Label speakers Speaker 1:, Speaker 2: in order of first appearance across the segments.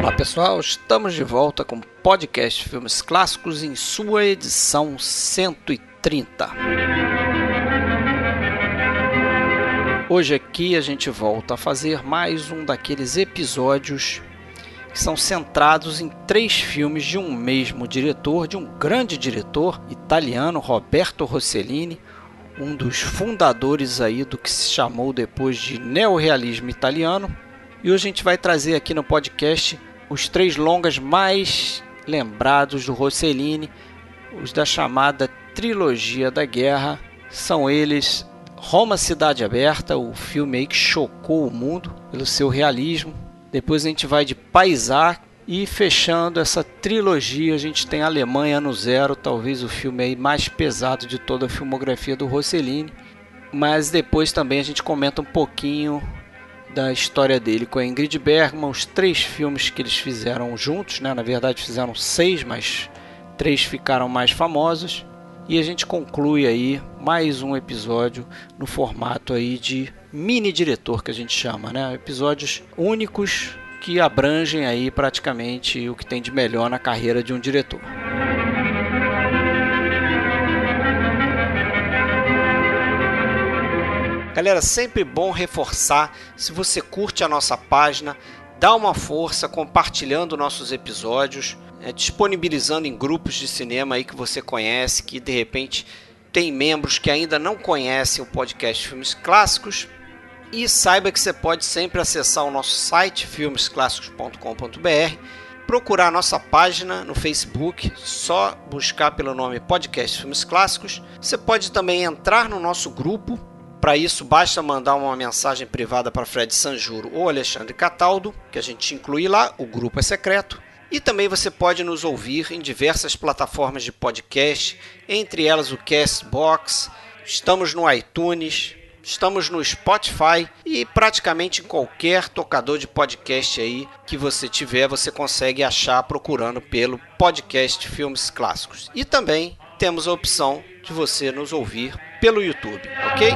Speaker 1: Olá pessoal, estamos de volta com o podcast Filmes Clássicos em sua edição 130. Hoje aqui a gente volta a fazer mais um daqueles episódios que são centrados em três filmes de um mesmo diretor, de um grande diretor italiano, Roberto Rossellini, um dos fundadores aí do que se chamou depois de neorrealismo italiano. E hoje a gente vai trazer aqui no podcast os três longas mais lembrados do Rossellini, os da chamada trilogia da guerra, são eles Roma Cidade Aberta, o filme aí que chocou o mundo pelo seu realismo. Depois a gente vai de Paisar e fechando essa trilogia a gente tem Alemanha no Zero, talvez o filme aí mais pesado de toda a filmografia do Rossellini. Mas depois também a gente comenta um pouquinho da história dele com a Ingrid Bergman, os três filmes que eles fizeram juntos, né? na verdade fizeram seis, mas três ficaram mais famosos. E a gente conclui aí mais um episódio no formato aí de mini diretor que a gente chama, né? Episódios únicos que abrangem aí praticamente o que tem de melhor na carreira de um diretor. Galera, sempre bom reforçar, se você curte a nossa página, dá uma força compartilhando nossos episódios, é, disponibilizando em grupos de cinema aí que você conhece, que de repente tem membros que ainda não conhecem o podcast Filmes Clássicos. E saiba que você pode sempre acessar o nosso site filmesclássicos.com.br, procurar nossa página no Facebook, só buscar pelo nome Podcast Filmes Clássicos. Você pode também entrar no nosso grupo para isso, basta mandar uma mensagem privada para Fred Sanjuro ou Alexandre Cataldo, que a gente inclui lá, o grupo é secreto. E também você pode nos ouvir em diversas plataformas de podcast, entre elas o Castbox, estamos no iTunes, estamos no Spotify e praticamente em qualquer tocador de podcast aí que você tiver, você consegue achar procurando pelo podcast Filmes Clássicos. E também temos a opção de você nos ouvir pelo YouTube, ok?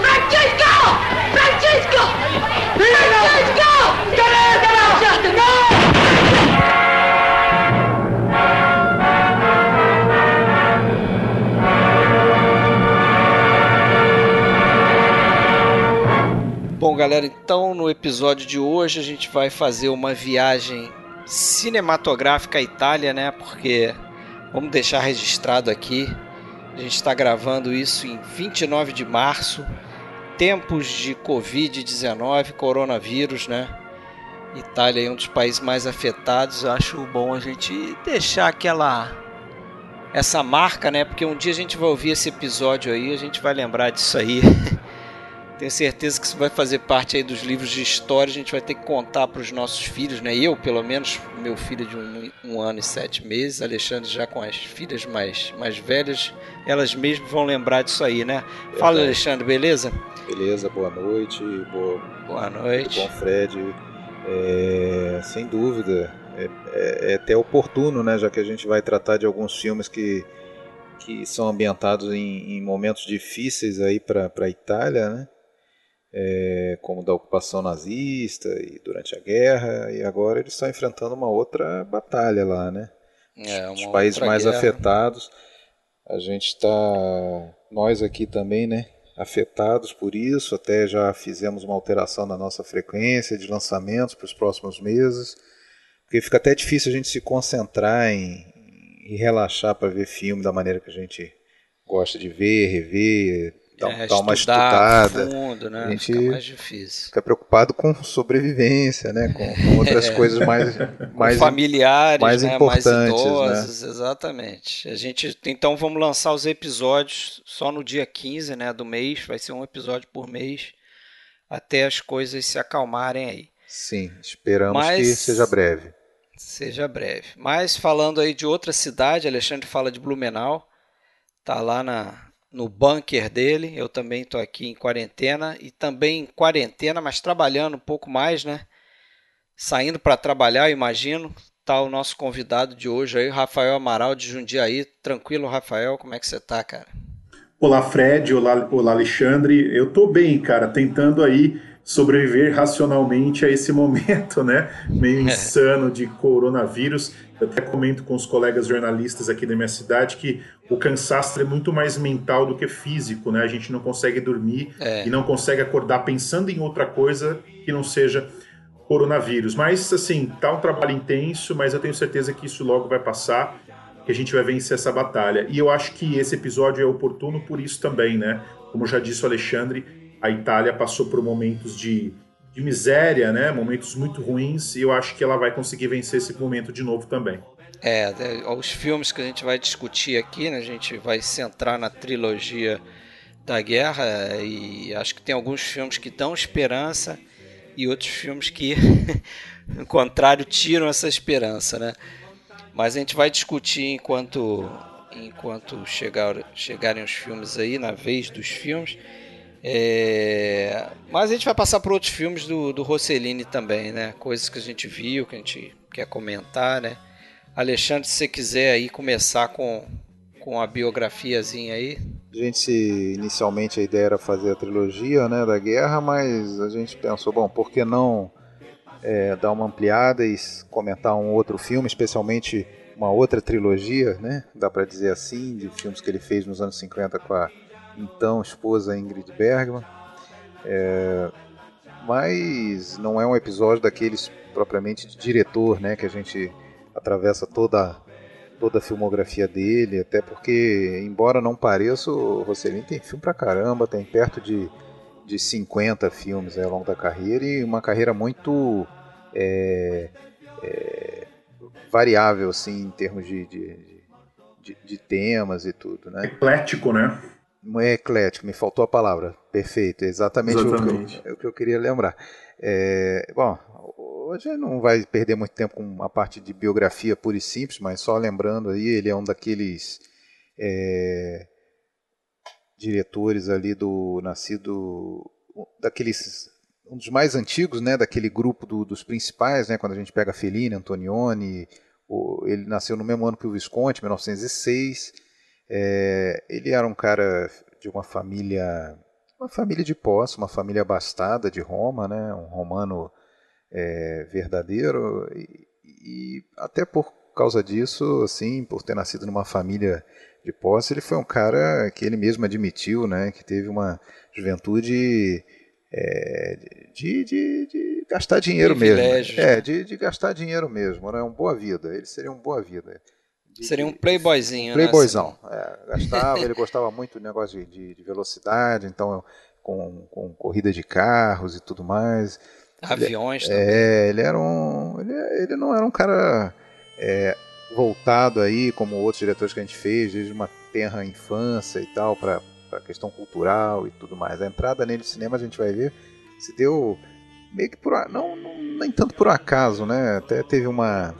Speaker 2: Francisco! Francisco! Francisco!
Speaker 1: Bom, galera, então no episódio de hoje a gente vai fazer uma viagem cinematográfica à Itália, né? Porque vamos deixar registrado aqui. A gente está gravando isso em 29 de março, tempos de Covid-19, coronavírus, né? Itália é um dos países mais afetados. Eu acho bom a gente deixar aquela essa marca, né? Porque um dia a gente vai ouvir esse episódio aí, a gente vai lembrar disso aí. Tenho certeza que isso vai fazer parte aí dos livros de história. A gente vai ter que contar para os nossos filhos, né? Eu, pelo menos, meu filho de um, um, ano e sete meses, Alexandre já com as filhas mais, mais velhas, elas mesmas vão lembrar disso aí, né? Fala, Alexandre, beleza?
Speaker 3: Beleza, boa noite. Boa,
Speaker 1: boa noite.
Speaker 3: Bom, Fred. É, sem dúvida, é, é, é até oportuno, né? Já que a gente vai tratar de alguns filmes que que são ambientados em, em momentos difíceis aí para a Itália, né? É, como da ocupação nazista e durante a guerra, e agora eles estão enfrentando uma outra batalha lá, né? É, Os países mais guerra. afetados, a gente está, nós aqui também, né? Afetados por isso, até já fizemos uma alteração na nossa frequência de lançamentos para os próximos meses, porque fica até difícil a gente se concentrar em, em relaxar para ver filme da maneira que a gente gosta de ver, rever, dar, é, dar uma estudada.
Speaker 1: Fundo, né? A gente fica mais difícil.
Speaker 3: Fica preocupado com sobrevivência, né? Com, com outras é. coisas mais, mais
Speaker 1: familiares,
Speaker 3: mais
Speaker 1: né?
Speaker 3: importantes, mais
Speaker 1: né? idosos, né? exatamente. A gente então vamos lançar os episódios só no dia 15, né, do mês, vai ser um episódio por mês até as coisas se acalmarem aí.
Speaker 3: Sim, esperamos Mas... que seja breve.
Speaker 1: Seja breve. Mas falando aí de outra cidade, Alexandre fala de Blumenau, tá lá na no bunker dele. Eu também estou aqui em quarentena e também em quarentena, mas trabalhando um pouco mais, né? Saindo para trabalhar, imagino. tá o nosso convidado de hoje aí, Rafael Amaral de Jundiaí. Tranquilo, Rafael? Como é que você tá, cara?
Speaker 4: Olá, Fred. Olá, olá Alexandre. Eu tô bem, cara, tentando aí sobreviver racionalmente a esse momento, né? Meio é. insano de coronavírus. Eu até comento com os colegas jornalistas aqui da minha cidade que o cansaço é muito mais mental do que físico, né? A gente não consegue dormir é. e não consegue acordar pensando em outra coisa que não seja coronavírus. Mas, assim, tá um trabalho intenso, mas eu tenho certeza que isso logo vai passar, que a gente vai vencer essa batalha. E eu acho que esse episódio é oportuno por isso também, né? Como já disse o Alexandre, a Itália passou por momentos de de miséria, né? Momentos muito ruins, e eu acho que ela vai conseguir vencer esse momento de novo também.
Speaker 1: É, é, os filmes que a gente vai discutir aqui, né? A gente vai centrar na trilogia da guerra e acho que tem alguns filmes que dão esperança e outros filmes que, ao contrário, tiram essa esperança, né? Mas a gente vai discutir enquanto enquanto chegar, chegarem os filmes aí, na vez dos filmes. É... Mas a gente vai passar por outros filmes do, do Rossellini também, né? Coisas que a gente viu, que a gente quer comentar, né? Alexandre, se você quiser aí começar com, com a biografiazinha aí.
Speaker 3: A gente, inicialmente, a ideia era fazer a trilogia né, da guerra, mas a gente pensou, bom, por que não é, dar uma ampliada e comentar um outro filme, especialmente uma outra trilogia, né? Dá para dizer assim, de filmes que ele fez nos anos 50 com a então esposa Ingrid Bergman. É, mas não é um episódio daqueles propriamente de diretor, né, que a gente atravessa toda toda a filmografia dele, até porque, embora não pareça, o Rossellini tem filme pra caramba, tem perto de, de 50 filmes ao longo da carreira e uma carreira muito é, é, variável, assim, em termos de, de, de, de temas e tudo, né?
Speaker 4: Eclético, né?
Speaker 3: É eclético, me faltou a palavra. Perfeito, exatamente, exatamente. O, que eu, o, que eu, queria lembrar. É, bom, hoje não vai perder muito tempo com a parte de biografia pura e simples, mas só lembrando aí, ele é um daqueles é, diretores ali do nascido daqueles um dos mais antigos, né, daquele grupo do, dos principais, né, quando a gente pega Fellini, Antonioni, o, ele nasceu no mesmo ano que o Visconti, 1906 é, ele era um cara de uma família, uma família de posse, uma família abastada de Roma, né? Um romano é, verdadeiro e, e, até por causa disso, assim, por ter nascido numa família de posse, ele foi um cara que ele mesmo admitiu, né? Que teve uma juventude é, de, de, de, gastar dinheiro mesmo. É, de, de gastar dinheiro mesmo, né? Uma boa vida. Ele seria uma boa vida.
Speaker 1: Seria um playboyzinho,
Speaker 3: playboyzão, né? Playboyzão. É, gastava, ele gostava muito do negócio de, de, de velocidade, então com, com, corrida de carros e tudo mais.
Speaker 1: Aviões
Speaker 3: ele, também. É, ele era um. Ele, ele não era um cara é, voltado aí, como outros diretores que a gente fez, desde uma tenra infância e tal, para a questão cultural e tudo mais. A entrada nele no cinema a gente vai ver se deu meio que por. Não, não nem tanto por acaso, né? Até teve uma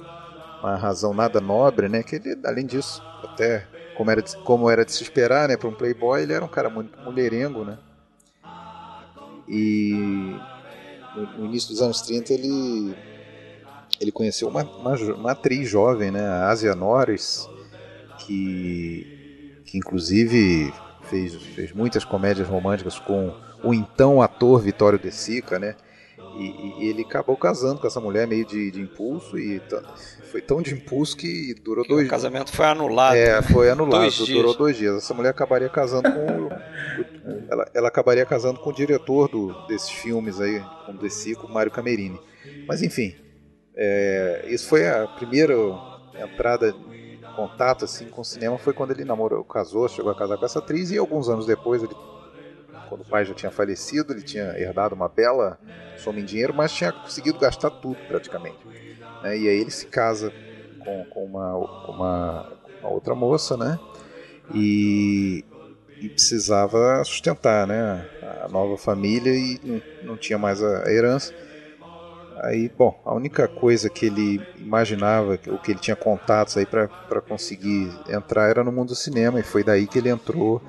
Speaker 3: uma razão nada nobre, né? Que ele, além disso, até como era de, como era de se esperar, né? Para um playboy, ele era um cara muito mulherengo, né? E no, início dos anos 30 ele ele conheceu uma, uma, uma, atriz jovem, né? A Asia Norris, que, que inclusive fez, fez muitas comédias românticas com o então ator Vitório De Sica, né? E, e, ele acabou casando com essa mulher meio de, de impulso e foi tão de impulso que durou que dois
Speaker 1: dias. O casamento foi anulado.
Speaker 3: É, foi anulado, dois durou dois dias. Essa mulher acabaria casando com. o, ela, ela acabaria casando com o diretor do, desses filmes aí, como desse, com o Mário Camerini. Mas enfim, é, isso foi a primeira entrada em contato assim, com o cinema, foi quando ele namorou, casou, chegou a casar com essa atriz e alguns anos depois ele quando o pai já tinha falecido, ele tinha herdado uma bela soma em dinheiro, mas tinha conseguido gastar tudo praticamente. Né? E aí ele se casa com, com, uma, com uma, uma, outra moça, né? E, e, precisava sustentar, né? A nova família e não, tinha mais a, a herança. Aí, bom, a única coisa que ele imaginava, ou que ele tinha contatos aí para conseguir entrar era no mundo do cinema, e foi daí que ele entrou.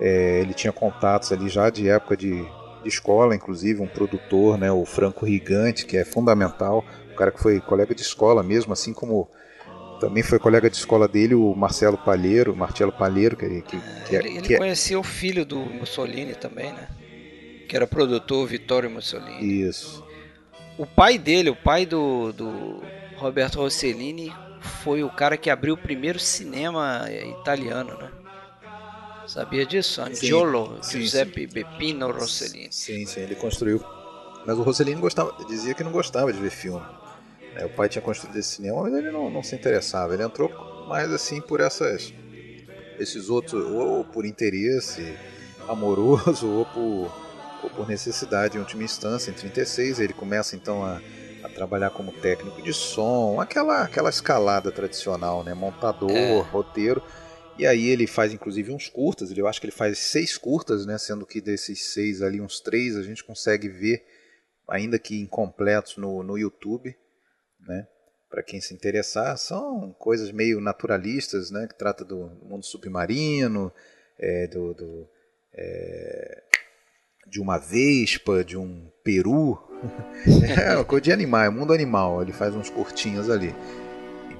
Speaker 3: É, ele tinha contatos ali já de época de, de escola, inclusive um produtor, né, o Franco Rigante, que é fundamental cara que foi colega de escola mesmo, assim como também foi colega de escola dele o Marcelo Palheiro, Marcelo Palheiro, que, que,
Speaker 1: que, ele, ele que conhecia é... o filho do Mussolini também, né? Que era produtor Vittorio Mussolini.
Speaker 3: Isso.
Speaker 1: O pai dele, o pai do, do Roberto Rossellini, foi o cara que abriu o primeiro cinema italiano, né? Sabia disso? Angiolo sim, Giuseppe sim. Beppino Rossellini.
Speaker 3: Sim, sim, ele construiu. Mas o Rossellini gostava, dizia que não gostava de ver filme. É, o pai tinha construído esse cinema, mas ele não, não se interessava. Ele entrou mais assim por essas, esses outros, ou por interesse amoroso, ou por, ou por necessidade em última instância. Em 36 ele começa então a, a trabalhar como técnico de som, aquela, aquela escalada tradicional, né? montador, é. roteiro. E aí ele faz inclusive uns curtas, eu acho que ele faz seis curtas, né? Sendo que desses seis ali, uns três a gente consegue ver, ainda que incompletos no, no YouTube, né? Para quem se interessar, são coisas meio naturalistas, né? Que trata do mundo submarino, é, do, do é, de uma vespa, de um peru, é uma coisa de animal, é mundo animal. Ele faz uns curtinhos ali.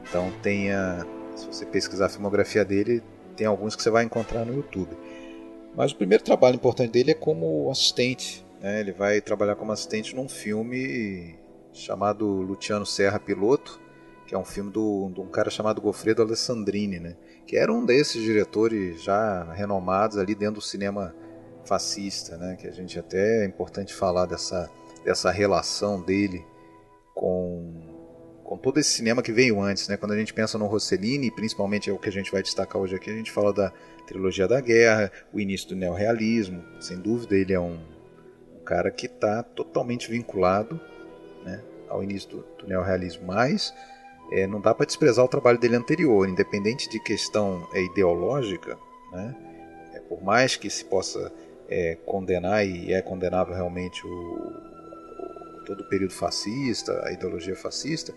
Speaker 3: Então tem a se você pesquisar a filmografia dele, tem alguns que você vai encontrar no YouTube. Mas o primeiro trabalho importante dele é como assistente. Né? Ele vai trabalhar como assistente num filme chamado Luciano Serra Piloto, que é um filme do, de um cara chamado Goffredo Alessandrini, né? que era um desses diretores já renomados ali dentro do cinema fascista, né? que a gente até é importante falar dessa, dessa relação dele com com todo esse cinema que veio antes, né? Quando a gente pensa no Rossellini, principalmente é o que a gente vai destacar hoje aqui, a gente fala da trilogia da guerra, o início do neorrealismo. Sem dúvida, ele é um, um cara que está totalmente vinculado né, ao início do, do neorrealismo, mas é, não dá para desprezar o trabalho dele anterior, independente de questão é, ideológica, né? É, por mais que se possa é, condenar e é condenável realmente o, todo o período fascista, a ideologia fascista,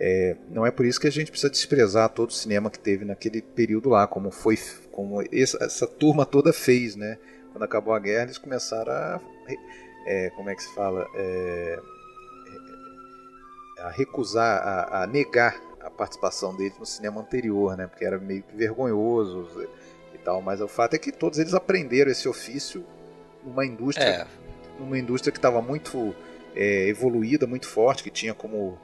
Speaker 3: é, não é por isso que a gente precisa desprezar todo o cinema que teve naquele período lá, como foi, como essa, essa turma toda fez, né? Quando acabou a guerra, eles começaram a, é, como é que se fala, é, a recusar, a, a, negar a participação deles no cinema anterior, né? Porque era meio que vergonhoso e tal. Mas o fato é que todos eles aprenderam esse ofício numa indústria, é. numa indústria que estava muito é, evoluída, muito forte, que tinha como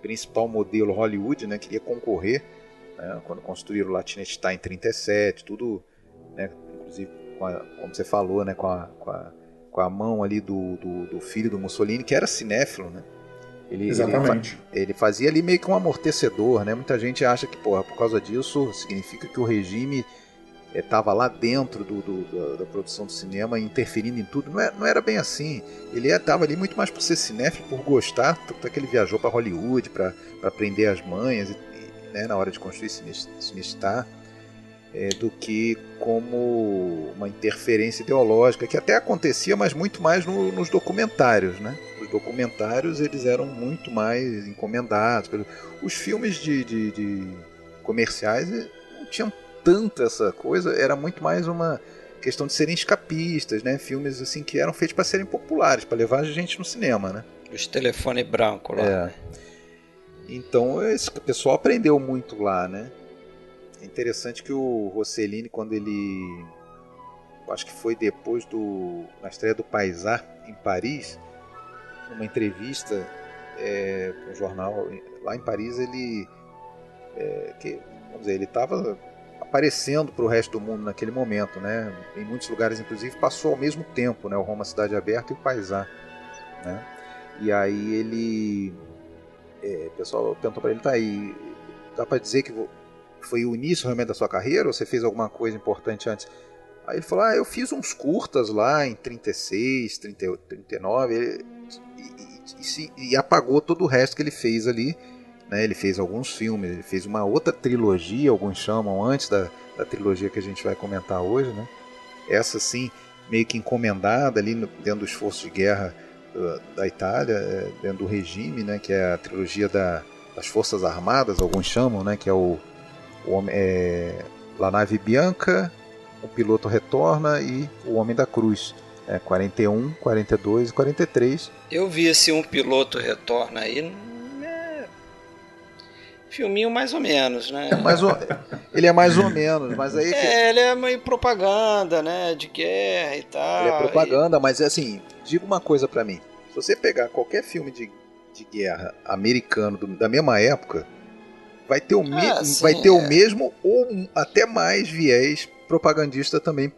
Speaker 3: principal modelo Hollywood, né, queria concorrer, né, quando construíram o Latinestein em 37, tudo, né, inclusive, a, como você falou, né, com a, com a, com a mão ali do, do, do, filho do Mussolini, que era cinéfilo, né? Ele,
Speaker 4: Exatamente.
Speaker 3: Ele, ele, fazia ali meio que um amortecedor, né? Muita gente acha que, porra, por causa disso significa que o regime estava lá dentro do, do, da, da, produção do cinema, interferindo em tudo. Não, é, não era bem assim. Ele estava ali muito mais por ser cinéfilo, por gostar, tanto é que ele viajou para Hollywood para aprender as manhas e, né, na hora de construir Sinistar, é, do que como uma interferência ideológica, que até acontecia, mas muito mais no, nos documentários. Né? Os documentários eles eram muito mais encomendados. Os filmes de, de, de comerciais eh, não tinham tanto essa coisa, era muito mais uma questão de serem escapistas, né? Filmes assim que eram feitos para serem populares, para levar a gente no cinema, né?
Speaker 1: Os telefone branco lá.
Speaker 3: É. Então esse pessoal aprendeu muito lá, né? É interessante que o Rossellini, quando ele, acho que foi depois do na estreia do Paisar em Paris, numa entrevista é, um jornal lá em Paris, ele é, que, vamos dizer, ele estava aparecendo para o resto do mundo naquele momento, né? Em muitos lugares, inclusive, passou ao mesmo tempo, né? O Roma Cidade Aberta e o Paisar, né? E aí ele, é, o pessoal perguntou para ele, tá aí, dá para dizer que foi o início realmente da sua carreira ou você fez alguma coisa importante antes? Aí ele falou, ah, eu fiz uns curtas lá em 36, 30, 39 e, e, e, e apagou todo o resto que ele fez ali né? Ele fez alguns filmes, ele fez uma outra trilogia, alguns chamam, antes da, da trilogia que a gente vai comentar hoje. Né? Essa, sim, meio que encomendada ali no, dentro do esforço de guerra uh, da Itália, é, dentro do regime, né? que é a trilogia da, das Forças Armadas, alguns chamam, né? que é o, o é, La Nave Bianca, O Piloto Retorna e O Homem da Cruz. É, 41, 42 e 43.
Speaker 1: Eu vi esse Um Piloto Retorna aí, Filminho mais ou menos, né?
Speaker 3: É mais ou... Ele é mais ou menos, mas aí.
Speaker 1: É, ele é meio propaganda, né? De guerra e tal.
Speaker 3: Ele é propaganda, e... mas é assim, diga uma coisa para mim. Se você pegar qualquer filme de, de guerra americano do, da mesma época, vai ter o, me... ah, sim, vai ter é. o mesmo ou até mais viés propagandista também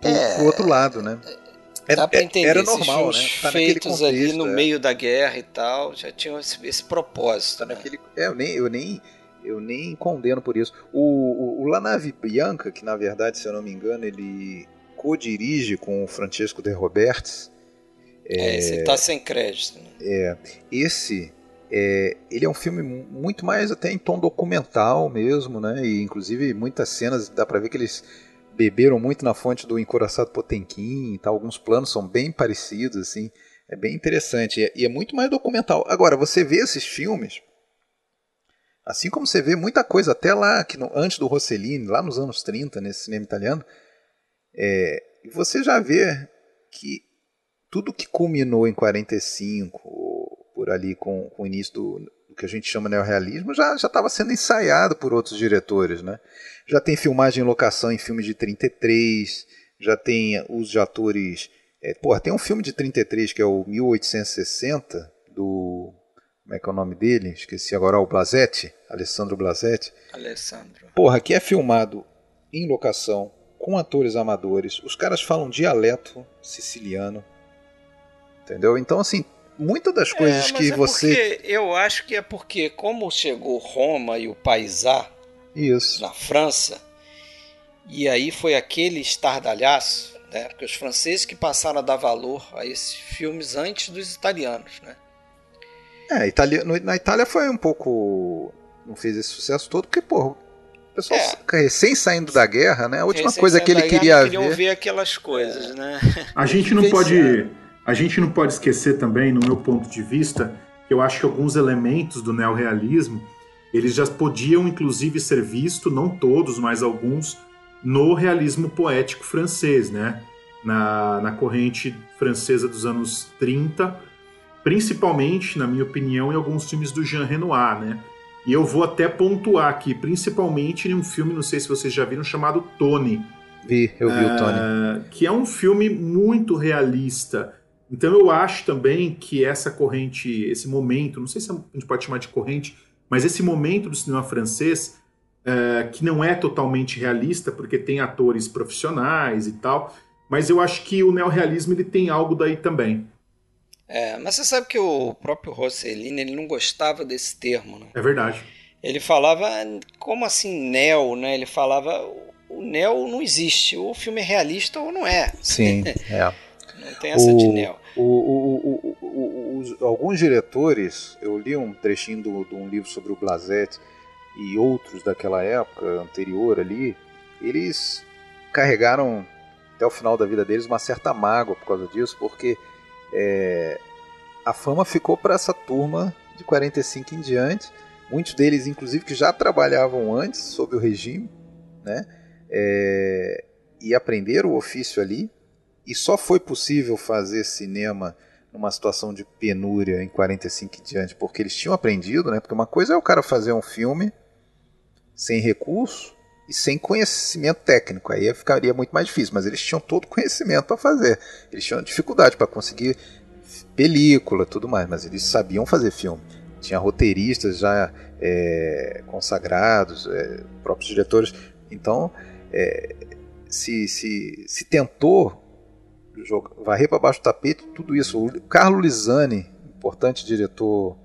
Speaker 3: pro, é, pro outro lado, né?
Speaker 1: Era, Dá pra entender era normal, né? Tá feitos contexto, ali no é. meio da guerra e tal, já tinham esse, esse propósito. Tá
Speaker 3: né? naquele, é, eu nem, eu nem, eu nem condeno por isso. O, o, o La Nave Bianca, que na verdade, se eu não me engano, ele co-dirige com o Francesco De Roberts.
Speaker 1: É, é esse tá sem crédito. Né?
Speaker 3: É, esse é, ele é um filme muito mais até em tom documental mesmo, né? E inclusive muitas cenas dá para ver que eles beberam muito na fonte do encoraçado Potemkin tal. Alguns planos são bem parecidos, assim. É bem interessante. E é, e é muito mais documental. Agora, você vê esses filmes, assim como você vê muita coisa até lá, que no, antes do Rossellini, lá nos anos 30, nesse cinema italiano, é, você já vê que tudo que culminou em 45, por ali com, com o início do, que a gente chama neorrealismo já estava sendo ensaiado por outros diretores. Né? Já tem filmagem em locação em filmes de 33, já tem uso de atores. É, porra, tem um filme de 33 que é o 1860, do. Como é que é o nome dele? Esqueci agora, o Blasetti, Alessandro Blasetti.
Speaker 1: Alessandro.
Speaker 3: Porra, que é filmado em locação, com atores amadores. Os caras falam dialeto siciliano. Entendeu? Então, assim, muitas das coisas é, que é você.
Speaker 1: eu acho que é porque, como chegou Roma e o Paisá
Speaker 3: Isso.
Speaker 1: na França, e aí foi aquele estardalhaço, né? Porque os franceses que passaram a dar valor a esses filmes antes dos italianos, né?
Speaker 3: É, Itália, na Itália foi um pouco. Não fez esse sucesso todo, porque, pô, o pessoal é. recém saindo da guerra, né? A última coisa que ele queria ver.
Speaker 1: ver aquelas coisas, né?
Speaker 4: A gente não pode a gente não pode esquecer também, no meu ponto de vista, que eu acho que alguns elementos do neorrealismo eles já podiam inclusive ser vistos, não todos, mas alguns, no realismo poético francês, né? Na, na corrente francesa dos anos 30, principalmente, na minha opinião, em alguns filmes do Jean Renoir, né? E eu vou até pontuar aqui, principalmente em um filme, não sei se vocês já viram, chamado Tony.
Speaker 3: Vi, eu vi uh, o Tony.
Speaker 4: Ah, que é um filme muito realista então eu acho também que essa corrente, esse momento, não sei se a gente pode chamar de corrente, mas esse momento do cinema francês, é, que não é totalmente realista, porque tem atores profissionais e tal, mas eu acho que o neorrealismo ele tem algo daí também.
Speaker 1: É, mas você sabe que o próprio Rossellini ele não gostava desse termo, né?
Speaker 4: É verdade.
Speaker 1: Ele falava, como assim neo, né? Ele falava, o neo não existe, o filme é realista ou não é.
Speaker 3: Sim, é.
Speaker 1: Tem essa o, de neo.
Speaker 3: O, o, os, alguns diretores, eu li um trechinho de um livro sobre o Blasetti e outros daquela época anterior ali, eles carregaram até o final da vida deles uma certa mágoa por causa disso, porque é, a fama ficou para essa turma de 45 em diante, muitos deles inclusive que já trabalhavam antes sob o regime, né? É, e aprenderam o ofício ali, e só foi possível fazer cinema numa situação de penúria em 45 e diante, porque eles tinham aprendido, né? Porque uma coisa é o cara fazer um filme sem recurso e sem conhecimento técnico, aí ficaria muito mais difícil, mas eles tinham todo conhecimento para fazer. Eles tinham dificuldade para conseguir película, tudo mais, mas eles sabiam fazer filme. Tinha roteiristas já é, consagrados, é, próprios diretores. Então, é, se, se, se tentou varrer para baixo do tapete tudo isso. O Carlo Lisani, importante diretor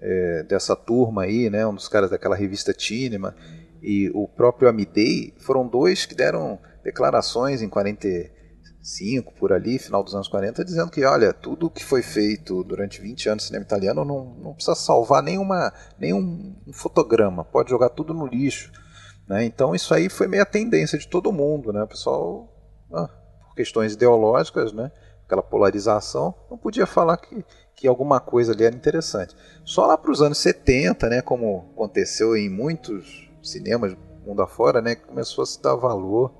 Speaker 3: é, dessa turma aí, né, um dos caras daquela revista Cinema, e o próprio Amidei, foram dois que deram declarações em 45, por ali, final dos anos 40, dizendo que, olha, tudo que foi feito durante 20 anos no cinema italiano não, não precisa salvar nenhuma, nenhum um fotograma, pode jogar tudo no lixo. Né? Então isso aí foi meio a tendência de todo mundo, né? O pessoal... Ah, questões ideológicas, né? aquela polarização, não podia falar que, que alguma coisa ali era interessante. Só lá para os anos 70, né, como aconteceu em muitos cinemas mundo afora, né, começou a se dar valor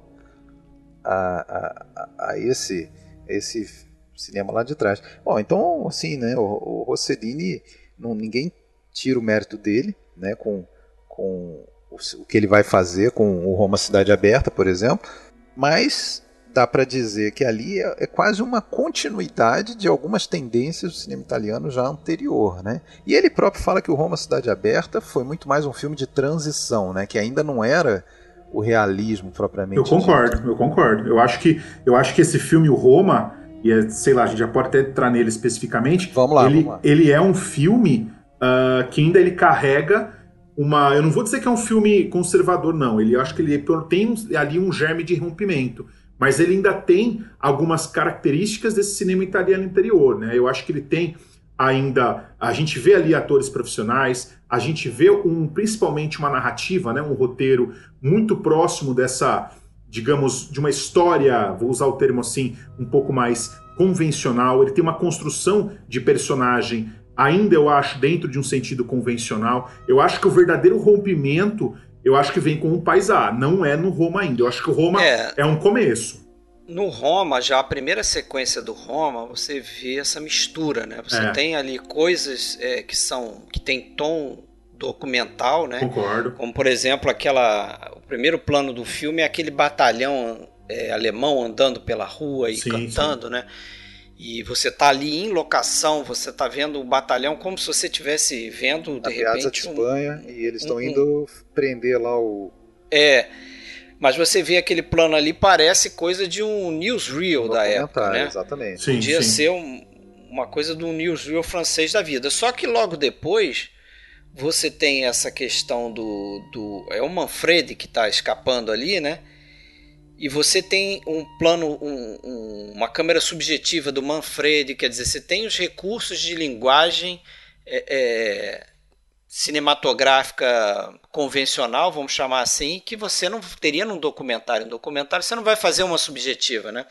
Speaker 3: a, a, a esse, esse cinema lá de trás. Bom, então, assim, né, o, o Rossellini, não, ninguém tira o mérito dele, né, com, com o que ele vai fazer com o Roma Cidade Aberta, por exemplo, mas dá para dizer que ali é, é, quase uma continuidade de algumas tendências do cinema italiano já anterior, né? E ele próprio fala que o Roma Cidade Aberta foi muito mais um filme de transição, né? Que ainda não era o realismo propriamente.
Speaker 4: Eu concordo, dito. eu concordo. Eu acho que eu acho que esse filme o Roma e é, sei lá, a gente já pode até entrar nele especificamente.
Speaker 3: Vamos lá.
Speaker 4: Ele,
Speaker 3: vamos lá.
Speaker 4: ele é um filme uh, que ainda ele carrega uma. Eu não vou dizer que é um filme conservador, não. Ele acho que ele tem ali um germe de rompimento. Mas ele ainda tem algumas características desse cinema italiano interior, né? Eu acho que ele tem ainda. A gente vê ali atores profissionais, a gente vê um, principalmente uma narrativa, né? Um roteiro muito próximo dessa, digamos, de uma história, vou usar o termo assim, um pouco mais convencional. Ele tem uma construção de personagem ainda eu acho dentro de um sentido convencional. Eu acho que o verdadeiro rompimento, eu acho que vem com o Paisá, não é no Roma ainda. Eu acho que o Roma é, é um começo.
Speaker 1: No Roma, já a primeira sequência do Roma, você vê essa mistura, né? Você é. tem ali coisas é, que são que tem tom documental, né?
Speaker 4: Concordo.
Speaker 1: Como por exemplo aquela, o primeiro plano do filme é aquele batalhão é, alemão andando pela rua e sim, cantando, sim. né? E você tá ali em locação, você tá vendo o batalhão como se você estivesse vendo de a repente
Speaker 3: de Espanha um, e eles estão um, indo prender lá o
Speaker 1: é mas você vê aquele plano ali parece coisa de um newsreel da época, né?
Speaker 3: Exatamente.
Speaker 1: Sim, Podia sim. ser um, uma coisa do newsreel francês da vida. Só que logo depois você tem essa questão do, do é o Manfred que está escapando ali, né? E você tem um plano, um, um, uma câmera subjetiva do Manfred, quer dizer, você tem os recursos de linguagem é, é, cinematográfica convencional, vamos chamar assim, que você não teria num documentário. Um documentário você não vai fazer uma subjetiva, né?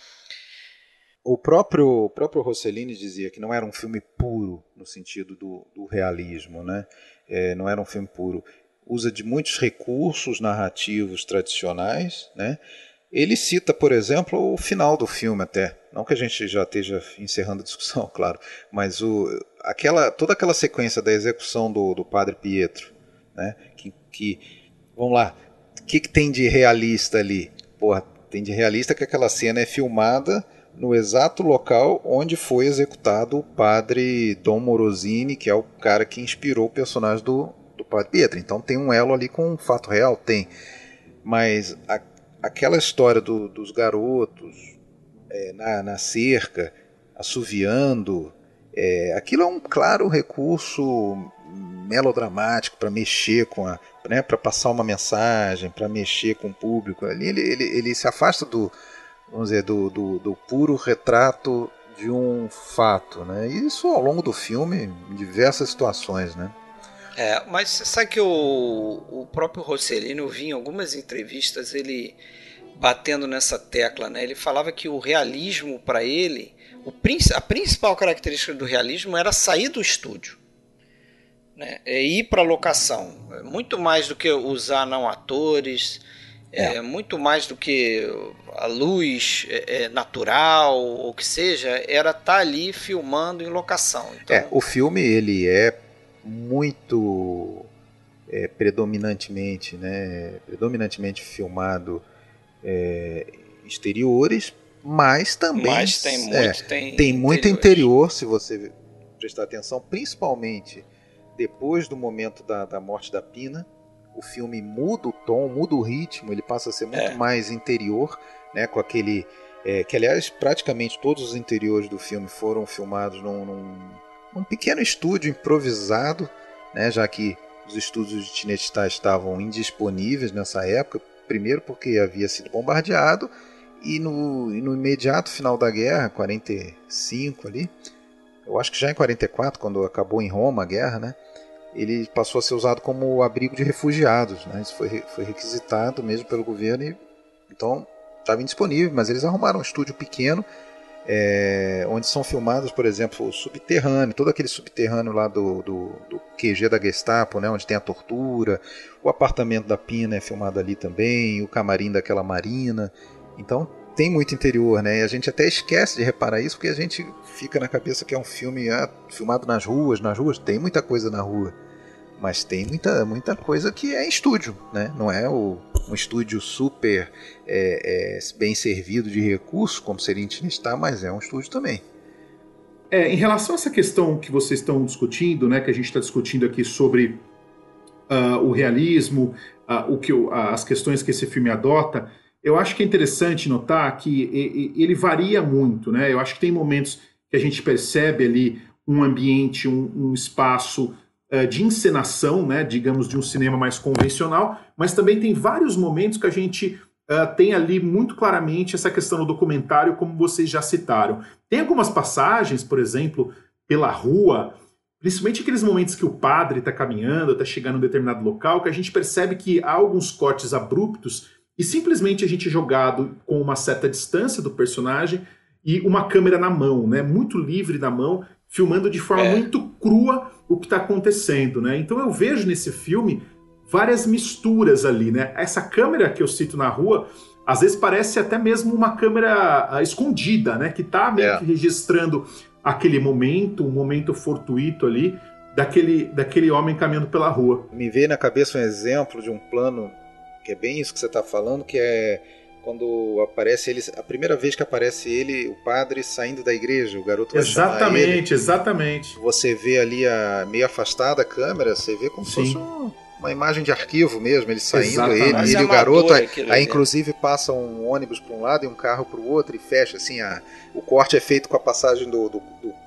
Speaker 3: O próprio, o próprio Rossellini dizia que não era um filme puro no sentido do, do realismo, né? É, não era um filme puro. Usa de muitos recursos narrativos tradicionais, né? Ele cita, por exemplo, o final do filme até. Não que a gente já esteja encerrando a discussão, claro, mas o, aquela, toda aquela sequência da execução do, do Padre Pietro, né? Que, que vamos lá, o que, que tem de realista ali? Porra, tem de realista que aquela cena é filmada no exato local onde foi executado o padre Dom Morosini, que é o cara que inspirou o personagem do, do padre Pietro. Então tem um elo ali com um fato real, tem. Mas a, aquela história do, dos garotos é, na, na, cerca, assoviando, é, aquilo é um claro recurso melodramático para mexer com a. Né, para passar uma mensagem, para mexer com o público. Ali ele, ele, ele se afasta do, vamos dizer, do, do, do puro retrato de um fato, né? Isso ao longo do filme, em diversas situações, né?
Speaker 1: É, mas você sabe que o, o próprio Rossellini, eu vi em algumas entrevistas ele batendo nessa tecla, né? Ele falava que o realismo para ele, o, a principal característica do realismo era sair do estúdio, né? É ir para locação, é muito mais do que usar não atores, é. é muito mais do que a luz é, é natural ou o que seja, era estar tá ali filmando em locação.
Speaker 3: Então, é, o filme ele é muito é, predominantemente, né, predominantemente filmado é, exteriores, mas também
Speaker 1: mas tem muito,
Speaker 3: é, tem, tem muito interior, se você prestar atenção, principalmente depois do momento da, da morte da Pina, o filme muda o tom, muda o ritmo, ele passa a ser muito é. mais interior, né, com aquele é, que aliás praticamente todos os interiores do filme foram filmados num, num um pequeno estúdio improvisado, né, já que os estúdios de Tinetitá estavam indisponíveis nessa época, primeiro porque havia sido bombardeado e no, e no imediato final da guerra, 45 ali, eu acho que já em 44, quando acabou em Roma a guerra, né, ele passou a ser usado como abrigo de refugiados, né, isso foi, foi requisitado mesmo pelo governo e então estava indisponível, mas eles arrumaram um estúdio pequeno é, onde são filmados, por exemplo, o subterrâneo, todo aquele subterrâneo lá do, do, do, QG da Gestapo, né, onde tem a tortura, o apartamento da Pina é filmado ali também, o camarim daquela marina. Então tem muito interior, né? E a gente até esquece de reparar isso porque a gente fica na cabeça que é um filme ah, filmado nas ruas, nas ruas tem muita coisa na rua, Mas tem muita, muita coisa que é estúdio, né? Não é o, um estúdio super é, é, bem servido de recursos, como seria Intinistar, mas é um estúdio também.
Speaker 4: É, em relação a essa questão que vocês estão discutindo, né, que a gente está discutindo aqui sobre uh, o realismo, uh, o que, uh, as questões que esse filme adota, eu acho que é interessante notar que ele varia muito, né? Eu acho que tem momentos que a gente percebe ali um ambiente, um, um espaço de encenação, né? Digamos de um cinema mais convencional, mas também tem vários momentos que a gente uh, tem ali muito claramente essa questão do documentário, como vocês já citaram. Tem algumas passagens, por exemplo, pela rua, principalmente aqueles momentos que o padre está caminhando, está chegando em um determinado local, que a gente percebe que há alguns cortes abruptos e simplesmente a gente é jogado com uma certa distância do personagem e uma câmera na mão, né? Muito livre na mão, filmando de forma é. muito crua o que está acontecendo, né? Então eu vejo nesse filme várias misturas ali, né? Essa câmera que eu cito na rua, às vezes parece até mesmo uma câmera uh, escondida, né? Que está meio é. que registrando aquele momento, um momento fortuito ali daquele, daquele homem caminhando pela rua.
Speaker 3: Me veio na cabeça um exemplo de um plano que é bem isso que você está falando, que é quando aparece ele, a primeira vez que aparece ele, o padre saindo da igreja, o garoto
Speaker 4: Exatamente, exatamente.
Speaker 3: Você vê ali a meio afastada a câmera, você vê como Sim. se fosse um, uma imagem de arquivo mesmo, ele saindo, exatamente. ele, ele e o garoto, aí, aí inclusive passa um ônibus para um lado e um carro para o outro e fecha assim, a, o corte é feito com a passagem do, do, do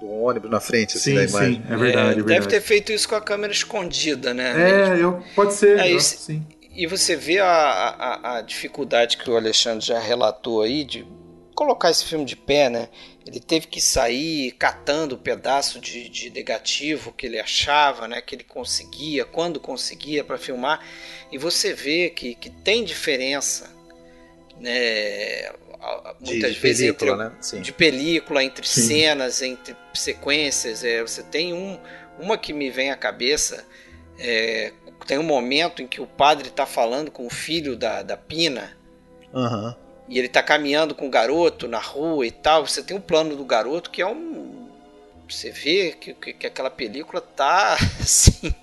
Speaker 3: do ônibus na frente, assim, sim, da imagem. Sim,
Speaker 4: é verdade, é, é verdade.
Speaker 1: Deve ter feito isso com a câmera escondida, né?
Speaker 4: É, eu, pode ser. É, eu, sim.
Speaker 1: E você vê a, a, a, dificuldade que o Alexandre já relatou aí de colocar esse filme de pé, né? Ele teve que sair catando pedaço de, de negativo que ele achava, né? Que ele conseguia, quando conseguia para filmar. E você vê que, que tem diferença, né? Muitas
Speaker 3: de,
Speaker 1: vezes
Speaker 3: película,
Speaker 1: entre,
Speaker 3: né?
Speaker 1: de película, entre Sim. cenas, entre sequências. É, você tem um, uma que me vem à cabeça é, tem um momento em que o padre está falando com o filho da, da Pina.
Speaker 3: Uhum.
Speaker 1: E ele está caminhando com o garoto na rua e tal. Você tem um plano do garoto que é um. Você vê que, que, que aquela película tá assim.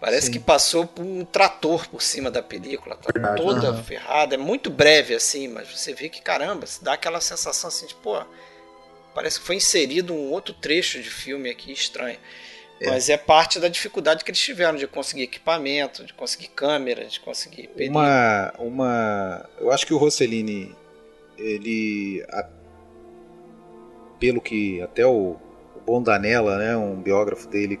Speaker 1: Parece Sim. que passou por um trator por cima da película, tá Verdade, toda uhum. ferrada. É muito breve assim, mas você vê que caramba, dá aquela sensação assim de, pô, parece que foi inserido um outro trecho de filme aqui estranho. É. Mas é parte da dificuldade que eles tiveram de conseguir equipamento, de conseguir câmera, de conseguir.
Speaker 3: Uma, uma, eu acho que o Rossellini, ele, a, pelo que até o, o Bondanella, né, um biógrafo dele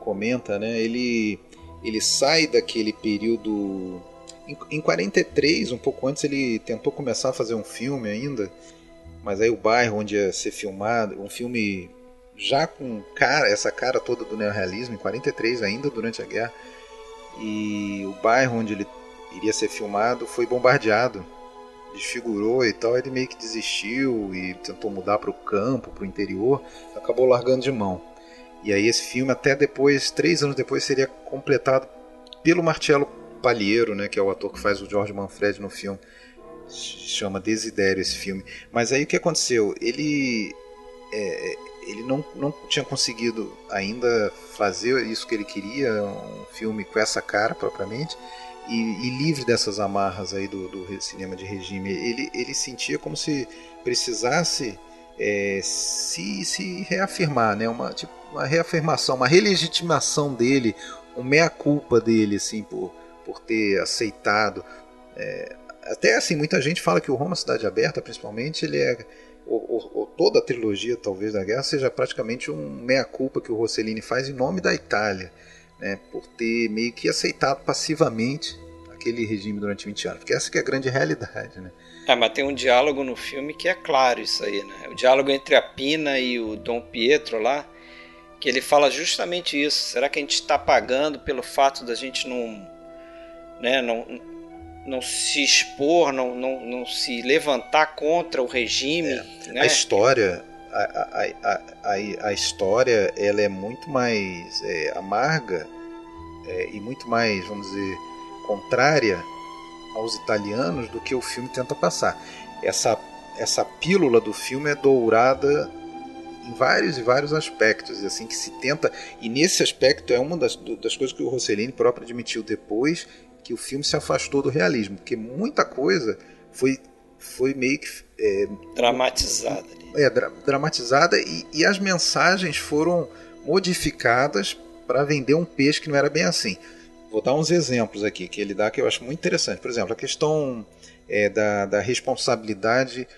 Speaker 3: comenta, né, ele, ele sai daquele período em, em 43, um pouco antes ele tentou começar a fazer um filme ainda, mas aí o bairro onde ia ser filmado, um filme já com cara, essa cara toda do neorrealismo, em 43 ainda, durante a guerra. E o bairro onde ele iria ser filmado foi bombardeado, desfigurou e tal. Ele meio que desistiu e tentou mudar para o campo, para o interior, acabou largando de mão. E aí esse filme, até depois, três anos depois, seria completado pelo Marcello Palheiro, né, que é o ator que faz o George Manfred no filme. Chama Desidério esse filme. Mas aí o que aconteceu? Ele é, ele não, não tinha conseguido ainda fazer isso que ele queria, um filme com essa cara propriamente, e, e livre dessas amarras aí do, do, cinema de regime. Ele, ele sentia como se precisasse é, se, se reafirmar, né? uma, tipo, uma reafirmação, uma relegitimação dele, um meia-culpa dele assim, por, por ter aceitado. É, até assim, muita gente fala que o Roma Cidade Aberta, principalmente, ele é ou, ou, toda a trilogia, talvez, da guerra, seja praticamente um meia-culpa que o Rossellini faz em nome da Itália, né, por ter meio que aceitado passivamente aquele regime durante 20 anos, porque essa que é a grande realidade, né.
Speaker 1: É, mas tem um diálogo no filme que é claro isso aí, né? O diálogo entre a Pina e o Dom Pietro lá, que ele fala justamente isso. Será que a gente está pagando pelo fato da gente não, né, não, não se expor, não, não, não se levantar contra o regime. É. Né?
Speaker 3: A história, a, a, a, a, história, ela é muito mais é, amarga é, e muito mais, vamos dizer, contrária aos italianos do que o filme tenta passar. Essa, essa pílula do filme é dourada em vários e vários aspectos, assim que se tenta. E nesse aspecto é uma das, das coisas que o Rossellini próprio admitiu depois que o filme se afastou do realismo, porque muita coisa foi foi meio que é,
Speaker 1: dramatizada.
Speaker 3: É, dra dramatizada e, e as mensagens foram modificadas para vender um peixe que não era bem assim. Vou dar uns exemplos aqui que ele dá que eu acho muito interessante. Por exemplo, a questão é, da, da responsabilidade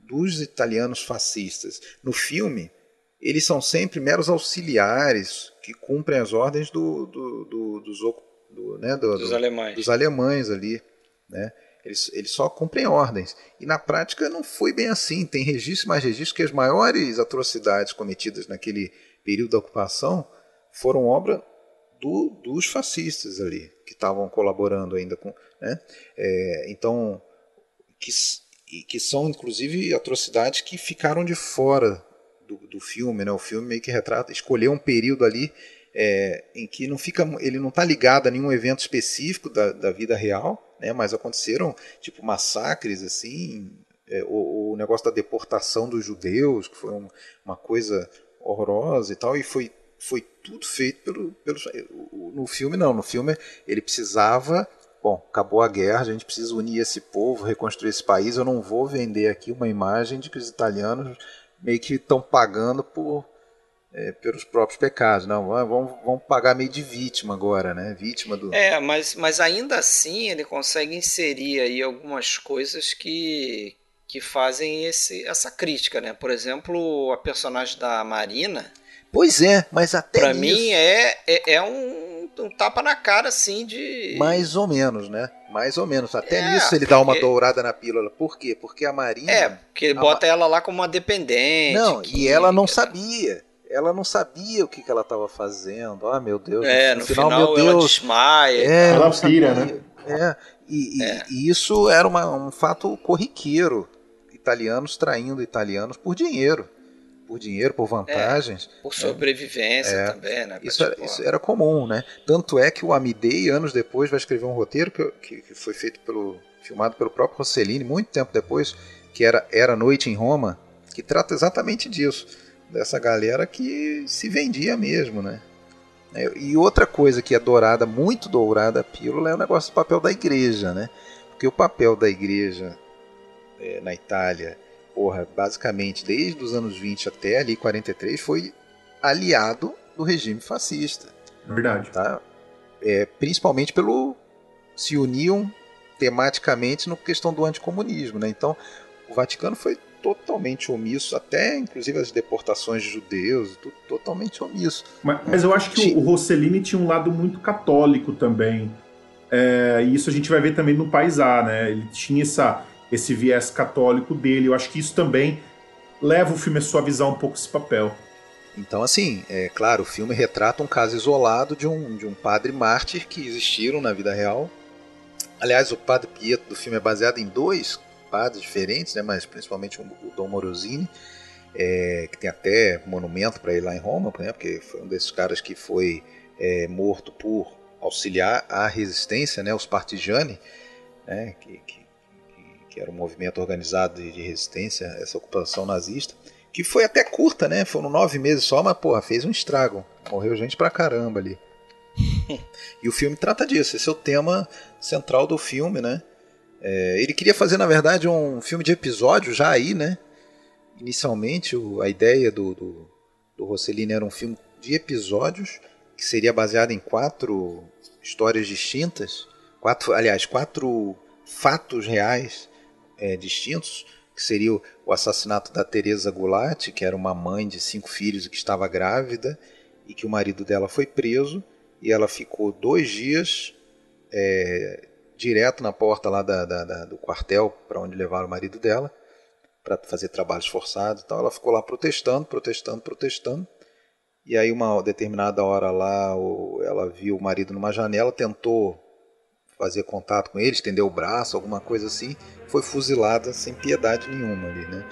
Speaker 3: dos italianos fascistas. No filme, eles são sempre meros auxiliares que cumprem as ordens do, do, do, dos, do, né,
Speaker 1: dos, alemães.
Speaker 3: dos alemães ali. Né? Eles, eles só cumprem ordens. E na prática não foi bem assim. Tem registro mais registro que as maiores atrocidades cometidas naquele período da ocupação foram obra do, dos fascistas ali, que estavam colaborando ainda com. Né? É, então, que, que são inclusive atrocidades que ficaram de fora do, do filme. Né? O filme meio que retrata, escolheu um período ali é, em que não fica, ele não está ligado a nenhum evento específico da, da vida real, né? mas aconteceram tipo massacres assim, é, o, o, negócio da deportação dos judeus, que foi um, uma coisa horrorosa e tal, e foi foi tudo feito pelo, pelo. No filme, não. No filme, ele precisava. Bom, acabou a guerra, a gente precisa unir esse povo, reconstruir esse país. Eu não vou vender aqui uma imagem de que os italianos meio que estão pagando por, é, pelos próprios pecados. Não, vamos, vamos pagar meio de vítima agora, né? Vítima do.
Speaker 1: É, mas, mas ainda assim ele consegue inserir aí algumas coisas que, que fazem esse, essa crítica, né? Por exemplo, a personagem da Marina
Speaker 3: Pois é, mas até
Speaker 1: Pra mim é, é, é um, um, tapa na cara, assim, de...
Speaker 3: Mais ou menos, né? Mais ou menos. Até é, nisso ele dá uma dourada na pílula. Por quê? Porque a Marina...
Speaker 1: É, porque ele bota ela lá como uma dependente.
Speaker 3: Não, e ela não sabia. Ela não sabia o que, que ela estava fazendo. Ah, meu Deus.
Speaker 1: É, no, no final, final, meu Deus, ela desmaia.
Speaker 4: É, ela pira, né?
Speaker 3: É, e, é. E, e, isso era uma, um fato corriqueiro. Italianos traindo italianos por dinheiro por dinheiro, por vantagens.
Speaker 1: É, por sobrevivência é, também, né?
Speaker 3: Isso era, isso era, comum, né? Tanto é que o Amidei, anos depois, vai escrever um roteiro que, que, que, foi feito pelo. filmado pelo próprio Rossellini, muito tempo depois, que era Era Noite em Roma, que trata exatamente disso. Dessa galera que se vendia mesmo, né? É, e outra coisa que é dourada, muito dourada a pílula, é o negócio do papel da igreja, né? Porque o papel da igreja é, na Itália porra, basicamente desde os anos 20 até ali 43 foi aliado do regime fascista.
Speaker 4: Verdade.
Speaker 3: Tá? É, principalmente pelo se uniam tematicamente na questão do anticomunismo, né? Então, o Vaticano foi totalmente omisso, até inclusive as deportações de judeus, tudo totalmente omisso.
Speaker 4: Mas, mas eu acho que o, o Rossellini tinha um lado muito católico também. É, e isso a gente vai ver também no Paisá, né? Ele tinha essa esse viés católico dele. Eu acho que isso também leva o filme a suavizar um pouco esse papel.
Speaker 3: Então, assim, é claro, o filme retrata um caso isolado de um, de um padre mártir que existiram na vida real. Aliás, o padre Pietro do filme é baseado em dois padres diferentes, né, mas principalmente o Dom Morosini, é, que tem até monumento para ele lá em Roma, né, porque foi um desses caras que foi é, morto por auxiliar a resistência, né, os partigiani, né, que, que que era um movimento organizado de resistência a essa ocupação nazista, que foi até curta, né? Foram nove meses só, mas porra, fez um estrago. Morreu gente pra caramba ali. e o filme trata disso, esse é o tema central do filme, né? É, ele queria fazer, na verdade, um filme de episódio já aí, né? Inicialmente, o, a ideia do, do, do Rossellini era um filme de episódios, que seria baseado em quatro histórias distintas, quatro, aliás, quatro fatos reais é, distintos, que seria o, o assassinato da Teresa Goulart, que era uma mãe de cinco filhos e que estava grávida, e que o marido dela foi preso, e ela ficou dois dias é, direto na porta lá da, da, da, do quartel para onde levaram o marido dela, para fazer trabalhos forçados e tal. Ela ficou lá protestando, protestando, protestando. E aí, uma determinada hora lá, ela viu o marido numa janela, tentou fazer contato com ele, estender o braço, alguma coisa assim, foi fuzilada sem piedade nenhuma ali, né?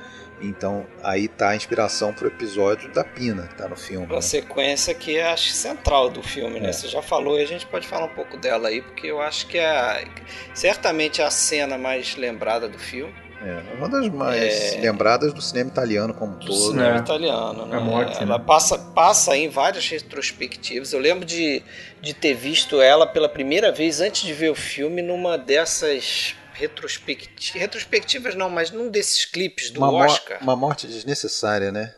Speaker 3: Então aí tá a inspiração pro episódio da Pina, tá no filme.
Speaker 1: A
Speaker 3: né?
Speaker 1: sequência que é acho central do filme, né? É. Você já falou e a gente pode falar um pouco dela aí, porque eu acho que é certamente a cena mais lembrada do filme.
Speaker 3: É, uma das mais é... lembradas do cinema italiano como um todo.
Speaker 1: cinema é. italiano, né?
Speaker 4: A morte,
Speaker 1: ela
Speaker 4: né?
Speaker 1: passa, passa em várias retrospectivas. Eu lembro de, de ter visto ela pela primeira vez antes de ver o filme numa dessas retrospectivas. Retrospectivas não, mas num desses clipes do
Speaker 3: uma
Speaker 1: Oscar.
Speaker 3: Mo uma morte desnecessária, né?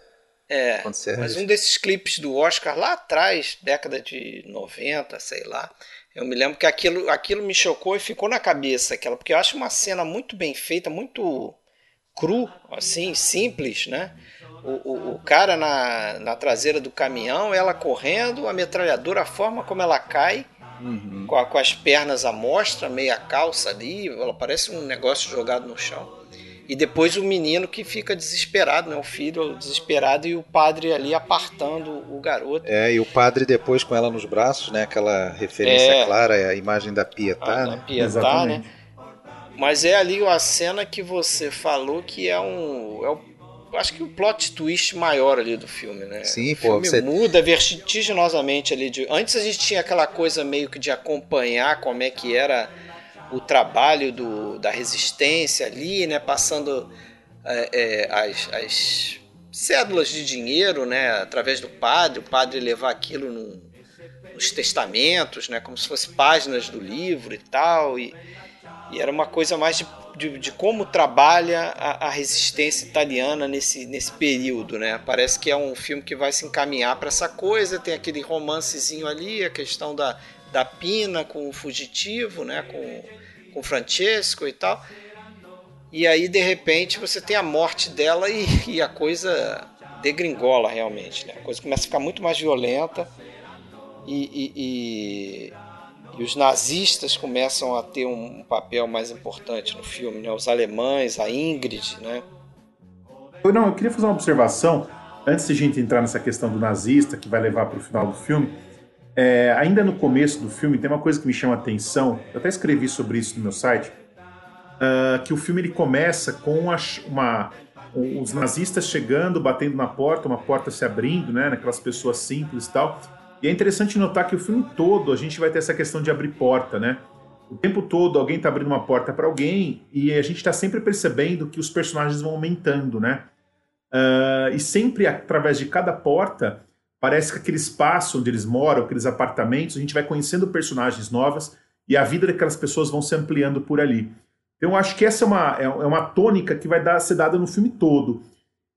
Speaker 1: É, mas um desses clipes do Oscar lá atrás, década de 90, sei lá. Eu me lembro que aquilo, aquilo me chocou e ficou na cabeça, aquela, porque eu acho uma cena muito bem feita, muito cru, assim, simples, né? O, o, o, cara na, na traseira do caminhão, ela correndo, a metralhadora, a forma como ela cai, uhum. com, a, com as pernas à mostra, meia calça ali, ela parece um negócio jogado no chão. E depois o menino que fica desesperado, né? O filho desesperado e o padre ali apartando o garoto.
Speaker 3: É, e o padre depois com ela nos braços, né? Aquela referência é, clara, a imagem da Pietá,
Speaker 1: a,
Speaker 3: né?
Speaker 1: Da Pietá, né? Mas é ali a cena que você falou que é um. É o, acho que o plot twist maior ali do filme, né?
Speaker 3: Sim,
Speaker 1: o
Speaker 3: pô.
Speaker 1: filme
Speaker 3: você...
Speaker 1: muda vertiginosamente ali. De... Antes a gente tinha aquela coisa meio que de acompanhar como é que era o trabalho do, da resistência ali, né, passando é, é, as, as cédulas de dinheiro, né, através do padre, o padre levar aquilo no, nos testamentos, né, como se fosse páginas do livro e tal, e, e era uma coisa mais de, de, de como trabalha a, a, resistência italiana nesse, nesse período, né, parece que é um filme que vai se encaminhar para essa coisa, tem aquele romancezinho ali, a questão da da Pina com o fugitivo, né, com, com Francesco e tal. E aí, de repente, você tem a morte dela e, e a coisa degringola realmente. Né? A coisa começa a ficar muito mais violenta e, e, e, e os nazistas começam a ter um papel mais importante no filme. Né? Os alemães, a Ingrid. Né?
Speaker 4: Não, eu queria fazer uma observação antes de a gente entrar nessa questão do nazista que vai levar para o final do filme é, ainda no começo do filme, tem uma coisa que me chama a atenção, eu até escrevi sobre isso no meu site, uh, que o filme ele começa com a, uma, os nazistas chegando, batendo na porta, uma porta se abrindo, né, naquelas pessoas simples e tal. E é interessante notar que o filme todo a gente vai ter essa questão de abrir porta, né? O tempo todo alguém está abrindo uma porta para alguém e a gente está sempre percebendo que os personagens vão aumentando, né? Uh, e sempre através de cada porta Parece que aquele espaço onde eles moram, aqueles apartamentos, a gente vai conhecendo personagens novas e a vida daquelas pessoas vão se ampliando por ali. Então, acho que essa é uma, é, é uma tônica que vai dar, ser dada no filme todo.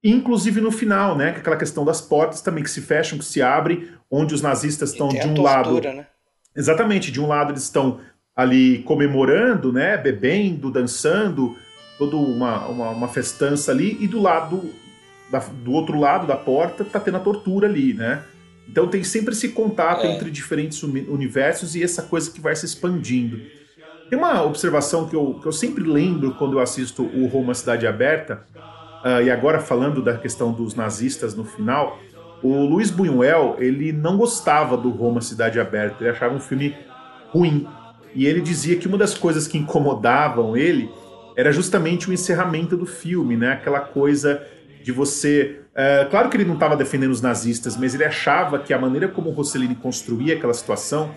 Speaker 4: Inclusive no final, né? É aquela questão das portas também que se fecham, que se abrem, onde os nazistas estão de um tortura, lado. Né? Exatamente, de um lado eles estão ali comemorando, né? Bebendo, dançando, toda uma, uma, uma festança ali, e do lado da, do outro lado da porta tá tendo a tortura ali, né? Então tem sempre esse contato é. entre diferentes universos e essa coisa que vai se expandindo. Tem uma observação que eu, que eu sempre lembro quando eu assisto o Roma Cidade Aberta, uh, e agora falando da questão dos nazistas no final, o Luiz Buñuel, ele não gostava do Roma Cidade Aberta, ele achava um filme ruim. E ele dizia que uma das coisas que incomodavam ele era justamente o encerramento do filme, né? Aquela coisa de você. É, claro que ele não estava defendendo os nazistas, mas ele achava que a maneira como Rossellini construía aquela situação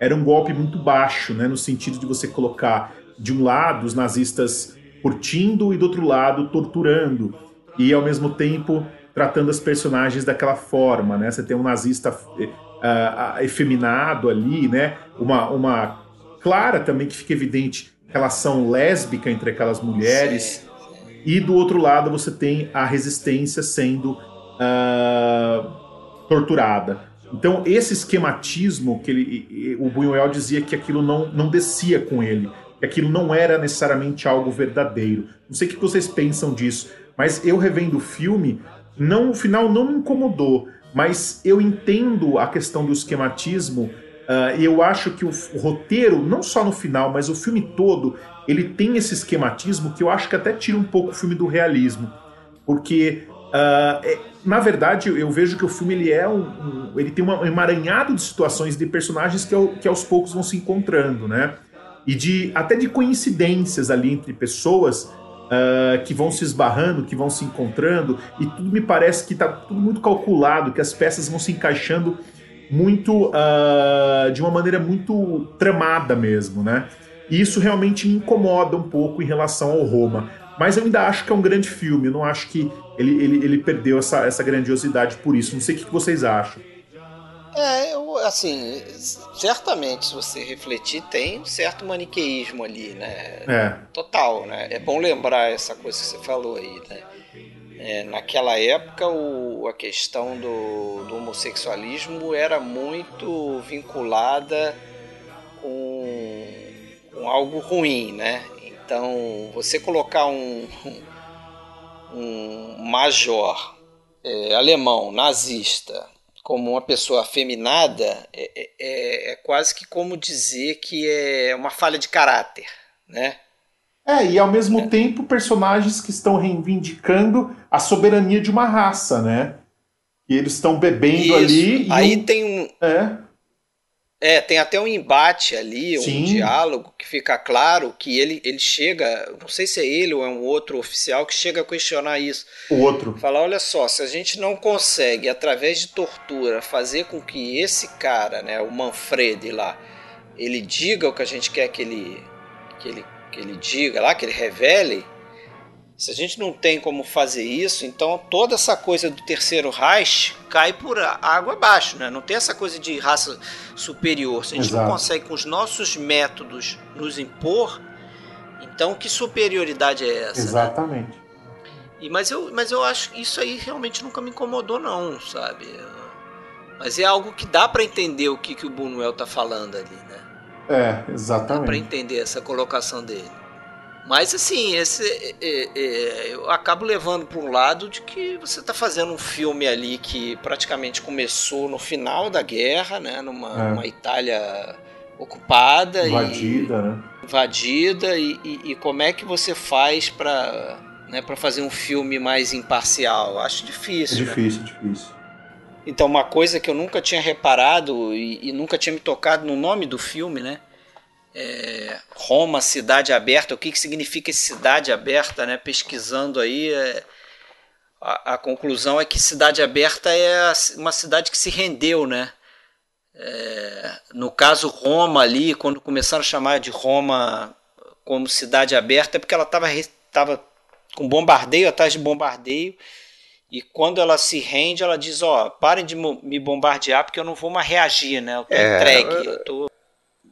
Speaker 4: era um golpe muito baixo, né, no sentido de você colocar de um lado os nazistas curtindo e do outro lado torturando e ao mesmo tempo tratando as personagens daquela forma, né? Você tem um nazista uh, efeminado ali, né? Uma, uma clara também que fica evidente relação lésbica entre aquelas mulheres. Sim e do outro lado você tem a resistência sendo uh, torturada. Então esse esquematismo que ele, o Buñuel dizia que aquilo não, não descia com ele, que aquilo não era necessariamente algo verdadeiro. Não sei o que vocês pensam disso, mas eu revendo o filme, não, o final não me incomodou, mas eu entendo a questão do esquematismo Uh, e eu acho que o, o, roteiro, não só no final, mas o filme todo, ele tem esse esquematismo que eu acho que até tira um pouco o filme do realismo. Porque, uh, é, na verdade, eu vejo que o filme ele é um, um, ele tem um emaranhado de situações de personagens que, que aos poucos vão se encontrando, né? E de até de coincidências ali entre pessoas uh, que vão se esbarrando, que vão se encontrando, e tudo me parece que está tudo muito calculado, que as peças vão se encaixando muito uh, de uma maneira muito tramada mesmo, né? E isso realmente me incomoda um pouco em relação ao Roma. Mas eu ainda acho que é um grande filme. Eu não acho que ele, ele, ele perdeu essa, essa grandiosidade por isso. Não sei o que vocês acham.
Speaker 1: É, eu, assim, certamente, se você refletir, tem um certo maniqueísmo ali, né?
Speaker 4: É.
Speaker 1: Total, né? É bom lembrar essa coisa que você falou aí, né? É, naquela época, o, a questão do, do, homossexualismo era muito vinculada com, com, algo ruim, né? Então, você colocar um, um major é, alemão nazista como uma pessoa afeminada é, é, é, é quase que como dizer que é uma falha de caráter, né?
Speaker 4: É, e ao mesmo é. tempo personagens que estão reivindicando a soberania de uma raça, né? E eles estão bebendo Isso. ali.
Speaker 1: Aí um... tem um.
Speaker 4: É.
Speaker 1: É, tem até um embate ali, Sim. um diálogo que fica claro que ele, ele chega, não sei se é ele ou é um outro oficial que chega a questionar isso.
Speaker 4: O outro.
Speaker 1: Fala, olha só, se a gente não consegue, através de tortura, fazer com que esse cara, né, o Manfred lá, ele diga o que a gente quer que ele, que ele que ele diga lá, que ele revele, se a gente não tem como fazer isso, então toda essa coisa do terceiro Reich cai por água abaixo, né? Não tem essa coisa de raça superior. Se a gente Exato. não consegue com os nossos métodos nos impor, então que superioridade é essa?
Speaker 4: Né? Exatamente. Né?
Speaker 1: E, mas, eu, mas eu acho que isso aí realmente nunca me incomodou, não, sabe? Mas é algo que dá para entender o que, que o Bunuel tá falando ali, né?
Speaker 4: É, exatamente.
Speaker 1: Para entender essa colocação dele. Mas assim, esse, é, é, eu acabo levando para um lado de que você está fazendo um filme ali que praticamente começou no final da guerra, né, numa, é. Itália ocupada
Speaker 4: invadida,
Speaker 1: e,
Speaker 4: né?
Speaker 1: invadida e, e, e, como é que você faz para né, para fazer um filme mais imparcial? Acho difícil.
Speaker 4: É difícil, né? difícil.
Speaker 1: Então, uma coisa que eu nunca tinha reparado e, e nunca tinha me tocado no nome do filme, né? É, Roma, cidade aberta. O que, que significa cidade aberta, né? Pesquisando aí, é, a, a, conclusão é que cidade aberta é uma cidade que se rendeu, né? É, no caso Roma ali, quando começaram a chamar de Roma como cidade aberta, é porque ela estava com bombardeio atrás de bombardeio e quando ela se rende, ela diz: Ó, oh, parem de me bombardear porque eu não vou mais reagir, né? Eu tô é, entregue. Eu tô...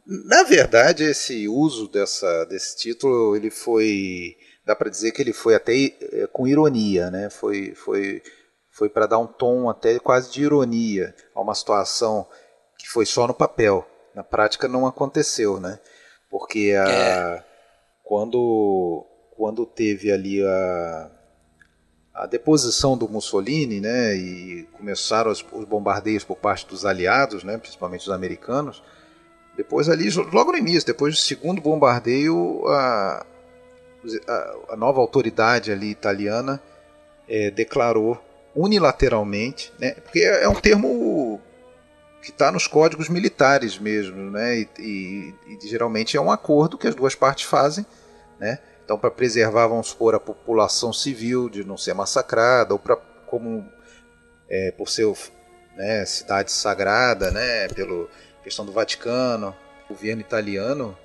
Speaker 3: Na verdade, esse uso dessa, desse título, ele foi. Dá para dizer que ele foi até é, com ironia, né? Foi, foi, foi para dar um tom até quase de ironia a uma situação que foi só no papel. Na prática não aconteceu, né? Porque a, é. quando, quando teve ali a a deposição do Mussolini, né, e começaram os, os, bombardeios por parte dos aliados, né, principalmente os americanos. Depois ali, logo no início, depois do segundo bombardeio, a, a, a nova autoridade ali italiana é, declarou unilateralmente, né, porque é, é um termo que está nos códigos militares mesmo, né, e, e, e geralmente é um acordo que as duas partes fazem, né, então, para preservar, vamos supor, a população civil de não ser massacrada, ou para como é, por ser né, cidade sagrada, né, pela questão do Vaticano, o governo italiano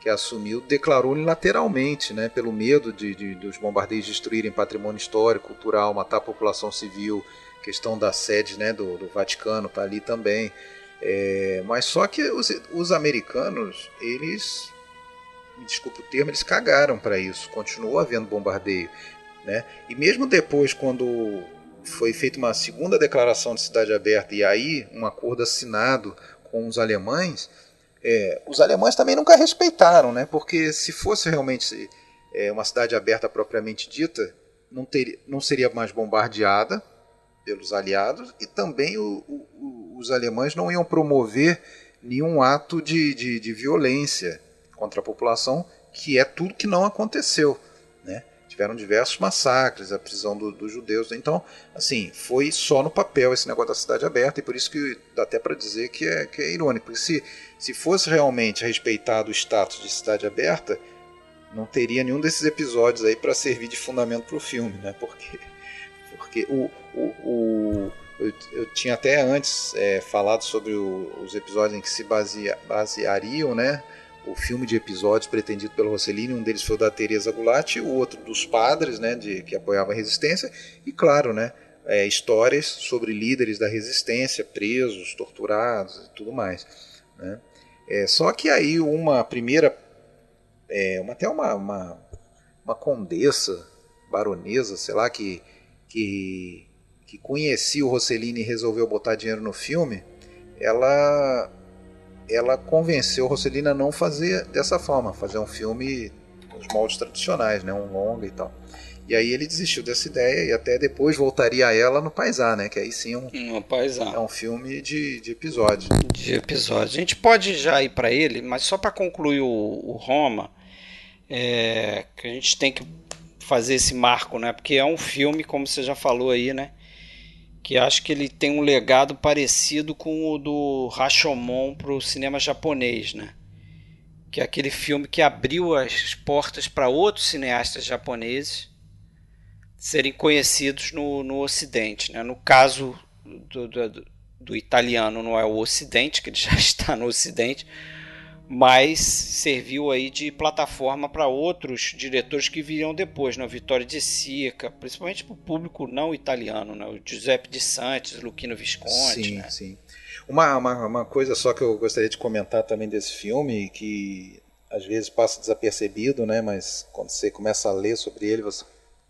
Speaker 3: que assumiu declarou unilateralmente, né, pelo medo de, de, dos bombardeios destruírem patrimônio histórico, cultural, matar a população civil, questão da sede né, do, do Vaticano está ali também. É, mas só que os, os americanos, eles me desculpe o termo, eles cagaram para isso. Continuou havendo bombardeio. Né? E mesmo depois, quando foi feita uma segunda declaração de cidade aberta e aí um acordo assinado com os alemães, é, os alemães também nunca respeitaram, né? porque se fosse realmente é, uma cidade aberta propriamente dita, não, teria, não seria mais bombardeada pelos aliados e também o, o, os alemães não iam promover nenhum ato de, de, de violência contra a população, que é tudo que não aconteceu. Né? Tiveram diversos massacres, a prisão do, dos judeus. Então, assim, foi só no papel esse negócio da cidade aberta, e por isso que dá até para dizer que é, que é irônico. Porque se, se fosse realmente respeitado o status de cidade aberta, não teria nenhum desses episódios aí para servir de fundamento para o filme, né? Porque, porque o, o, o eu, eu, tinha até antes é, falado sobre o, os episódios em que se baseia, baseariam, né? O filme de episódios pretendido pelo Rossellini, um deles foi o da Teresa Gulatti, o outro dos padres, né, de, que apoiavam a resistência, e claro, né, é, histórias sobre líderes da resistência, presos, torturados e tudo mais. Né. É, só que aí uma primeira, é, uma, até uma, uma, uma condessa, baronesa, sei lá, que, que, que conhecia o Rossellini e resolveu botar dinheiro no filme, ela ela convenceu Rossellini a não fazer dessa forma, fazer um filme com os moldes tradicionais, né, um longa e tal. E aí ele desistiu dessa ideia e até depois voltaria a ela no Paisá, né? Que aí sim é um,
Speaker 1: no Paisá.
Speaker 3: é um filme de, de episódios.
Speaker 1: De episódios. A gente pode já ir para ele, mas só para concluir o, o Roma, é, que a gente tem que fazer esse marco, né? Porque é um filme, como você já falou aí, né? Que acho que ele tem um legado parecido com o do Rashomon para o cinema japonês, né? Que é aquele filme que abriu as portas para outros cineastas japoneses serem conhecidos no, no Ocidente, né? No caso do, do, do italiano não é o Ocidente, que ele já está no Ocidente, mas serviu aí de plataforma para outros diretores que viriam depois, né? Vittorio de Sica, principalmente para o público não italiano, né? o Giuseppe de Santos, Luquino Visconti.
Speaker 3: Sim,
Speaker 1: né?
Speaker 3: sim. Uma, uma, uma coisa só que eu gostaria de comentar também desse filme, que às vezes passa desapercebido, né? mas quando você começa a ler sobre ele, você,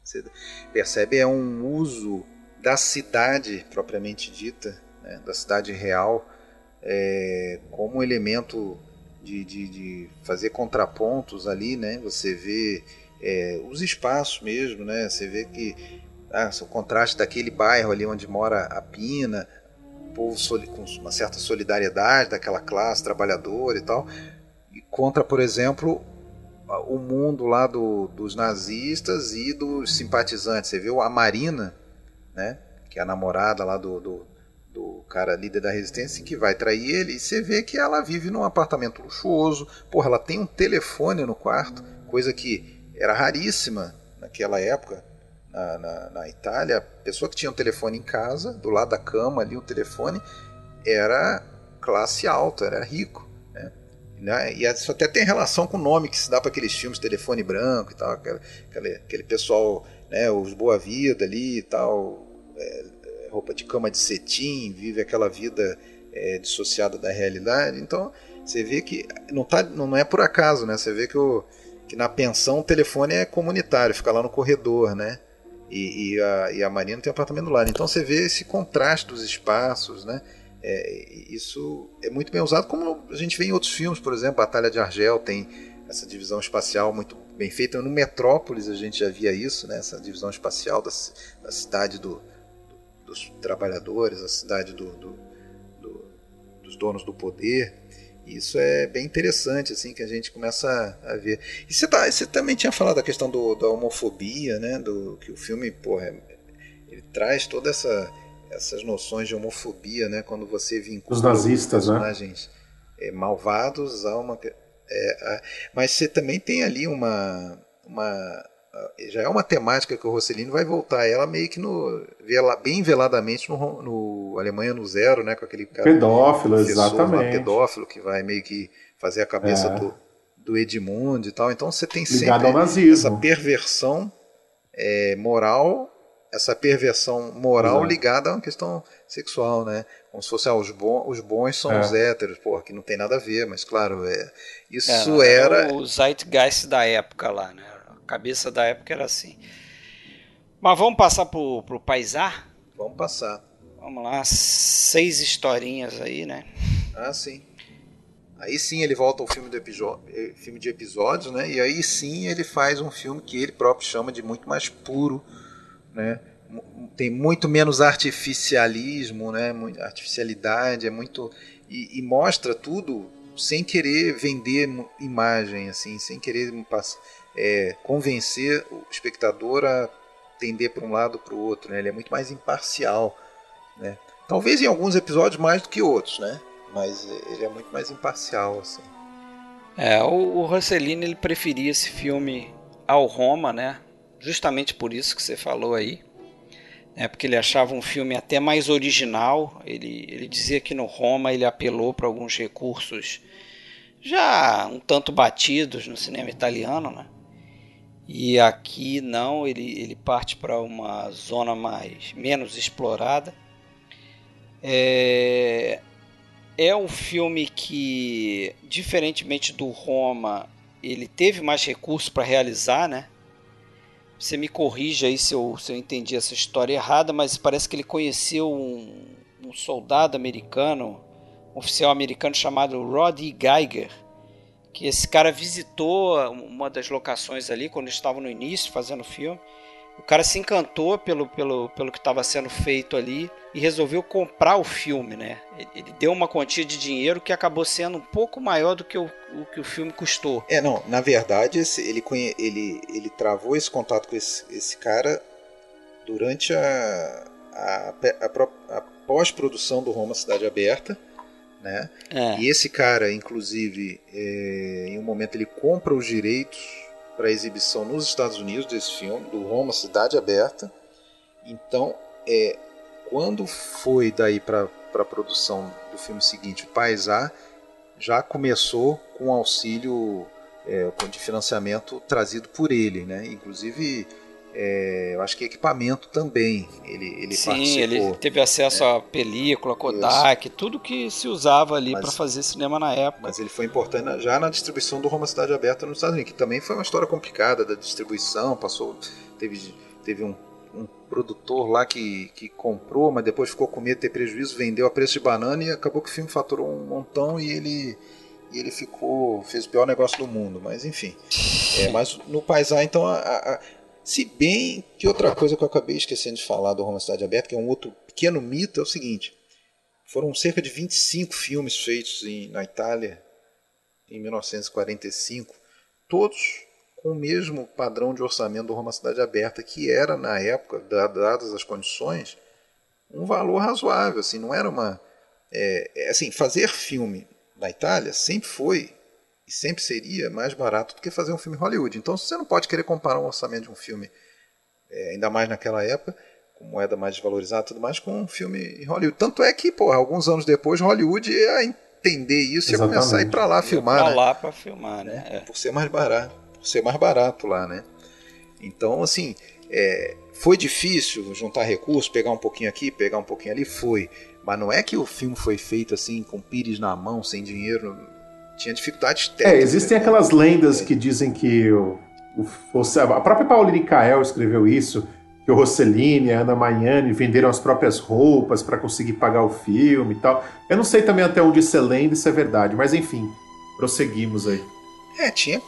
Speaker 3: você percebe é um uso da cidade propriamente dita, né? da cidade real, é, como elemento de, de, de fazer contrapontos ali, né? Você vê é, os espaços mesmo, né? Você vê que ah, o contraste daquele bairro ali onde mora a Pina, povo com uma certa solidariedade daquela classe trabalhadora e tal, e contra, por exemplo, o mundo lá do, dos nazistas e dos simpatizantes. Você viu a Marina, né? Que é a namorada lá do, do do cara líder da resistência que vai trair ele, e você vê que ela vive num apartamento luxuoso, porra, ela tem um telefone no quarto, coisa que era raríssima naquela época na, na, na Itália. A pessoa que tinha um telefone em casa, do lado da cama ali, o um telefone, era classe alta, era rico. Né? né? E isso até tem relação com o nome que se dá para aqueles filmes, telefone branco e tal, aquele, aquele, pessoal, né, os boa vida ali e tal. É, roupa de cama de cetim, vive aquela vida é, dissociada da realidade. Então você vê que não, tá, não é por acaso, né? Você vê que, o, que na pensão o telefone é comunitário, fica lá no corredor, né? E, e, a, e a Marina tem um apartamento lá. Então você vê esse contraste dos espaços, né? É, isso é muito bem usado, como a gente vê em outros filmes, por exemplo, Batalha de Argel tem essa divisão espacial muito bem feita. No Metrópolis a gente já via isso, né? essa divisão espacial da, da cidade do, dos trabalhadores, a cidade do, do, do, dos donos do poder. Isso é bem interessante, assim, que a gente começa a ver. E você, tá, você também tinha falado da questão do, da homofobia, né? Do, que o filme, porra, ele traz toda essa essas noções de homofobia, né? Quando você vincula
Speaker 4: os nazistas,
Speaker 3: né? personagens né? é, malvados a uma, é, a, mas você também tem ali uma uma já é uma temática que o Rossellini vai voltar ela meio que no bem veladamente no, no Alemanha no zero, né, com aquele cara
Speaker 4: pedófilo, exatamente,
Speaker 3: lá, pedófilo que vai meio que fazer a cabeça é. do, do Edmund e tal. Então você tem
Speaker 4: Ligado
Speaker 3: sempre essa perversão é, moral, essa perversão moral Exato. ligada a uma questão sexual, né? Como se fosse ah, os, bons, os bons são é. os héteros, porra, que não tem nada a ver, mas claro, é, isso
Speaker 1: é,
Speaker 3: era
Speaker 1: o zeitgeist da época lá, né? Cabeça da época era assim. Mas vamos passar pro, pro Paisar?
Speaker 3: Vamos passar.
Speaker 1: Vamos lá, seis historinhas aí, né?
Speaker 3: Ah, sim. Aí sim ele volta ao filme, do eh, filme de episódios, né? E aí sim ele faz um filme que ele próprio chama de muito mais puro, né? Tem muito menos artificialismo, né? Artificialidade, é muito e, e mostra tudo sem querer vender imagem, assim, sem querer é, convencer o espectador a tender para um lado para o outro. Né? Ele é muito mais imparcial. Né? Talvez em alguns episódios mais do que outros, né? mas ele é muito mais imparcial. Assim.
Speaker 1: É, o, o Rossellini ele preferia esse filme ao Roma, né? justamente por isso que você falou aí. É porque ele achava um filme até mais original. Ele, ele dizia que no Roma ele apelou para alguns recursos já um tanto batidos no cinema italiano, né? E aqui não, ele, ele parte para uma zona mais menos explorada. É, é um filme que, diferentemente do Roma, ele teve mais recursos para realizar, né? Você me corrija aí se eu, se eu entendi essa história errada, mas parece que ele conheceu um, um soldado americano, um oficial americano chamado Roddy Geiger, que esse cara visitou uma das locações ali quando estava no início fazendo o filme. O cara se encantou pelo, pelo, pelo que estava sendo feito ali e resolveu comprar o filme, né? Ele deu uma quantia de dinheiro que acabou sendo um pouco maior do que o, o que o filme custou.
Speaker 3: É, não, na verdade, esse, ele, ele, ele travou esse contato com esse, esse cara durante a, a, a, a pós-produção do Roma Cidade Aberta né? É. E esse cara, inclusive, é, em um momento ele compra os direitos para exibição nos Estados Unidos desse filme, do Roma Cidade Aberta. Então, é, quando foi daí para a produção do filme seguinte, o Paisá, já começou com auxílio é, de financiamento trazido por ele, né? Inclusive é, eu acho que equipamento também ele, ele
Speaker 1: Sim,
Speaker 3: participou.
Speaker 1: ele teve acesso né? a película, Kodak, Isso. tudo que se usava ali para fazer cinema na época.
Speaker 3: Mas ele foi importante já na distribuição do Roma Cidade Aberta nos Estados Unidos, que também foi uma história complicada da distribuição, passou teve, teve um, um produtor lá que, que comprou, mas depois ficou com medo de ter prejuízo, vendeu a preço de banana e acabou que o filme faturou um montão e ele e ele ficou fez o pior negócio do mundo, mas enfim. É, mas no Paisar então a, a se bem que outra coisa que eu acabei esquecendo de falar do Roma Cidade Aberta, que é um outro pequeno mito, é o seguinte: foram cerca de 25 filmes feitos em, na Itália em 1945, todos com o mesmo padrão de orçamento do Roma Cidade Aberta, que era, na época, dadas as condições, um valor razoável. Assim, não era uma. É, é, assim, fazer filme na Itália sempre foi e sempre seria mais barato do que fazer um filme Hollywood. Então você não pode querer comparar um orçamento de um filme, é, ainda mais naquela época, com moeda mais desvalorizada e tudo mais, com um filme em Hollywood. Tanto é que, porra, alguns anos depois, Hollywood ia entender isso e ia começar a ir para lá filmar. Pra
Speaker 1: né? lá para filmar, né?
Speaker 3: É. Por ser mais barato. Por ser mais barato lá, né? Então, assim, é, foi difícil juntar recursos, pegar um pouquinho aqui, pegar um pouquinho ali, foi. Mas não é que o filme foi feito assim, com pires na mão, sem dinheiro tinha dificuldades
Speaker 4: é, técnicas. É, existem né? aquelas lendas que dizem que o, o, a própria Paulina Kael escreveu isso, que o Rossellini, a Ana Magnani venderam as próprias roupas para conseguir pagar o filme e tal. Eu não sei também até onde isso é lenda e isso é verdade, mas enfim, prosseguimos aí.
Speaker 3: É, tinha,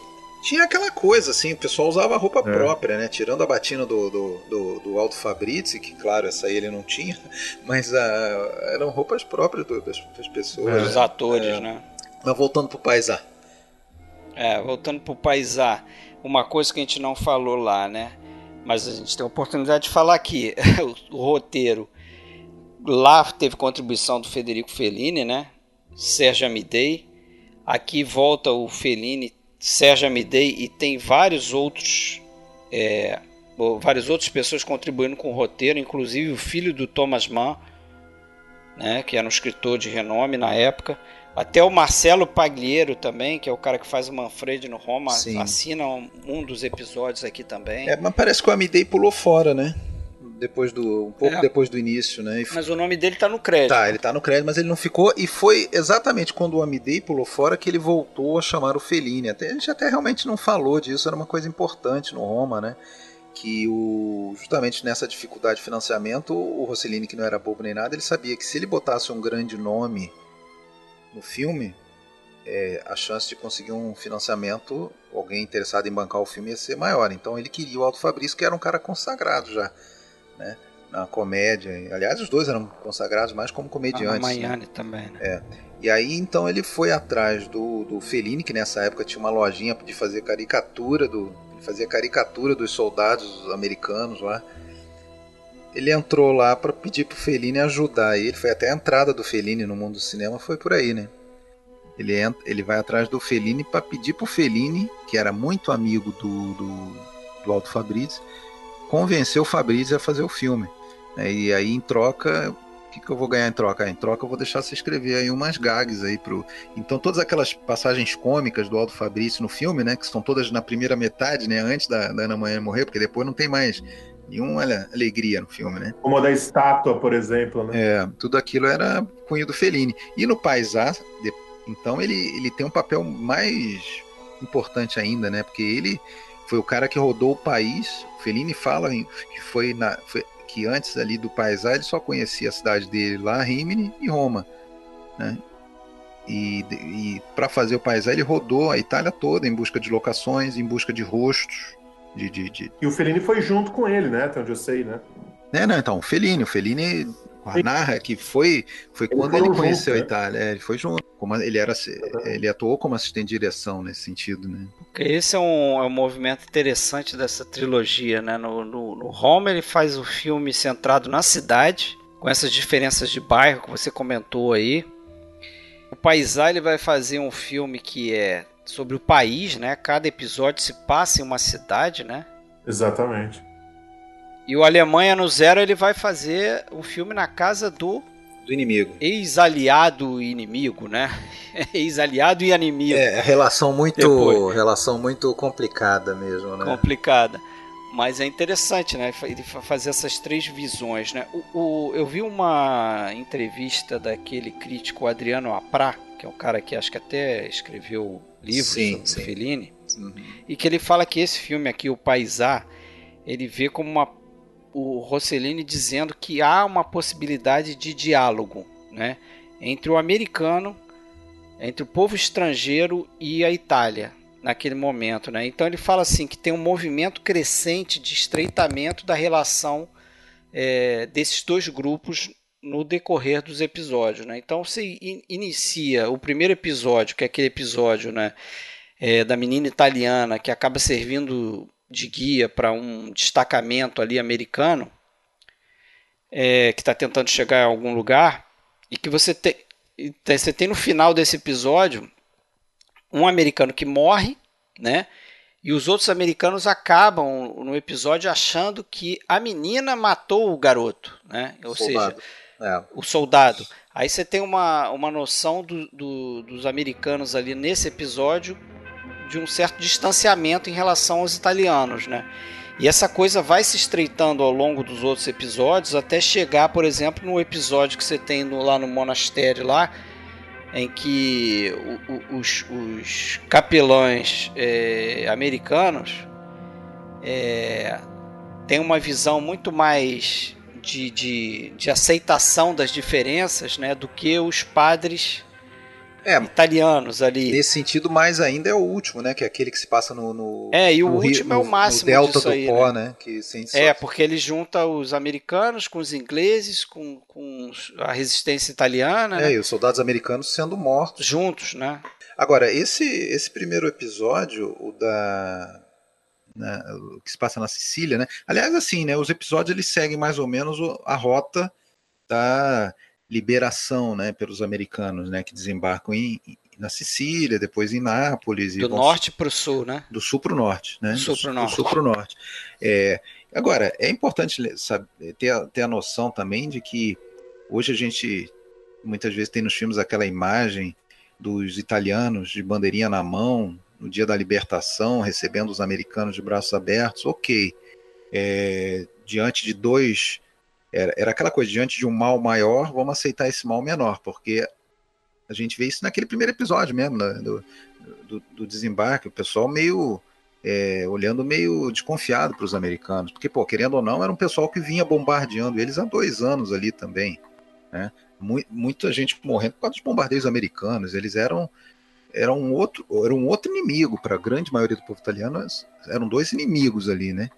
Speaker 3: tinha aquela coisa, assim, o pessoal usava roupa é. própria, né? Tirando a batina do, do, do, do Aldo Fabrizi, que claro, essa aí ele não tinha, mas uh, eram roupas próprias das, das pessoas.
Speaker 1: É. Dos atores, é. né?
Speaker 3: Mas voltando pro Paisá.
Speaker 1: É, voltando pro Paisá, uma coisa que a gente não falou lá, né? Mas a gente tem a oportunidade de falar aqui. o, o roteiro lá teve contribuição do Federico Fellini, né? Sérgio Amidei. Aqui volta o Fellini, Sérgio Amidei e tem vários outros é, várias outras pessoas contribuindo com o roteiro, inclusive o filho do Thomas Mann, né, que era um escritor de renome na época. Até o Marcelo Pagliero também, que é o cara que faz o Manfred no Roma, Sim. assina um, um, dos episódios aqui também.
Speaker 3: É, mas parece que o Amidei pulou fora, né? Depois do, um pouco é. depois do início, né?
Speaker 1: Mas o nome dele tá no crédito.
Speaker 3: Tá, ele tá no crédito, mas ele não ficou. E foi exatamente quando o Amidei pulou fora que ele voltou a chamar o Fellini. Até, a gente até realmente não falou disso, era uma coisa importante no Roma, né? que o, justamente nessa dificuldade de financiamento, o Rossellini, que não era bobo nem nada, ele sabia que se ele botasse um grande nome no filme, é, a chance de conseguir um financiamento, alguém interessado em bancar o filme ia ser maior. Então ele queria o Alto Fabrício, que era um cara consagrado já, né? Na comédia. Aliás, os dois eram consagrados mais como comediantes. A
Speaker 1: Miami né? também, né?
Speaker 3: É. E aí então ele foi atrás do, do Fellini, que nessa época tinha uma lojinha de fazer caricatura do. fazia caricatura dos soldados americanos lá. Ele entrou lá para pedir pro Fellini ajudar. Ele foi até a entrada do Fellini no mundo do cinema foi por aí, né? Ele, entra, ele vai atrás do Fellini para pedir pro Fellini, que era muito amigo do, do, do Alto Fabrício, convencer o Fabrício a fazer o filme. Né? E aí, em troca, que, que eu vou ganhar em troca? Em troca eu vou deixar você escrever aí umas gags aí pro. Então todas aquelas passagens cômicas do Aldo Fabrício no filme, né? Que são todas na primeira metade, né? Antes da, da Ana Manhã morrer, porque depois não tem mais nenhuma alegria no filme, né?
Speaker 4: Como a da estátua, por exemplo, né?
Speaker 3: É, tudo aquilo era cunho do Fellini. E no Paisá, então ele, ele tem um papel mais importante ainda, né? Porque ele foi o cara que rodou o país. O Fellini fala que foi na, foi, que antes ali do Paisá ele só conhecia a cidade dele lá, Rimini e Roma, né? E, e para fazer o Paisá ele rodou a Itália toda em busca de locações, em busca de rostos, de, de, de...
Speaker 4: E o Fellini foi junto com ele, né? Até onde eu sei, né?
Speaker 3: É, não, então, o Fellini, o Fellini narra que foi, foi quando ele conheceu junto, a né? Itália, né? ele foi junto. Como ele era, ele atuou como assistente de direção nesse sentido, né?
Speaker 1: Esse é um, é um movimento interessante dessa trilogia, né? No, no, no Home ele faz o filme centrado na cidade, com essas diferenças de bairro que você comentou aí. O Paisá ele vai fazer um filme que é sobre o país, né? Cada episódio se passa em uma cidade, né?
Speaker 4: Exatamente.
Speaker 1: E o Alemanha no Zero ele vai fazer um filme na casa do
Speaker 3: do inimigo.
Speaker 1: Ex-aliado e inimigo, né? Ex-aliado e inimigo.
Speaker 3: É, relação muito, Depois. relação muito complicada mesmo, né?
Speaker 1: Complicada. Mas é interessante, né? Ele fazer essas três visões, né? O, o, eu vi uma entrevista daquele crítico Adriano Aprá, que é um cara que acho que até escreveu livros sim, sobre sim. Fellini, uhum. e que ele fala que esse filme aqui, o Paisá, ele vê como uma o Rossellini dizendo que há uma possibilidade de diálogo né, entre o americano, entre o povo estrangeiro e a Itália naquele momento. Né? Então ele fala assim que tem um movimento crescente de estreitamento da relação é, desses dois grupos no decorrer dos episódios. Né? Então você inicia o primeiro episódio, que é aquele episódio né, é, da menina italiana que acaba servindo de guia para um destacamento ali americano é, que está tentando chegar a algum lugar e que você tem, você tem no final desse episódio um americano que morre, né? E os outros americanos acabam no episódio achando que a menina matou o garoto, né? Ou seja, é. o soldado. Aí você tem uma, uma noção do, do, dos americanos ali nesse episódio de um certo distanciamento em relação aos italianos, né? E essa coisa vai se estreitando ao longo dos outros episódios até chegar, por exemplo, no episódio que você tem no, lá no monastério lá, em que o, o, os, os, capelães é, americanos é, têm uma visão muito mais de, de, de aceitação das diferenças né, do que os padres é, italianos ali.
Speaker 3: Nesse sentido, mais ainda é o último, né? Que é aquele que se passa no. no
Speaker 1: é, e o último é o máximo.
Speaker 3: No delta do
Speaker 1: aí,
Speaker 3: Pó, né? né? Que
Speaker 1: é, porque ele junta os americanos com os ingleses, com, com a resistência italiana.
Speaker 3: É,
Speaker 1: né?
Speaker 3: e os soldados americanos sendo mortos.
Speaker 1: Juntos, né?
Speaker 3: Agora, esse, esse primeiro episódio, o da. Né, o que se passa na Sicília, né? Aliás, assim, né? Os episódios eles seguem mais ou menos a rota da liberação, né, pelos americanos, né, que desembarcam em, na Sicília, depois em Nápoles.
Speaker 1: Do norte para o sul, né?
Speaker 3: Do sul para o norte, né? Do
Speaker 1: sul para o norte.
Speaker 3: Do sul para o norte. É, agora, é importante saber, ter, a, ter a noção também de que hoje a gente muitas vezes tem nos filmes aquela imagem dos italianos de bandeirinha na mão no dia da libertação, recebendo os americanos de braços abertos, ok. É, diante de dois era, era aquela coisa, diante de um mal maior, vamos aceitar esse mal menor, porque a gente vê isso naquele primeiro episódio mesmo, né, do, do, do, desembarque, o pessoal meio é, olhando meio desconfiado para os americanos, porque, pô, querendo ou não, era um pessoal que vinha bombardeando eles há dois anos ali também, né? Muita gente morrendo por causa dos bombardeios americanos, eles eram eram um outro, era um outro inimigo para a grande maioria do povo italiano, eram dois inimigos ali, né?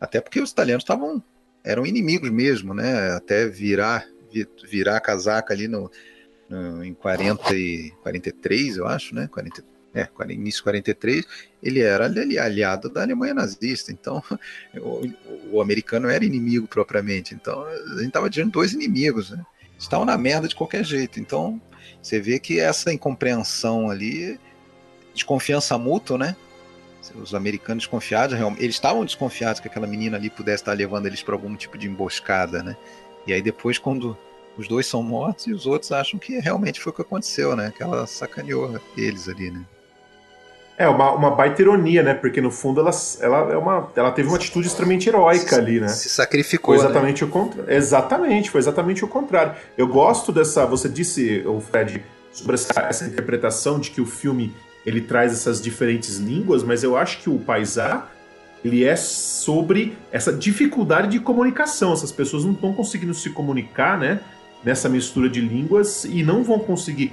Speaker 3: Até porque os italianos estavam eram inimigos mesmo, né? Até virar virar a casaca ali no, no em 40 e 43, eu acho, né? 40, é, início 43, ele era ali, aliado da Alemanha nazista. Então, o, o, americano era inimigo propriamente. Então, a gente estava diante de dois inimigos, né? Estavam na merda de qualquer jeito. Então, você vê que essa incompreensão ali, desconfiança mútua, né? os americanos desconfiados, eles estavam desconfiados que aquela menina ali pudesse estar levando eles para algum tipo de emboscada, né? E aí depois quando os dois são mortos e os outros acham que realmente foi o que aconteceu, né? Que ela sacaneou eles ali, né?
Speaker 4: É uma, uma baita ironia, né? Porque no fundo ela, ela, é uma, ela teve uma atitude extremamente heróica ali, né?
Speaker 3: Se sacrificou.
Speaker 4: Foi exatamente
Speaker 3: né?
Speaker 4: o contrário. Exatamente, foi exatamente o contrário. Eu gosto dessa. Você disse, o Fred, sobre essa, essa, interpretação de que o filme ele traz essas diferentes línguas, mas eu acho que o Paisá ele é sobre essa dificuldade de comunicação. Essas pessoas não estão conseguindo se comunicar, né? Nessa mistura de línguas e não vão conseguir,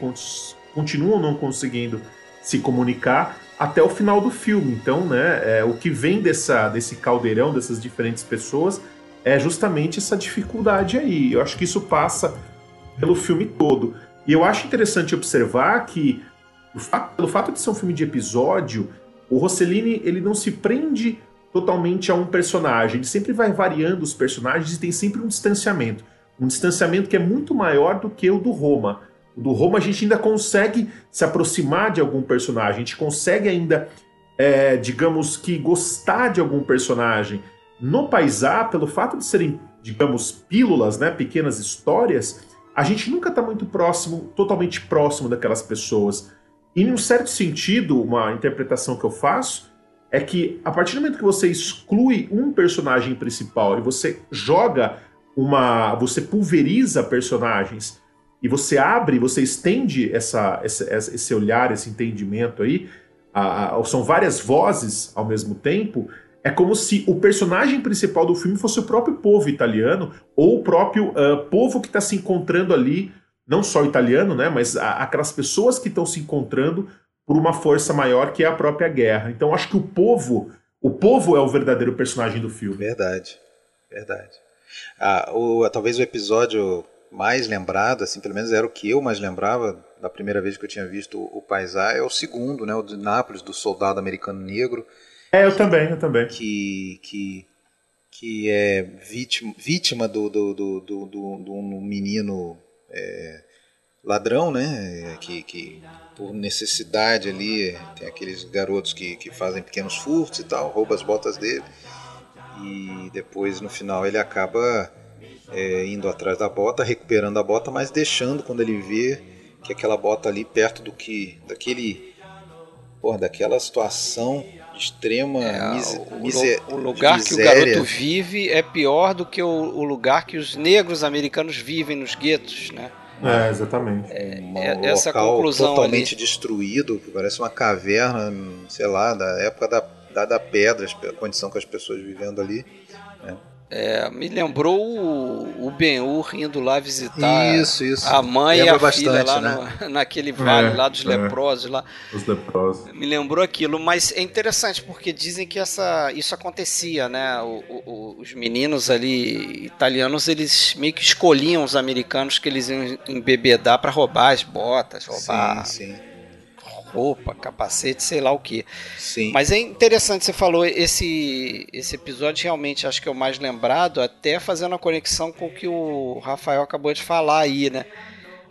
Speaker 4: continuam não conseguindo se comunicar até o final do filme. Então, né, é, o que vem dessa, desse caldeirão, dessas diferentes pessoas, é justamente essa dificuldade aí. Eu acho que isso passa pelo filme todo. E eu acho interessante observar que, pelo fato de ser um filme de episódio, o Rossellini ele não se prende totalmente a um personagem. Ele sempre vai variando os personagens e tem sempre um distanciamento. Um distanciamento que é muito maior do que o do Roma do Roma a gente ainda consegue se aproximar de algum personagem, a gente consegue ainda, é, digamos que, gostar de algum personagem. No Paisá, pelo fato de serem, digamos, pílulas, né, pequenas histórias, a gente nunca está muito próximo, totalmente próximo daquelas pessoas. E, em um certo sentido, uma interpretação que eu faço é que a partir do momento que você exclui um personagem principal e você joga uma. você pulveriza personagens e você abre, você estende essa, essa esse olhar, esse entendimento aí, a, a, são várias vozes ao mesmo tempo, é como se o personagem principal do filme fosse o próprio povo italiano, ou o próprio uh, povo que está se encontrando ali, não só italiano, né, mas a, aquelas pessoas que estão se encontrando por uma força maior que é a própria guerra. Então acho que o povo, o povo é o verdadeiro personagem do filme.
Speaker 3: Verdade, verdade. Ah, o, talvez o episódio mais lembrado, assim, pelo menos era o que eu mais lembrava da primeira vez que eu tinha visto o, Paisá, é o segundo, né, o de Nápoles, do soldado americano negro.
Speaker 4: É, eu também, eu também.
Speaker 3: Que, que, que é vítima, vítima do, do, do, do, do, do um menino é, ladrão, né, que, que por necessidade ali, tem aqueles garotos que, que fazem pequenos furtos e tal, rouba as botas dele, e depois no final ele acaba é, indo atrás da bota, recuperando a bota, mas deixando quando ele vê que aquela bota ali perto do que daquele porra, daquela situação de extrema é,
Speaker 1: o, o, lugar que o garoto vive é pior do que o, o, lugar que os negros americanos vivem nos guetos, né?
Speaker 4: É, exatamente.
Speaker 1: É, um é, essa local conclusão
Speaker 3: totalmente
Speaker 1: ali.
Speaker 3: destruído, parece uma caverna, sei lá, da época da, da, da pedra, a condição que as pessoas vivendo ali. Né?
Speaker 1: É, me lembrur o, o Ben-Hur indo lá visitar
Speaker 3: isso, isso.
Speaker 1: a mãe Lembra e a bastante, filha lá né? no, naquele vale é, lá dos é. leprosos lá.
Speaker 4: Os leprosos.
Speaker 1: Me lembrou aquilo, mas é interessante porque dizem que essa, isso acontecia, né? O, o, os meninos ali italianos, eles meio que escolhiam os americanos que eles iam embebedar para roubar as botas, roubar...
Speaker 3: Sim, sim
Speaker 1: roupa, capacete, sei lá o que.
Speaker 3: Sim.
Speaker 1: Mas é interessante, você falou esse, esse episódio realmente acho que é o mais lembrado, até fazendo a conexão com o que o Rafael acabou de falar aí, né?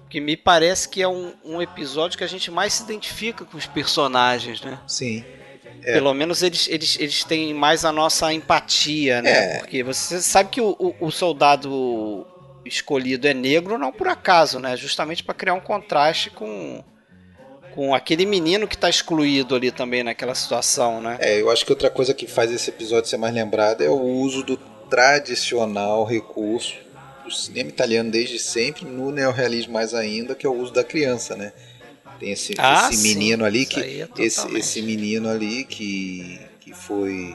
Speaker 1: Porque me parece que é um, um episódio que a gente mais se identifica com os personagens, né?
Speaker 3: Sim.
Speaker 1: É. Pelo menos eles, eles, eles têm mais a nossa empatia, né? É. Porque você sabe que o, o, o soldado escolhido é negro não por acaso, né? Justamente para criar um contraste com com aquele menino que está excluído ali também naquela situação, né?
Speaker 3: É, eu acho que outra coisa que faz esse episódio ser mais lembrado é o uso do tradicional recurso do cinema italiano desde sempre, no neorrealismo mais ainda, que é o uso da criança, né? Tem esse, ah, esse menino ali que é esse, esse menino ali que, que foi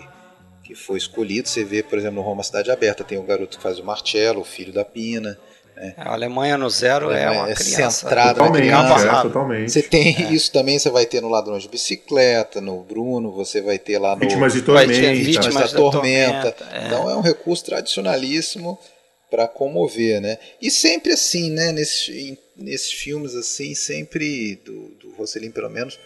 Speaker 3: que foi escolhido, você vê, por exemplo, no Roma Cidade Aberta, tem o garoto que faz o Marcello, o filho da Pina,
Speaker 1: é. A Alemanha no zero é uma é criança.
Speaker 3: centrada
Speaker 4: totalmente, criança. É, totalmente.
Speaker 3: Você tem é. isso também, você vai ter no Ladrões de Bicicleta, no Bruno, você vai ter lá no...
Speaker 4: Vítimas de Tormenta.
Speaker 3: Vítimas, da, da Tormenta. tormenta. É. Então é um recurso tradicionalíssimo para comover, né? E sempre assim, né? Nesses, nesses filmes assim, sempre, do, do Rossellini pelo menos,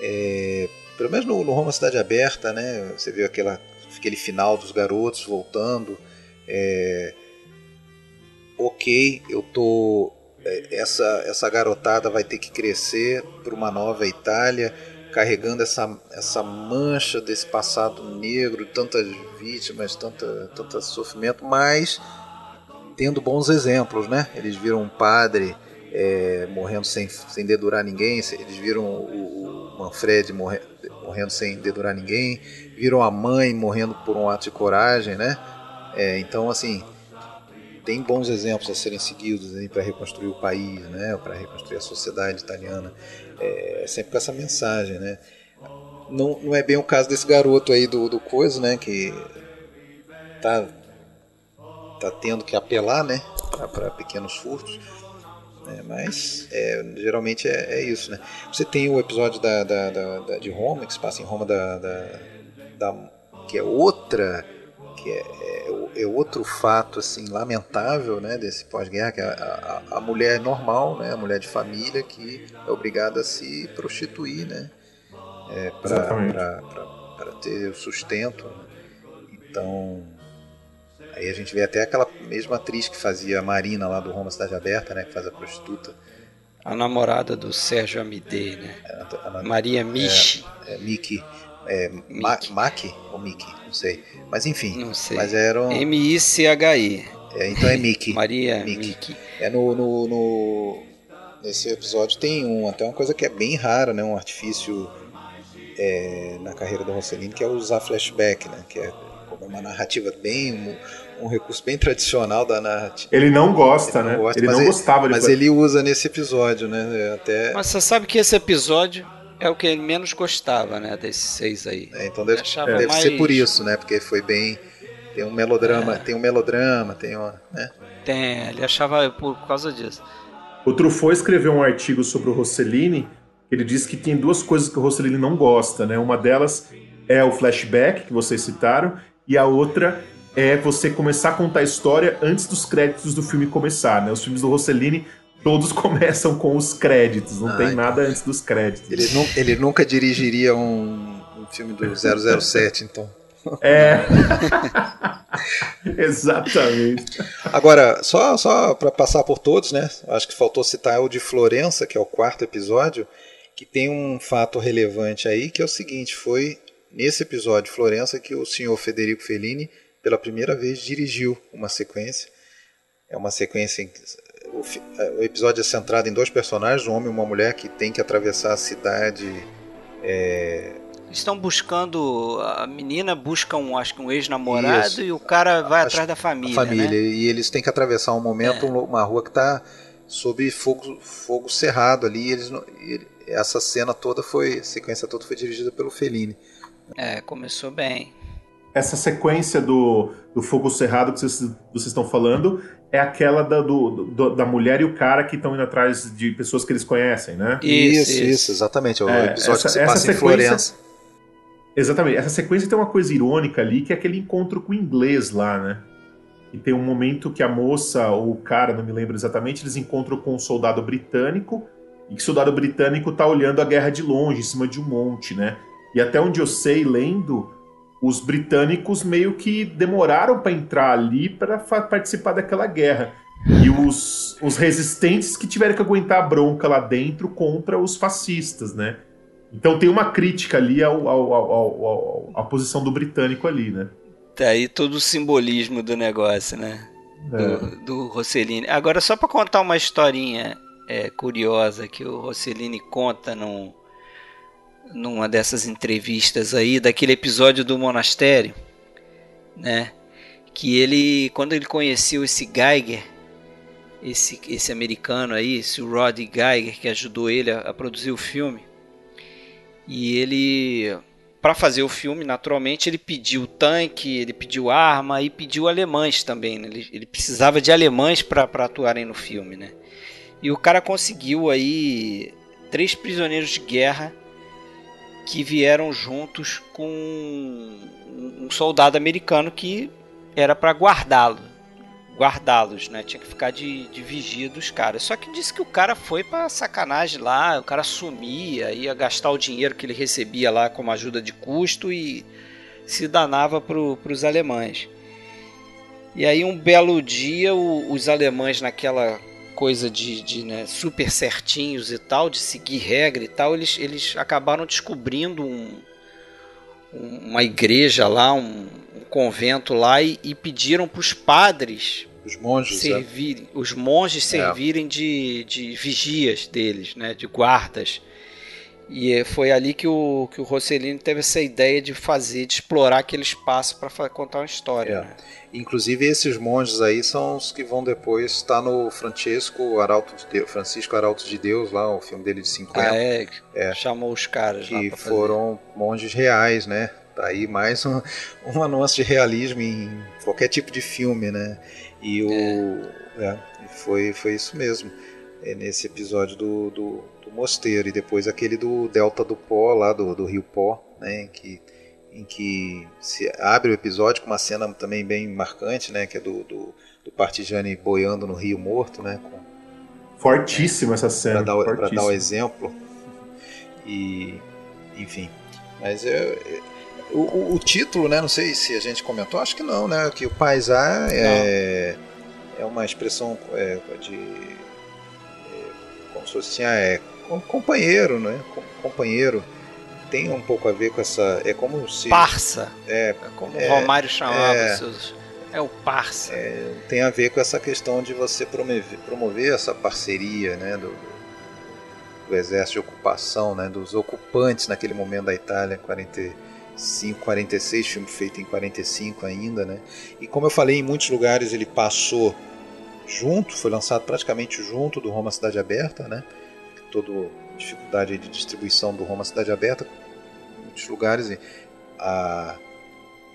Speaker 3: é, pelo menos no, no Roma Cidade Aberta, né? Você vê aquela, aquele final dos garotos voltando... É, ok, eu tô é, essa essa garotada vai ter que crescer para uma nova Itália, carregando essa essa mancha desse passado negro, tantas vítimas, tanta tanto sofrimento, mas tendo bons exemplos, né? Eles viram um padre é, morrendo sem, sem dedurar ninguém, eles viram o, o Manfred morre, morrendo sem dedurar ninguém, viram a mãe morrendo por um ato de coragem, né? É, então, assim, tem bons exemplos a serem seguidos para reconstruir o país, né? Para reconstruir a sociedade italiana, é, sempre com essa mensagem, né? Não, não é bem o caso desse garoto aí do, do Coisa, né? Que tá, tá tendo que apelar, né? Para pequenos furtos né? Mas é, geralmente é, é, isso, né? Você tem o episódio da, da, da, da, de Roma, que se passa em Roma, da, da que é outra que é, é, é, outro fato assim lamentável né desse pós-guerra que é a, a, a, mulher normal né a mulher de família que é obrigada a se prostituir né é, para ter o sustento então Aí a gente vê até aquela mesma atriz que fazia a Marina lá do Roma Cidade Aberta, né? Que faz a prostituta.
Speaker 1: A namorada do Sérgio Amidei, né? É, a, a, Maria Michi.
Speaker 3: É, é Miki. É, Maki ou Miki? Não sei. Mas enfim.
Speaker 1: Não sei.
Speaker 3: Mas era um...
Speaker 1: M-I-C-H-I.
Speaker 3: É, então é Miki.
Speaker 1: Maria Miki.
Speaker 3: É no, no, no, Nesse episódio tem um, até uma coisa que é bem rara, né? Um artifício é, na carreira do Rossellini, que é usar flashback, né? Que é uma narrativa bem um recurso bem tradicional da narrativa.
Speaker 4: Ele não gosta, ele né? Não gosta, ele não gostava
Speaker 3: de Mas ele usa nesse episódio, né? É até...
Speaker 1: Mas você sabe que esse episódio é o que ele menos gostava, né? Desses seis aí.
Speaker 3: É, então deve, deve mais... ser por isso, né? Porque foi bem. Tem um melodrama, é. tem um melodrama, tem uma. Né?
Speaker 1: Tem, ele achava por causa disso.
Speaker 4: O Truffaut escreveu um artigo sobre o Rossellini. Ele diz que tem duas coisas que o Rossellini não gosta, né? Uma delas é o flashback que vocês citaram e a outra é você começar a contar a história antes dos créditos do filme começar, né? Os filmes do Rossellini todos começam com os créditos, não ah, tem então. nada antes dos créditos.
Speaker 3: Ele, nu ele nunca dirigiria um, um filme do 007, então.
Speaker 4: É. Exatamente.
Speaker 3: Agora, só, só para passar por todos, né? Acho que faltou citar o de Florença, que é o quarto episódio, que tem um fato relevante aí, que é o seguinte: foi nesse episódio Florença que o senhor Federico Fellini pela primeira vez dirigiu uma sequência. É uma sequência. O, é, o, episódio é centrado em dois personagens, um homem e uma mulher que tem que atravessar a cidade. É...
Speaker 1: Estão buscando. A menina busca um, acho que um ex-namorado e o cara vai atrás da família.
Speaker 3: Família.
Speaker 1: Né?
Speaker 3: E eles têm que atravessar um momento, é. uma rua que está sob fogo, fogo cerrado ali. Eles, essa cena toda foi. A sequência toda foi dirigida pelo Fellini.
Speaker 1: É, começou bem
Speaker 4: essa sequência do, do fogo cerrado que vocês, vocês estão falando é aquela da, do, do, da mulher e o cara que estão indo atrás de pessoas que eles conhecem, né?
Speaker 3: Isso, isso, isso exatamente. É o é, episódio essa, que se passa em Florença.
Speaker 4: Exatamente. Essa sequência tem uma coisa irônica ali, que é aquele encontro com o inglês lá, né? E tem um momento que a moça ou o cara, não me lembro exatamente, eles encontram com um soldado britânico e que o soldado britânico tá olhando a guerra de longe, em cima de um monte, né? E até onde eu sei, lendo, os britânicos meio que demoraram para entrar ali para participar daquela guerra. E os, os resistentes que tiveram que aguentar a bronca lá dentro contra os fascistas, né? Então tem uma crítica ali ao, ao, ao, à posição do britânico ali, né?
Speaker 1: Tá aí todo o simbolismo do negócio, né? Do, é. do Rossellini. Agora, só para contar uma historinha é, curiosa que o Rossellini conta num, numa dessas entrevistas aí daquele episódio do monastério, né? Que ele, quando ele conheceu esse Geiger, esse, esse americano aí, esse Rod Geiger que ajudou ele a, a produzir o filme, e ele, para fazer o filme, naturalmente, ele pediu tanque, ele pediu arma e pediu alemães também. Né? Ele, ele precisava de alemães para atuarem no filme, né? E o cara conseguiu aí três prisioneiros de guerra que vieram juntos com um soldado americano que era para guardá-lo, guardá-los, né? Tinha que ficar de, de vigia dos caras. Só que disse que o cara foi para sacanagem lá, o cara sumia, ia gastar o dinheiro que ele recebia lá como ajuda de custo e se danava para os alemães. E aí um belo dia o, os alemães naquela coisa de, de né, super certinhos e tal, de seguir regra e tal, eles, eles acabaram descobrindo um, uma igreja lá, um, um convento lá e, e pediram para os padres
Speaker 3: Os monges, é.
Speaker 1: servirem, os monges servirem de, de vigias deles, né, de guardas. E é, foi ali que o, que o Rossellini teve essa ideia de fazer, de explorar aquele espaço para contar uma história.
Speaker 3: É.
Speaker 1: né?
Speaker 3: Inclusive esses monges aí são os que vão depois estar no Francesco Arauto de Deus, Francisco Arauto de Deus, lá, o filme dele de 50,
Speaker 1: Ah, é,
Speaker 3: É.
Speaker 1: chamou os caras
Speaker 3: que foram monges reais, né? Tá aí mais um, uma nuance de realismo em qualquer tipo de filme, né? E o. é, e foi, foi isso mesmo. É nesse episódio do, do, do mosteiro. E depois aquele do Delta do Pó, lá do, do Rio Pó, né? Que, em que se abre o episódio com uma cena também bem marcante, né? Que é do, do, do Partigiani boiando no Rio Morto, né? Com,
Speaker 4: Fortíssima essa cena.
Speaker 3: para dar, pra
Speaker 4: fortíssima.
Speaker 3: dar o exemplo. E, enfim. Mas é, é- o, o- título, né? Não sei se a gente comentou, acho que não, né? Que o paisá é, é uma expressão é, de. é, como se fosse assim, ah, é com- companheiro, né? Com- Companheiro. Tem um pouco a ver com essa. É como se.
Speaker 1: Parça,
Speaker 3: É,
Speaker 1: é como
Speaker 3: É,
Speaker 1: o Romário chamava
Speaker 3: é.
Speaker 1: seus. É o parça.
Speaker 3: tem a ver com essa questão de você promover, promover essa parceria né, do, do exército de ocupação, né, dos ocupantes naquele momento da Itália, 45, 46, filme feito em 45 ainda. Né, e como eu falei, em muitos lugares ele passou junto, foi lançado praticamente junto do Roma Cidade Aberta, né, toda dificuldade de distribuição do Roma Cidade Aberta, muitos lugares. A,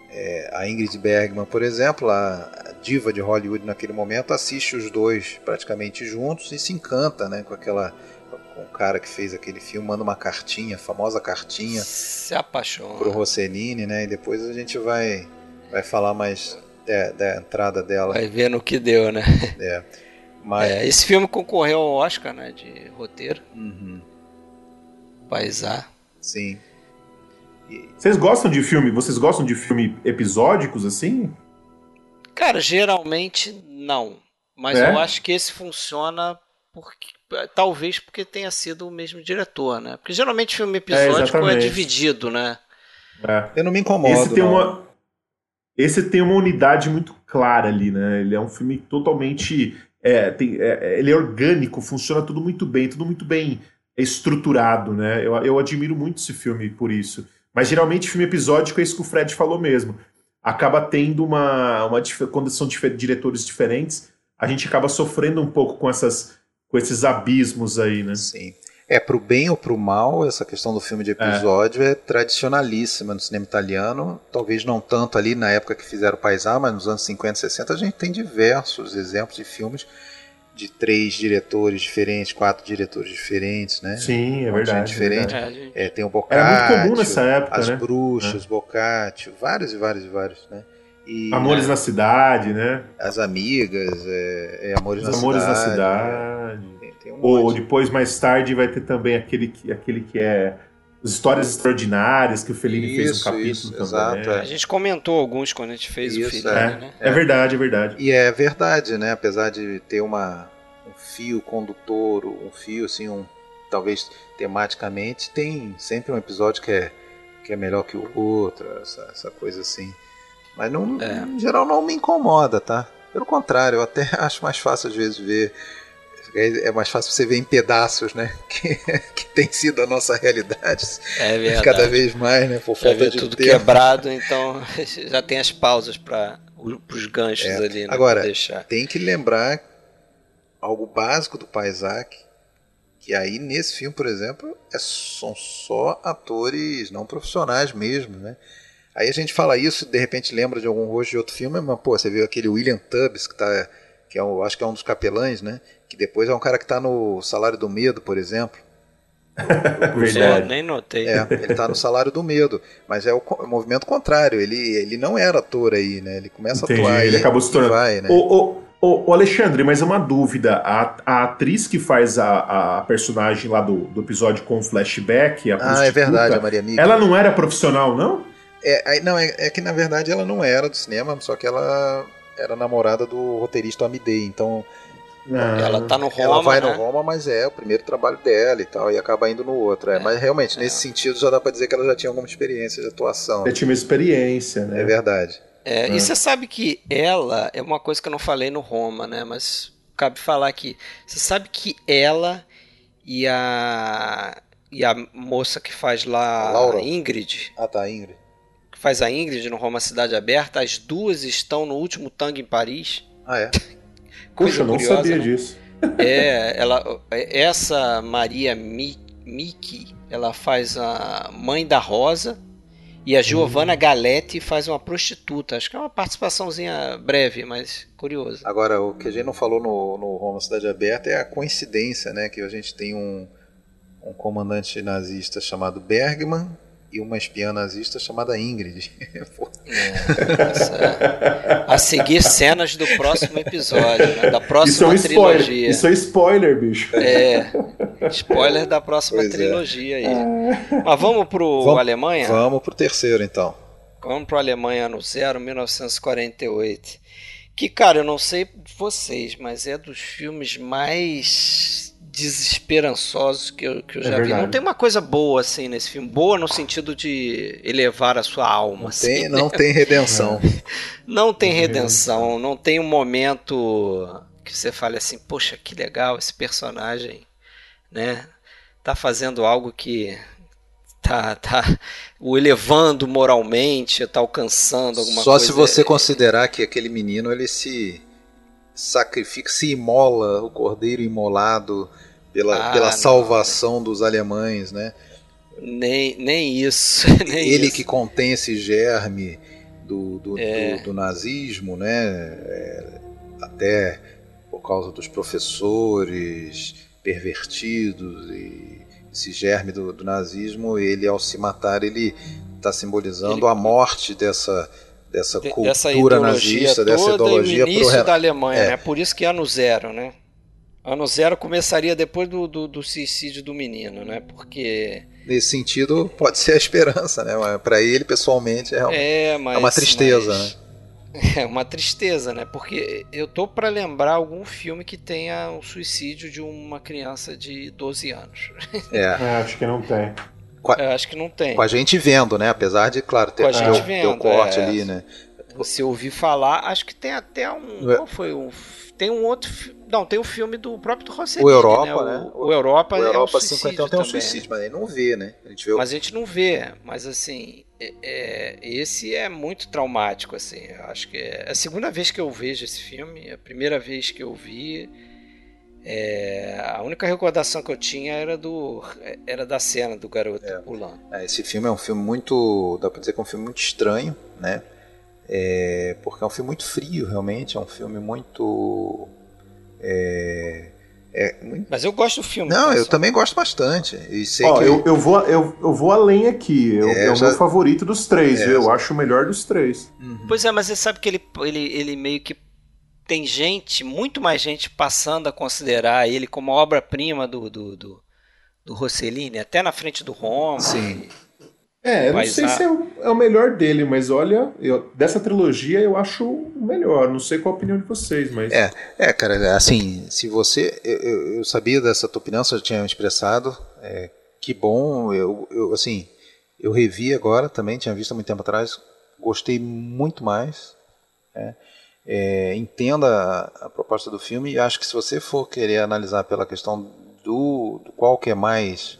Speaker 3: é, a Ingrid Bergman, por exemplo, a diva de Hollywood naquele momento, assiste os dois praticamente juntos e se encanta né, com aquela com o cara que fez aquele filme, manda uma cartinha, a famosa cartinha
Speaker 1: Se apaixona.
Speaker 3: pro Rossellini, né? E depois a gente vai vai falar mais é, da entrada dela.
Speaker 1: Vai ver no que deu, né?
Speaker 3: Mas
Speaker 1: É, esse filme concorreu ao Oscar, né? De roteiro.
Speaker 3: Uhum,
Speaker 1: Paisar.
Speaker 3: sim.
Speaker 4: Vocês gostam de filme? Vocês gostam de filme episódicos assim?
Speaker 1: Cara, geralmente não. Mas
Speaker 4: É?
Speaker 1: eu acho que esse funciona porque. Talvez porque tenha sido o mesmo diretor, né? Porque geralmente filme episódico é,
Speaker 4: exatamente.
Speaker 1: dividido, né?
Speaker 4: É.
Speaker 3: Eu não me incomodo.
Speaker 4: Esse tem
Speaker 3: não.
Speaker 4: uma esse tem uma unidade muito clara ali, né? Ele é um filme totalmente é, tem- é, ele é orgânico, funciona tudo muito bem, tudo muito bem estruturado, né? Eu, eu admiro muito esse filme por isso. Mas geralmente filme episódico é isso que o Fred falou mesmo. Acaba tendo uma, uma quando são diretores diferentes, a gente acaba sofrendo um pouco com essas com esses abismos aí, né?
Speaker 3: Sim. É, pro bem ou pro mal, essa questão do filme de episódio é, tradicionalíssima no cinema italiano. Talvez não tanto ali na época que fizeram o Paisá, mas nos anos 50 e 60 a gente tem diversos exemplos de filmes de três diretores diferentes, quatro diretores diferentes, né?
Speaker 4: Sim, é
Speaker 3: Um de
Speaker 4: verdade.
Speaker 3: diferente.
Speaker 4: é verdade.
Speaker 1: É.
Speaker 3: É, tem o Boccaccio,
Speaker 4: Era muito comum nessa época,
Speaker 3: As
Speaker 4: né?
Speaker 3: Bruxas, Boccaccio, vários e vários e vários, né? E
Speaker 4: Amores na Cidade, né?
Speaker 3: As Amigas, é, é Amores,
Speaker 4: Os
Speaker 3: na,
Speaker 4: Amores
Speaker 3: cidade,
Speaker 4: na Cidade.
Speaker 3: é, tem, tem um
Speaker 4: Ou
Speaker 3: monte.
Speaker 4: depois, mais tarde, vai ter também aquele que, aquele que é as Histórias Extraordinárias, que o Fellini fez um capítulo
Speaker 3: isso,
Speaker 4: também.
Speaker 3: exato,
Speaker 1: A gente comentou alguns quando a gente fez o
Speaker 3: Isso,
Speaker 1: filme,
Speaker 4: É,
Speaker 1: né?
Speaker 4: é verdade, é verdade.
Speaker 3: E é verdade, né? Apesar de ter uma, um fio condutor, um fio assim, um, talvez tematicamente, tem sempre um episódio que é, que é melhor que o outro, essa, essa coisa assim. Mas não,
Speaker 1: É.
Speaker 3: em geral não me incomoda, tá? Pelo contrário, eu até acho mais fácil às vezes ver. É é mais fácil você ver em pedaços, né? Que, que tem sido a nossa realidade.
Speaker 1: É verdade.
Speaker 3: Cada vez mais, né? Por falta de
Speaker 1: tudo
Speaker 3: tempo.
Speaker 1: quebrado, então já tem as pausas para os ganchos
Speaker 3: É.
Speaker 1: ali, né?
Speaker 3: Agora, tem que lembrar algo básico do Paisak, que aí nesse filme, por exemplo, é, são só atores não profissionais mesmo, né? Aí a gente fala isso, de repente lembra de algum rosto de outro filme, mas pô, você viu aquele William Tubbs que tá que é um, acho que é um dos capelães, né? Que depois é um cara que tá no Salário do Medo, por exemplo.
Speaker 4: Verdade.
Speaker 1: nem notei.
Speaker 3: É, ele tá no Salário do Medo, mas é o, o movimento contrário. Ele, ele não era ator aí, né? Ele começa
Speaker 4: Entendi,
Speaker 3: a atuar
Speaker 4: ele
Speaker 3: aí
Speaker 4: acabou se
Speaker 3: e
Speaker 4: tornando-
Speaker 3: vai, né?
Speaker 4: Ô, ô, ô, ô, Alexandre, mas é uma dúvida. A, a atriz que faz a, a personagem lá do, do episódio com flashback, a
Speaker 3: Ah, é verdade, a Maria Mika.
Speaker 4: Ela não era profissional, não?
Speaker 3: É, não, é, é que na verdade ela não era do cinema, só que ela era namorada do roteirista Amidei, então
Speaker 1: Ela tá no Roma,
Speaker 3: ela vai
Speaker 1: né?
Speaker 3: no Roma, mas é o primeiro trabalho dela e tal, e acaba indo no outro. É, mas realmente,
Speaker 1: é.
Speaker 3: nesse sentido, já dá pra dizer que ela já tinha alguma experiência de atuação.
Speaker 4: Eu tinha uma experiência, né?
Speaker 3: É verdade.
Speaker 1: É, E você sabe que ela é uma coisa que eu não falei no Roma, né? Mas cabe falar aqui. Você sabe que ela e a e a moça que faz lá
Speaker 3: Laura.
Speaker 1: Ingrid,
Speaker 3: Ah, tá, Ingrid.
Speaker 1: Faz a Ingrid no Roma Cidade Aberta, as duas estão no último tango em Paris.
Speaker 3: Ah, é?
Speaker 4: Puxa, eu não
Speaker 1: curiosa,
Speaker 4: sabia
Speaker 1: né?
Speaker 4: disso.
Speaker 1: É, ela, essa Maria Mi, Miki, ela faz a mãe da Rosa e a Giovanna Galetti faz uma prostituta. Acho que é uma participaçãozinha breve, mas curiosa.
Speaker 3: Agora, o que a gente não falou no, no Roma Cidade Aberta é a coincidência, né? Que a gente tem um, um comandante nazista chamado Bergman e uma espiã nazista chamada Ingrid.
Speaker 1: Essa- a seguir cenas do próximo episódio, né? da
Speaker 4: Isso é
Speaker 1: próxima
Speaker 4: um spoiler.
Speaker 1: trilogia.
Speaker 4: Isso é spoiler, bicho.
Speaker 1: É, spoiler da próxima
Speaker 3: Pois é.
Speaker 1: trilogia aí. Mas vamos pro
Speaker 3: Vamos-
Speaker 1: Alemanha?
Speaker 3: Vamos pro terceiro, então.
Speaker 1: Vamos pro Alemanha ano zero, 1948. Que, cara, eu não sei vocês, mas é dos filmes mais desesperançosos que eu, que eu
Speaker 4: É
Speaker 1: já vi. Não tem uma coisa boa assim nesse filme. Boa no sentido de elevar a sua alma.
Speaker 3: Não
Speaker 1: assim.
Speaker 3: tem, não tem redenção.
Speaker 1: Não tem redenção, não tem um momento que você fale assim, poxa, que legal esse personagem, né? Tá fazendo algo que tá, tá o elevando moralmente, tá alcançando alguma
Speaker 3: Só
Speaker 1: coisa.
Speaker 3: se você considerar que aquele menino ele se sacrifica, se imola, o cordeiro imolado pela,
Speaker 1: Ah,
Speaker 3: pela
Speaker 1: não.
Speaker 3: salvação dos alemães, né?
Speaker 1: nem, nem isso, nem
Speaker 3: ele
Speaker 1: isso.
Speaker 3: que contém esse germe do, do,
Speaker 1: É.
Speaker 3: do- do nazismo, né? É, até por causa dos professores pervertidos e esse germe do, do nazismo, ele ao se matar, ele está simbolizando
Speaker 1: Ele-
Speaker 3: a morte dessa dessa
Speaker 1: De-
Speaker 3: cultura
Speaker 1: dessa ideologia
Speaker 3: nazista,
Speaker 1: toda
Speaker 3: dessa ideologia
Speaker 1: o início
Speaker 3: pro
Speaker 1: da Alemanha,
Speaker 3: É.
Speaker 1: né? Por isso que ano zero, né? Ano zero começaria depois do, do, do suicídio do menino, né? Porque
Speaker 3: Nesse sentido, pode ser a esperança, né? Para ele, pessoalmente, é, uma-
Speaker 1: é, mas,
Speaker 3: é uma tristeza,
Speaker 1: mas- É uma tristeza, né? Porque eu tô pra lembrar algum filme que tenha o suicídio de uma criança de 12 anos.
Speaker 3: né? É.
Speaker 4: É, acho que não tem.
Speaker 1: Eu acho que não tem.
Speaker 3: Com a gente vendo, né? Apesar de, claro, ter,
Speaker 1: a
Speaker 3: o- ter
Speaker 1: vendo,
Speaker 3: o corte
Speaker 1: é.
Speaker 3: ali, né?
Speaker 1: Se ouvir falar, acho que tem até um.
Speaker 3: É.
Speaker 1: Qual foi um. Tem um outro. Não, tem o filme do próprio Rossellini,
Speaker 3: O Europa,
Speaker 1: né?
Speaker 3: né?
Speaker 1: O, o Europa,
Speaker 3: O
Speaker 1: é
Speaker 3: Europa
Speaker 1: um suicídio
Speaker 3: 51 tem um
Speaker 1: também,
Speaker 3: suicídio, mas aí não vê, né? A gente vê o-
Speaker 1: Mas a gente não vê. Mas assim, é- é- esse é muito traumático, assim. Eu acho que é a segunda vez que eu vejo esse filme. A primeira vez que eu vi. É, a única recordação que eu tinha era do era da cena do garoto
Speaker 3: É.
Speaker 1: pulando.
Speaker 3: É, esse filme é um filme muito. dá pra dizer que é um filme muito estranho, né? É, porque é um filme muito frio, realmente. É um filme muito. É, é muito-
Speaker 1: Mas eu gosto do filme.
Speaker 3: Não, eu também gosto bastante. E sei
Speaker 4: Ó,
Speaker 3: que.
Speaker 4: eu, eu, vou, eu, eu vou além aqui. Eu,
Speaker 3: É,
Speaker 4: é, o
Speaker 3: já-
Speaker 4: meu favorito dos três,
Speaker 3: É?
Speaker 4: Eu
Speaker 3: já-
Speaker 4: acho o melhor dos três.
Speaker 3: Uhum.
Speaker 1: Pois é, mas você sabe que ele, ele, ele meio que tem gente, muito mais gente passando a considerar ele como a obra-prima do, do, do, do Rossellini, até na frente do Roma.
Speaker 3: Sim.
Speaker 4: É, eu não sei
Speaker 1: a-
Speaker 4: se é o, é o melhor dele, mas olha, eu- dessa trilogia eu acho o melhor. Não sei qual a opinião de vocês, mas.
Speaker 3: É, é, cara, assim, se você. Eu, eu- sabia dessa tua opinião, você já tinha expressado. é, que bom, eu, eu, assim, eu revi agora também, tinha visto há muito tempo atrás, gostei muito mais. né? É, entenda a, a proposta do filme e acho que se você for querer analisar pela questão do, do qual que é mais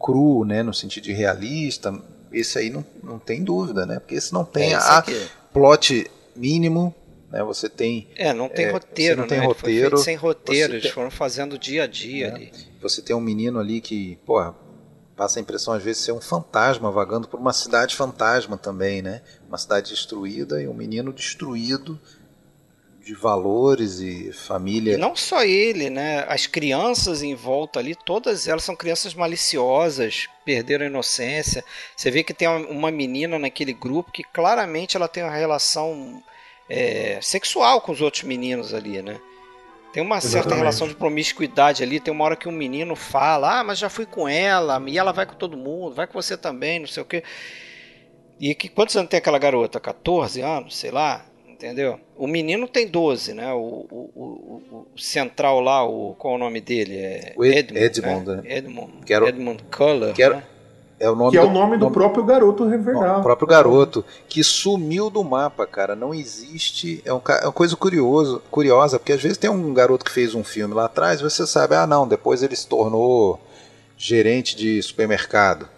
Speaker 3: cru, né, no sentido de realista, esse aí não, não tem dúvida, né? Porque esse não tem
Speaker 1: É, esse
Speaker 3: a
Speaker 1: aqui.
Speaker 3: plot mínimo, né? Você tem
Speaker 1: É, não tem
Speaker 3: É,
Speaker 1: roteiro,
Speaker 3: não tem
Speaker 1: né?
Speaker 3: Roteiro,
Speaker 1: sem roteiro, eles
Speaker 3: tem-
Speaker 1: foram fazendo dia a dia
Speaker 3: É.
Speaker 1: ali.
Speaker 3: Você tem um menino ali que, porra, passa a impressão às vezes de ser um fantasma vagando por uma cidade fantasma também, né? Uma cidade destruída e um menino destruído de valores e
Speaker 1: E
Speaker 3: família.
Speaker 1: não só ele, né? As crianças em volta ali, todas elas são crianças maliciosas, perderam a inocência. Você vê que tem uma- menina naquele grupo que claramente ela tem uma relação é, sexual com os outros meninos ali, né? Tem uma certa
Speaker 4: Exatamente.
Speaker 1: relação de promiscuidade ali. Tem uma hora que um menino fala: Ah, mas já fui com ela, e ela vai com todo mundo, vai com você também, não sei o quê. E que quantos anos tem aquela garota? 14 anos, sei lá, entendeu? O menino tem 12, né? O, o, o- o central lá, o, qual é o nome dele? É
Speaker 3: O Ed-
Speaker 1: Edmund,
Speaker 3: Edmund,
Speaker 1: né?
Speaker 3: né?
Speaker 1: Edmund,
Speaker 3: Quero-
Speaker 1: Edmund Cullen,
Speaker 3: Quero-
Speaker 1: né?
Speaker 4: é o nome que é o nome do, do próprio garoto Riverdale.
Speaker 3: O próprio garoto, que sumiu do mapa, cara. Não existe. É, um, é uma coisa curioso, curiosa, porque às vezes tem um garoto que fez um filme lá atrás, você sabe, ah, não, depois ele se tornou gerente de supermercado.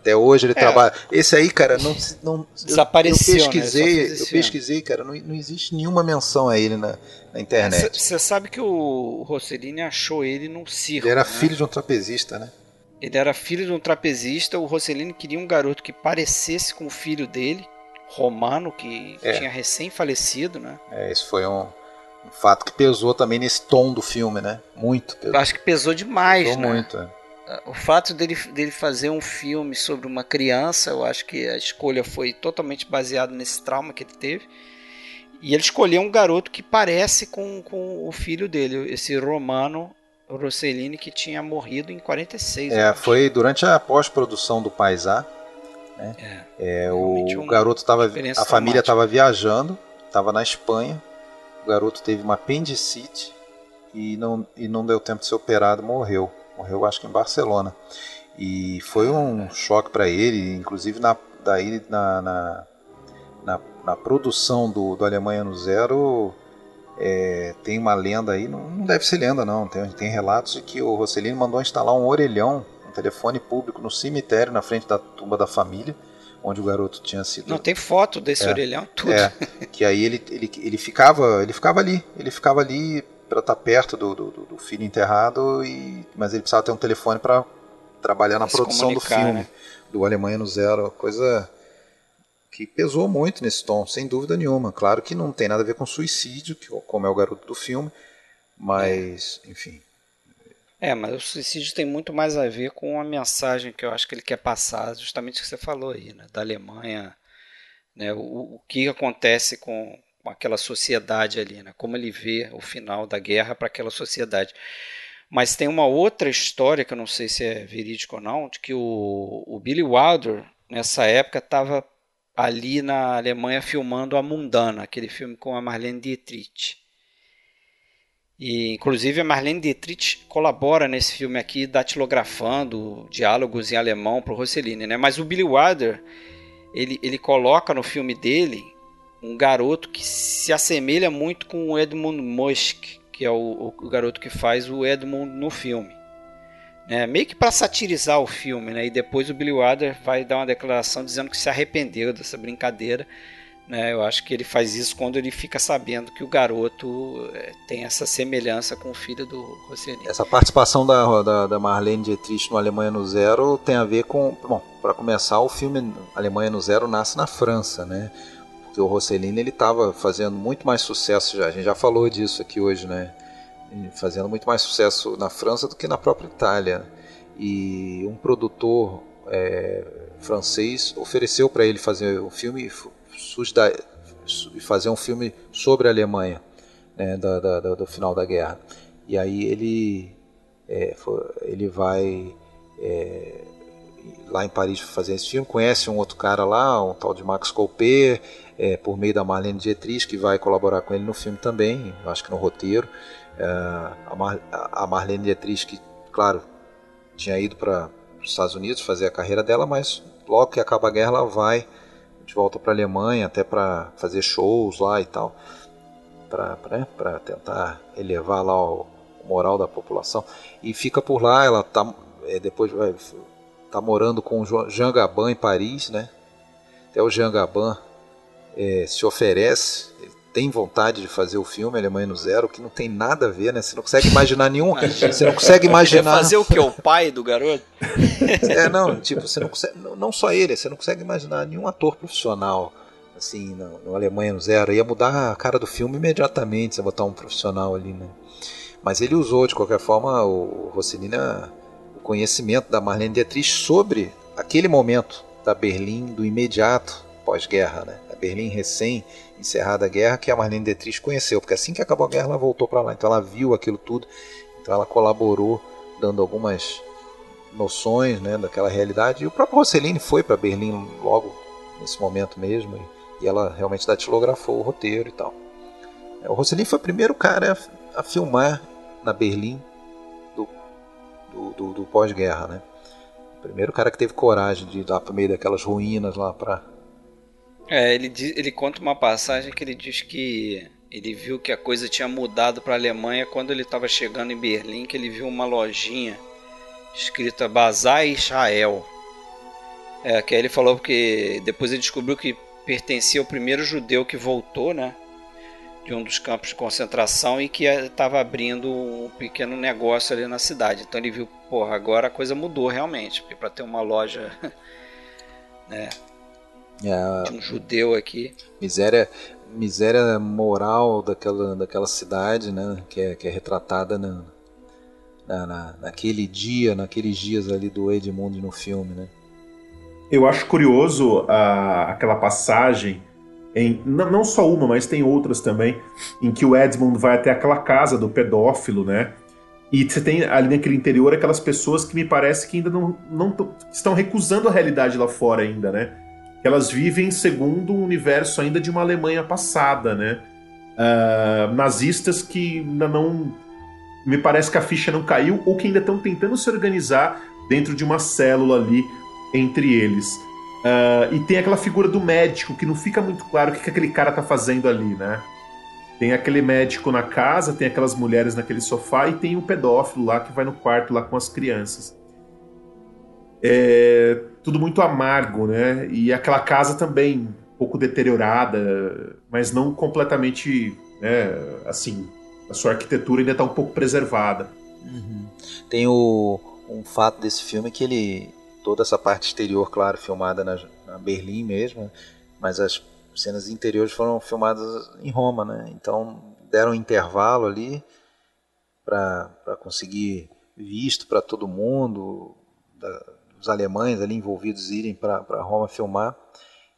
Speaker 3: Até hoje ele é. trabalha. Esse aí, cara, não. não
Speaker 1: Desapareceu.
Speaker 3: Eu, eu pesquisei, né? eu pesquisei, cara, não, não existe nenhuma menção a ele na, na internet.
Speaker 1: Você sabe que o Rossellini achou ele num circo.
Speaker 3: Ele era
Speaker 1: né?
Speaker 3: filho de um trapezista, né?
Speaker 1: Ele era filho de um trapezista. O Rossellini queria um garoto que parecesse com o filho dele, Romano, que é. tinha recém falecido, né?
Speaker 3: É, isso foi um, um, fato que pesou também nesse tom do filme, né? Muito.
Speaker 1: Pesou. Eu acho que pesou demais,
Speaker 3: pesou
Speaker 1: né?
Speaker 3: muito, é
Speaker 1: o fato dele, dele fazer um filme sobre uma criança, eu acho que a escolha foi totalmente baseada nesse trauma que ele teve. E ele escolheu um garoto que parece com, com o filho dele, esse Romano Rossellini, que tinha morrido em 46.
Speaker 3: É, foi durante a pós-produção do Paisá. Né? É, é o um, garoto estava. A família estava viajando, estava na Espanha. O garoto teve uma apendicite e não, e não deu tempo de ser operado, morreu morreu acho que em Barcelona. E foi um choque para ele, inclusive na, daí na, na, na, na produção do, do Alemanha no Zero. É, tem uma lenda aí, não, não, deve ser lenda não, tem, tem relatos de que o Rossellini mandou instalar um orelhão, um telefone público no cemitério na frente da tumba da família, onde o garoto tinha sido.
Speaker 1: Não tem foto desse é, orelhão, tudo.
Speaker 3: É, que aí ele, ele, ele ficava, ele ficava ali, ele ficava ali para estar tá perto do, do, do, filho enterrado, e, mas ele precisava ter um telefone para trabalhar na produção do filme, né? do Alemanha no Zero, coisa que pesou muito nesse tom, sem dúvida nenhuma. Claro que não tem nada a ver com suicídio, que, como é o garoto do filme, mas, enfim.
Speaker 1: É, mas o suicídio tem muito mais a ver com a mensagem que eu acho que ele quer passar, justamente o que você falou aí, né, da Alemanha, né, o, o que acontece com, aquela sociedade ali, né? como ele vê o final da guerra para aquela sociedade. Mas tem uma outra história, que eu não sei se é verídico ou não, de que o, o Billy Wilder, nessa época, estava ali na Alemanha filmando A Mundana, aquele filme com a Marlene Dietrich. E, inclusive, a Marlene Dietrich colabora nesse filme aqui, datilografando diálogos em alemão para o Rossellini. Né? Mas o Billy Wilder, ele, ele coloca no filme dele um garoto que se assemelha muito com o Edmund Musk, que é o, o garoto que faz o Edmund no filme. É, meio que para satirizar o filme, né? E depois o Billy Wilder vai dar uma declaração dizendo que se arrependeu dessa brincadeira. Né? Eu acho que ele faz isso quando ele fica sabendo que o garoto é, tem essa semelhança com o filho do Rossellini.
Speaker 3: Essa participação da, da, da Marlene Dietrich no Alemanha no Zero tem a ver com... Bom, para começar, o filme Alemanha no Zero nasce na França, né? Porque o Rossellini ele estava fazendo muito mais sucesso já. A gente já falou disso aqui hoje, né? Fazendo muito mais sucesso na França do que na própria Itália. E um produtor é, francês ofereceu para ele fazer um filme fazer um filme sobre a Alemanha, né, da, da, do final da guerra. E aí ele é, ele vai é, lá em Paris fazer esse filme, conhece um outro cara lá, um tal de Max Couper, é, por meio da Marlene Dietrich, que vai colaborar com ele no filme também, acho que no roteiro. É, a, Mar, a Marlene Dietrich, que, claro, tinha ido para os Estados Unidos fazer a carreira dela, mas logo que acaba a guerra ela vai de volta para a Alemanha, até para fazer shows lá e tal, para tentar elevar lá o, moral da população. E fica por lá, ela tá, é, depois vai tá morando com o Jean Gabin em Paris, né? Até o Jean Gabin é, se oferece, tem vontade de fazer o filme Alemanha no Zero, que não tem nada a ver, né? Você não consegue imaginar nenhum. você não consegue imaginar.
Speaker 1: fazer o que? O pai do garoto?
Speaker 3: é, não, tipo, você não consegue. Não só ele, você não consegue imaginar nenhum ator profissional assim, no, no Alemanha no Zero. Ia mudar a cara do filme imediatamente, você botar um profissional ali, né? Mas ele usou, de qualquer forma, o Rossellini, o conhecimento da Marlene Dietrich sobre aquele momento da Berlim, do imediato pós-guerra, né? Berlim recém encerrada a guerra que a Marlene Dietrich conheceu, porque assim que acabou a guerra ela voltou para lá, então ela viu aquilo tudo, então ela colaborou dando algumas noções né, daquela realidade. E o próprio Rossellini foi para Berlim logo nesse momento mesmo, e, e ela realmente datilografou o roteiro e tal. É, o Rossellini foi o primeiro cara a, a filmar na Berlim do, do, do, do pós-guerra, né? Primeiro cara que teve coragem de ir lá pro meio daquelas ruínas lá pra.
Speaker 1: É, ele, ele conta uma passagem que ele diz que ele viu que a coisa tinha mudado para a Alemanha quando ele estava chegando em Berlim, que ele viu uma lojinha escrita Bazar Israel. É, que aí ele falou que depois ele descobriu que pertencia ao primeiro judeu que voltou, né? De um dos campos de concentração e que estava abrindo um pequeno negócio ali na cidade. Então ele viu, porra, agora a coisa mudou realmente. Porque para ter uma loja, né? É, de um judeu aqui.
Speaker 3: Miséria, miséria moral daquela, daquela cidade, né? Que é, que é retratada na, na, na, naquele dia, naqueles dias ali do Edmund no filme, né?
Speaker 4: Eu acho curioso a, aquela passagem em não, não só uma, mas tem outras também, em que o Edmund vai até aquela casa do pedófilo, né? E você tem ali naquele interior aquelas pessoas que me parece que ainda não, não estão recusando a realidade lá fora ainda, né? Que elas vivem segundo um universo ainda de uma Alemanha passada, né? Uh, nazistas que ainda não. Me parece que a ficha não caiu, ou que ainda estão tentando se organizar dentro de uma célula ali entre eles. Uh, e tem aquela figura do médico que não fica muito claro o que, que aquele cara tá fazendo ali, né? Tem aquele médico na casa, tem aquelas mulheres naquele sofá e tem o um pedófilo lá que vai no quarto lá com as crianças. É, tudo muito amargo, né? E aquela casa também um pouco deteriorada, mas não completamente, né, assim, a sua arquitetura ainda está um pouco preservada.
Speaker 3: Uhum. Tem o, um fato desse filme que ele toda essa parte exterior, claro, filmada na, na Berlim mesmo, mas as cenas interiores foram filmadas em Roma, né? Então deram um intervalo ali para conseguir visto para todo mundo, da, os alemães ali envolvidos irem para Roma filmar.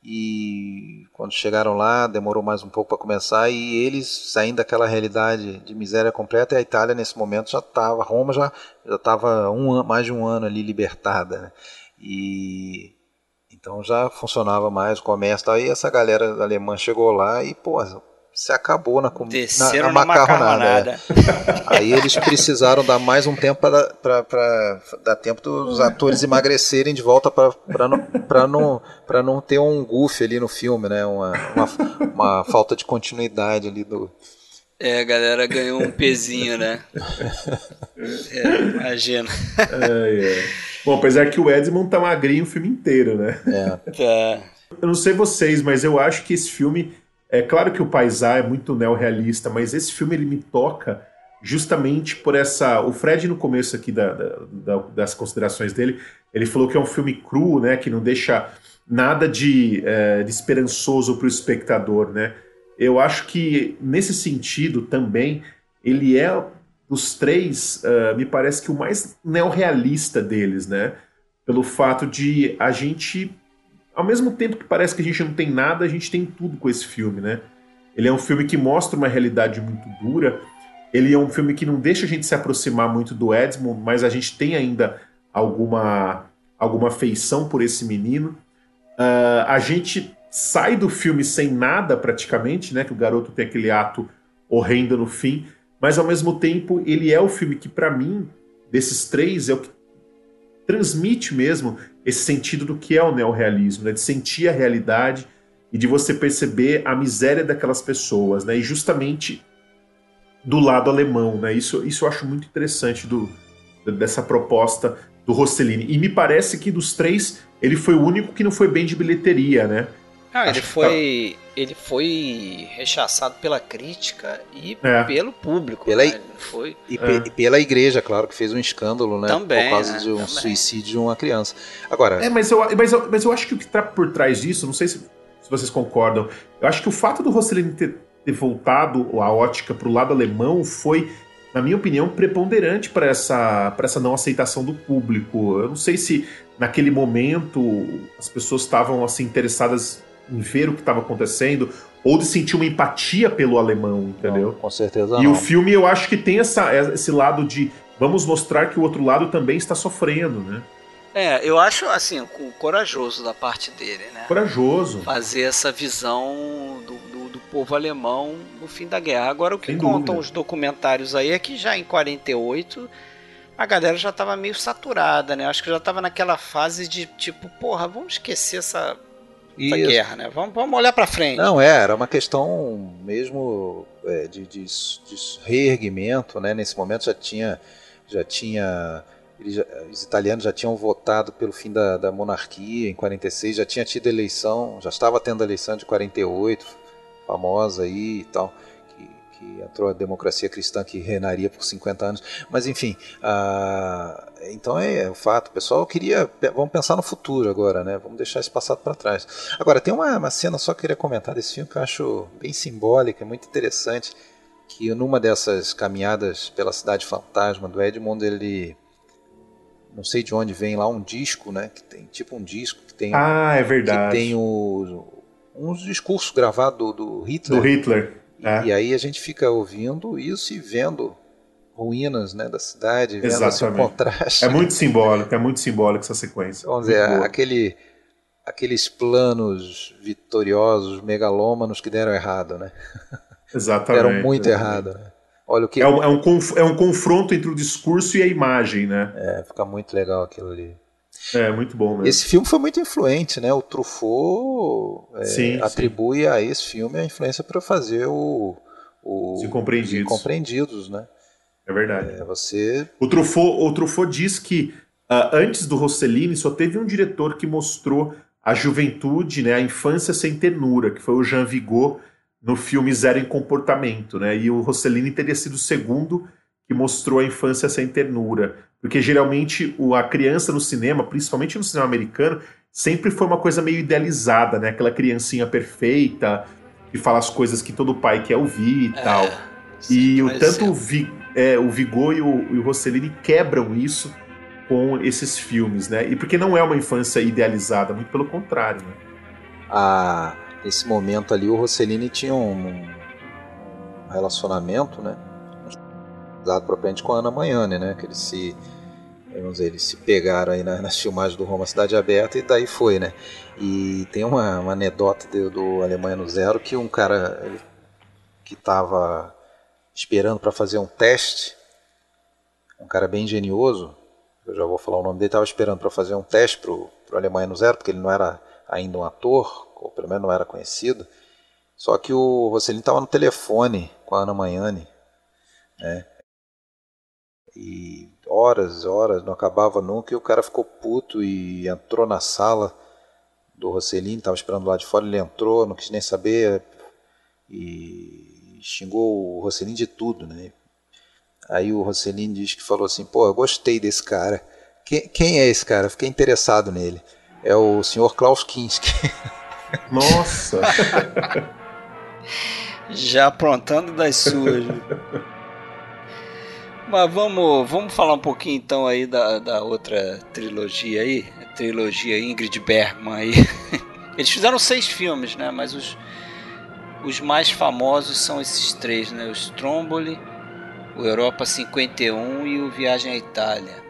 Speaker 3: E quando chegaram lá, demorou mais um pouco para começar. E eles saindo daquela realidade de miséria completa, e a Itália nesse momento já estava, Roma já já estava um, mais de um ano ali libertada. Né? E então já funcionava mais o comércio. Aí essa galera alemã chegou lá e, pô, se acabou na,
Speaker 1: Desceram na, na, na macarronada. É.
Speaker 3: Aí eles precisaram dar mais um tempo para dar tempo dos atores emagrecerem de volta para não, pra não, não ter um goof ali no filme, né? Uma, uma, uma, falta de continuidade ali do.
Speaker 1: É, a galera ganhou um pezinho, né? É, imagina.
Speaker 4: É, é. Bom, apesar que o Edmund tá magrinho o filme inteiro, né?
Speaker 3: É.
Speaker 1: Tá.
Speaker 4: Eu não sei vocês, mas eu acho que esse filme é claro que o Paisá é muito neorrealista, mas esse filme ele me toca justamente por essa. O Fred, no começo aqui da, da, das considerações dele, ele falou que é um filme cru, né? Que não deixa nada de, é, de esperançoso para o espectador, né? Eu acho que nesse sentido também ele é dos três, uh, me parece que o mais neorrealista deles, né? Pelo fato de a gente ao mesmo tempo que parece que a gente não tem nada, a gente tem tudo com esse filme, né? Ele é um filme que mostra uma realidade muito dura. Ele é um filme que não deixa a gente se aproximar muito do Edmund, mas a gente tem ainda alguma, alguma afeição por esse menino. Uh, a gente sai do filme sem nada, praticamente, né? Que o garoto tem aquele ato horrendo no fim, mas ao mesmo tempo ele é o filme que, para mim, desses três, é o que transmite mesmo esse sentido do que é o neorrealismo, né? de sentir a realidade e de você perceber a miséria daquelas pessoas, né? E justamente do lado alemão, né? Isso, isso eu acho muito interessante do, dessa proposta do Rossellini. E me parece que dos três, ele foi o único que não foi bem de bilheteria, né?
Speaker 1: Ah, ele foi, tá... ele foi rechaçado pela crítica e é. pelo público.
Speaker 3: Pela,
Speaker 1: né? foi...
Speaker 3: e, é. e, pela igreja, claro, que fez um escândalo, né?
Speaker 1: Também,
Speaker 3: por causa
Speaker 1: né?
Speaker 3: de um
Speaker 1: Também.
Speaker 3: suicídio de uma criança. Agora.
Speaker 4: É, mas eu, mas, eu, mas eu acho que o que está por trás disso, não sei se, se, vocês concordam, eu acho que o fato do Rossellini ter, ter voltado a ótica para o lado alemão foi na minha opinião, preponderante para essa, essa não aceitação do público. Eu não sei se naquele momento as pessoas estavam assim interessadas em ver o que estava acontecendo ou de sentir uma empatia pelo alemão, entendeu? Não,
Speaker 3: com certeza.
Speaker 4: E
Speaker 3: não.
Speaker 4: o filme eu acho que tem essa, esse lado de vamos mostrar que o outro lado também está sofrendo, né?
Speaker 1: É, eu acho assim, corajoso da parte dele, né?
Speaker 4: Corajoso.
Speaker 1: Fazer essa visão do, do, do povo alemão no fim da guerra. Agora, o que Sem contam dúvida. os documentários aí é que já em 48 a galera já tava meio saturada, né? Acho que já tava naquela fase de tipo, porra, vamos esquecer essa, essa guerra, né? Vamos, vamos olhar para frente.
Speaker 3: Não, é, era uma questão mesmo é, de, de, de reerguimento, né? Nesse momento já tinha, já tinha já, os italianos já tinham votado pelo fim da, da, monarquia em 46, já tinha tido eleição, já estava tendo a eleição de 48, famosa aí e tal que entrou a democracia cristã que reinaria por 50 anos. Mas enfim, uh, então é, o fato. Pessoal queria. Vamos pensar no futuro agora, né? Vamos deixar esse passado para trás. Agora, tem uma, uma cena só que eu queria comentar desse filme que eu acho bem simbólica, muito interessante. Que numa dessas caminhadas pela cidade fantasma do Edmond, ele. Não sei de onde vem lá um disco, né? Que tem tipo um disco que tem.
Speaker 4: Ah, é verdade.
Speaker 3: Que tem o, uns discursos gravados do, do Hitler.
Speaker 4: Do Hitler.
Speaker 3: É. E aí a gente fica ouvindo isso e vendo ruínas né, da cidade, vendo
Speaker 4: Exatamente.
Speaker 3: esse contraste.
Speaker 4: É muito simbólico, é muito simbólico essa sequência.
Speaker 3: Vamos dizer, aquele, aqueles planos vitoriosos, megalômanos que deram errado, né?
Speaker 4: Exatamente.
Speaker 3: deram muito errado, né?
Speaker 4: Olha o que... é, um, é, um é um confronto entre o discurso e a imagem, né?
Speaker 3: É, fica muito legal aquilo ali.
Speaker 4: É, muito bom mesmo.
Speaker 3: Esse filme foi muito influente, né? O Truffaut é, sim, atribui sim. a esse filme a influência para fazer o, o
Speaker 4: Os Incompreendidos.
Speaker 3: Os Incompreendidos, né?
Speaker 4: É verdade.
Speaker 3: É, você...
Speaker 4: o, Truffaut, o Truffaut diz que uh, antes do Rossellini só teve um diretor que mostrou a juventude, né, a infância sem ternura, que foi o Jean Vigo no filme Zero em Comportamento, né? E o Rossellini teria sido o segundo que mostrou a infância sem ternura. Porque geralmente o, a criança no cinema, principalmente no cinema americano, sempre foi uma coisa meio idealizada, né? Aquela criancinha perfeita, que fala as coisas que todo pai quer ouvir e é, tal. Sim, e o, tanto o, Vi, é, o Vigor e o, e o Rossellini quebram isso com esses filmes, né? E porque não é uma infância idealizada, muito pelo contrário, né?
Speaker 3: Ah, nesse momento ali o Rossellini tinha um, um relacionamento, né? Dado propriamente com a Ana Manhane, né? Que eles se, vamos dizer, eles se pegaram aí nas, filmagens do Roma Cidade Aberta e daí foi, né? E tem uma, uma anedota do, do Alemanha no Zero que um cara que estava esperando para fazer um teste, um cara bem engenhoso, eu já vou falar o nome dele, estava esperando para fazer um teste para o Alemanha no Zero, porque ele não era ainda um ator, ou pelo menos não era conhecido. Só que o Rossellini estava no telefone com a Ana Manhane, né? E horas, horas, não acabava nunca, e o cara ficou puto e entrou na sala do Rossellini, estava esperando lá de fora, ele entrou, não quis nem saber e xingou o Rossellini de tudo, né? Aí o Rossellini diz que falou assim, pô, eu gostei desse cara. Quem, quem é esse cara? Fiquei interessado nele. É o senhor Klaus Kinski.
Speaker 4: Nossa!
Speaker 1: Já aprontando das suas. Mas vamos, vamos falar um pouquinho então aí da, da outra trilogia aí, a trilogia Ingrid Bergman aí. Eles fizeram seis filmes, né? Mas os, os mais famosos são esses três, né? O Stromboli, o Europa 51 e o Viagem à Itália.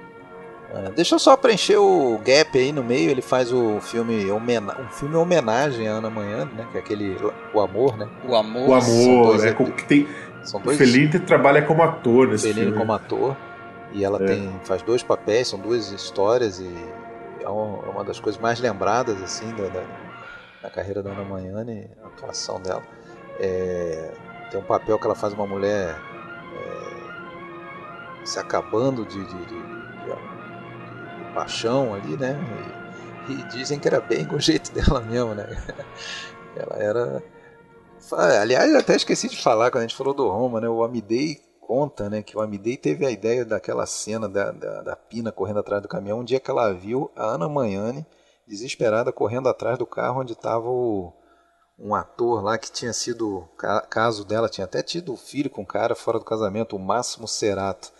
Speaker 3: É, deixa eu só preencher o gap aí no meio. Ele faz o filme um filme homenagem à Ana Manhã, né? Que é aquele o amor, né?
Speaker 1: O amor.
Speaker 4: O amor, é, que tem são dois... Fellini trabalha como ator nesse
Speaker 3: Fellini
Speaker 4: filme.
Speaker 3: como ator. E ela é. tem, faz dois papéis, são duas histórias e é uma, é uma das coisas mais lembradas assim da, da, da carreira da Ana Manhane, a atuação dela. É, tem um papel que ela faz uma mulher é, se acabando de, de, de, de, paixão ali, né? E, e dizem que era bem com o jeito dela mesmo, né? Ela era Aliás, até esqueci de falar quando a gente falou do Roma, né? O Amidei conta, né, que o Amidei teve a ideia daquela cena da, da, da, Pina correndo atrás do caminhão, um dia que ela viu a Ana Manhane desesperada correndo atrás do carro onde estava um ator lá que tinha sido caso dela, tinha até tido filho com um cara fora do casamento, o Máximo Cerato.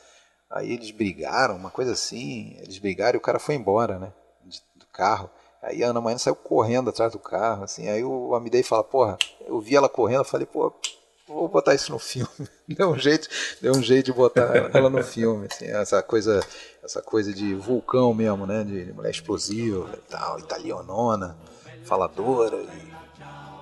Speaker 3: Aí eles brigaram, uma coisa assim, eles brigaram e o cara foi embora, né, do carro. Aí a Ana Maria saiu correndo atrás do carro, assim. Aí o Amidei fala, porra, eu vi ela correndo, eu falei, pô, vou botar isso no filme. Deu um jeito, deu um jeito de botar ela no filme, assim, essa coisa, essa coisa de vulcão mesmo, né? De mulher explosiva e tal, italianona, faladora. E...